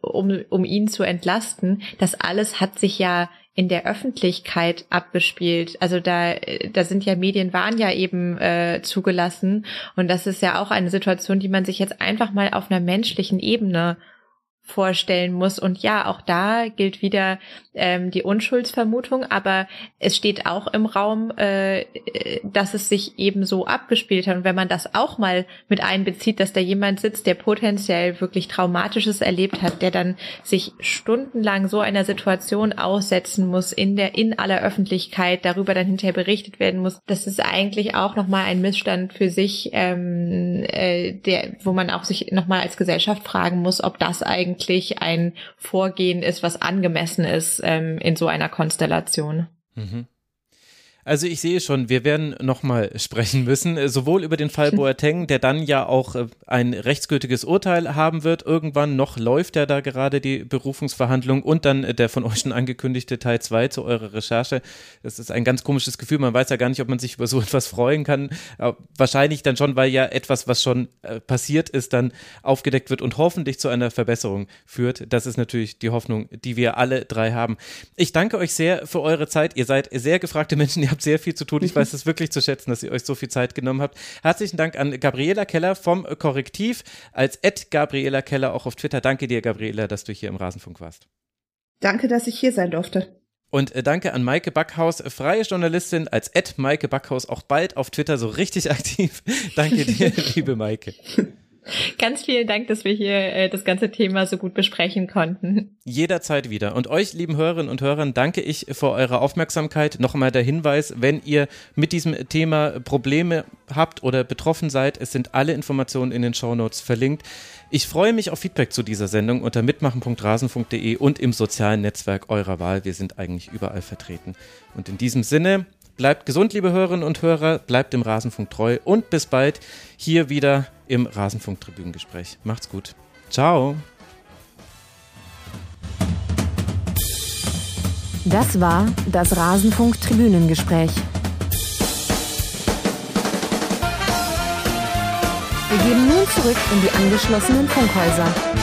D: um, um ihn zu entlasten. Das alles hat sich ja in der Öffentlichkeit abgespielt. Also da, da sind ja Medien waren ja eben äh, zugelassen und das ist ja auch eine Situation, die man sich jetzt einfach mal auf einer menschlichen Ebene vorstellen muss. Und ja, auch da gilt wieder ähm, die Unschuldsvermutung, aber es steht auch im Raum, äh, dass es sich eben so abgespielt hat. Und wenn man das auch mal mit einbezieht, dass da jemand sitzt, der potenziell wirklich Traumatisches erlebt hat, der dann sich stundenlang so einer Situation aussetzen muss, in der, in aller Öffentlichkeit, darüber dann hinterher berichtet werden muss, das ist eigentlich auch nochmal ein Missstand für sich, ähm, äh, der, wo man auch sich nochmal als Gesellschaft fragen muss, ob das eigentlich eigentlich ein Vorgehen ist, was angemessen ist ähm, in so einer Konstellation.
C: Mhm. Also ich sehe schon, wir werden nochmal sprechen müssen, äh, sowohl über den Fall Boateng, der dann ja auch äh, ein rechtsgültiges Urteil haben wird. Irgendwann noch läuft ja da gerade die Berufungsverhandlung und dann äh, der von euch schon angekündigte Teil 2 zu eurer Recherche. Das ist ein ganz komisches Gefühl. Man weiß ja gar nicht, ob man sich über so etwas freuen kann. Wahrscheinlich dann schon, weil ja etwas, was schon passiert ist, dann aufgedeckt wird und hoffentlich zu einer Verbesserung führt. Das ist natürlich die Hoffnung, die wir alle drei haben. Ich danke euch sehr für eure Zeit. Ihr seid sehr gefragte Menschen. Ihr habt sehr viel zu tun. Ich weiß es wirklich zu schätzen, dass ihr euch so viel Zeit genommen habt. Herzlichen Dank an Gabriela Keller vom Korrektiv als Ed Gabriela Keller auch auf Twitter. Danke dir, Gabriela, dass du hier im Rasenfunk warst.
B: Danke, dass ich hier sein durfte.
C: Und äh, danke an Maike Backhaus, freie Journalistin, als Ed Maike Backhaus, auch bald auf Twitter so richtig aktiv. danke dir, liebe Maike.
D: Ganz vielen Dank, dass wir hier äh, das ganze Thema so gut besprechen konnten.
C: Jederzeit wieder. Und euch, lieben Hörerinnen und Hörern, danke ich für eure Aufmerksamkeit. Nochmal der Hinweis, wenn ihr mit diesem Thema Probleme habt oder betroffen seid, es sind alle Informationen in den Shownotes verlinkt. Ich freue mich auf Feedback zu dieser Sendung unter mitmachen.rasenfunk.de und im sozialen Netzwerk eurer Wahl. Wir sind eigentlich überall vertreten. Und in diesem Sinne, bleibt gesund, liebe Hörerinnen und Hörer, bleibt dem Rasenfunk treu und bis bald hier wieder im Rasenfunk-Tribünengespräch. Macht's gut. Ciao.
A: Das war das Rasenfunk-Tribünengespräch. Wir gehen nun zurück in die angeschlossenen Funkhäuser.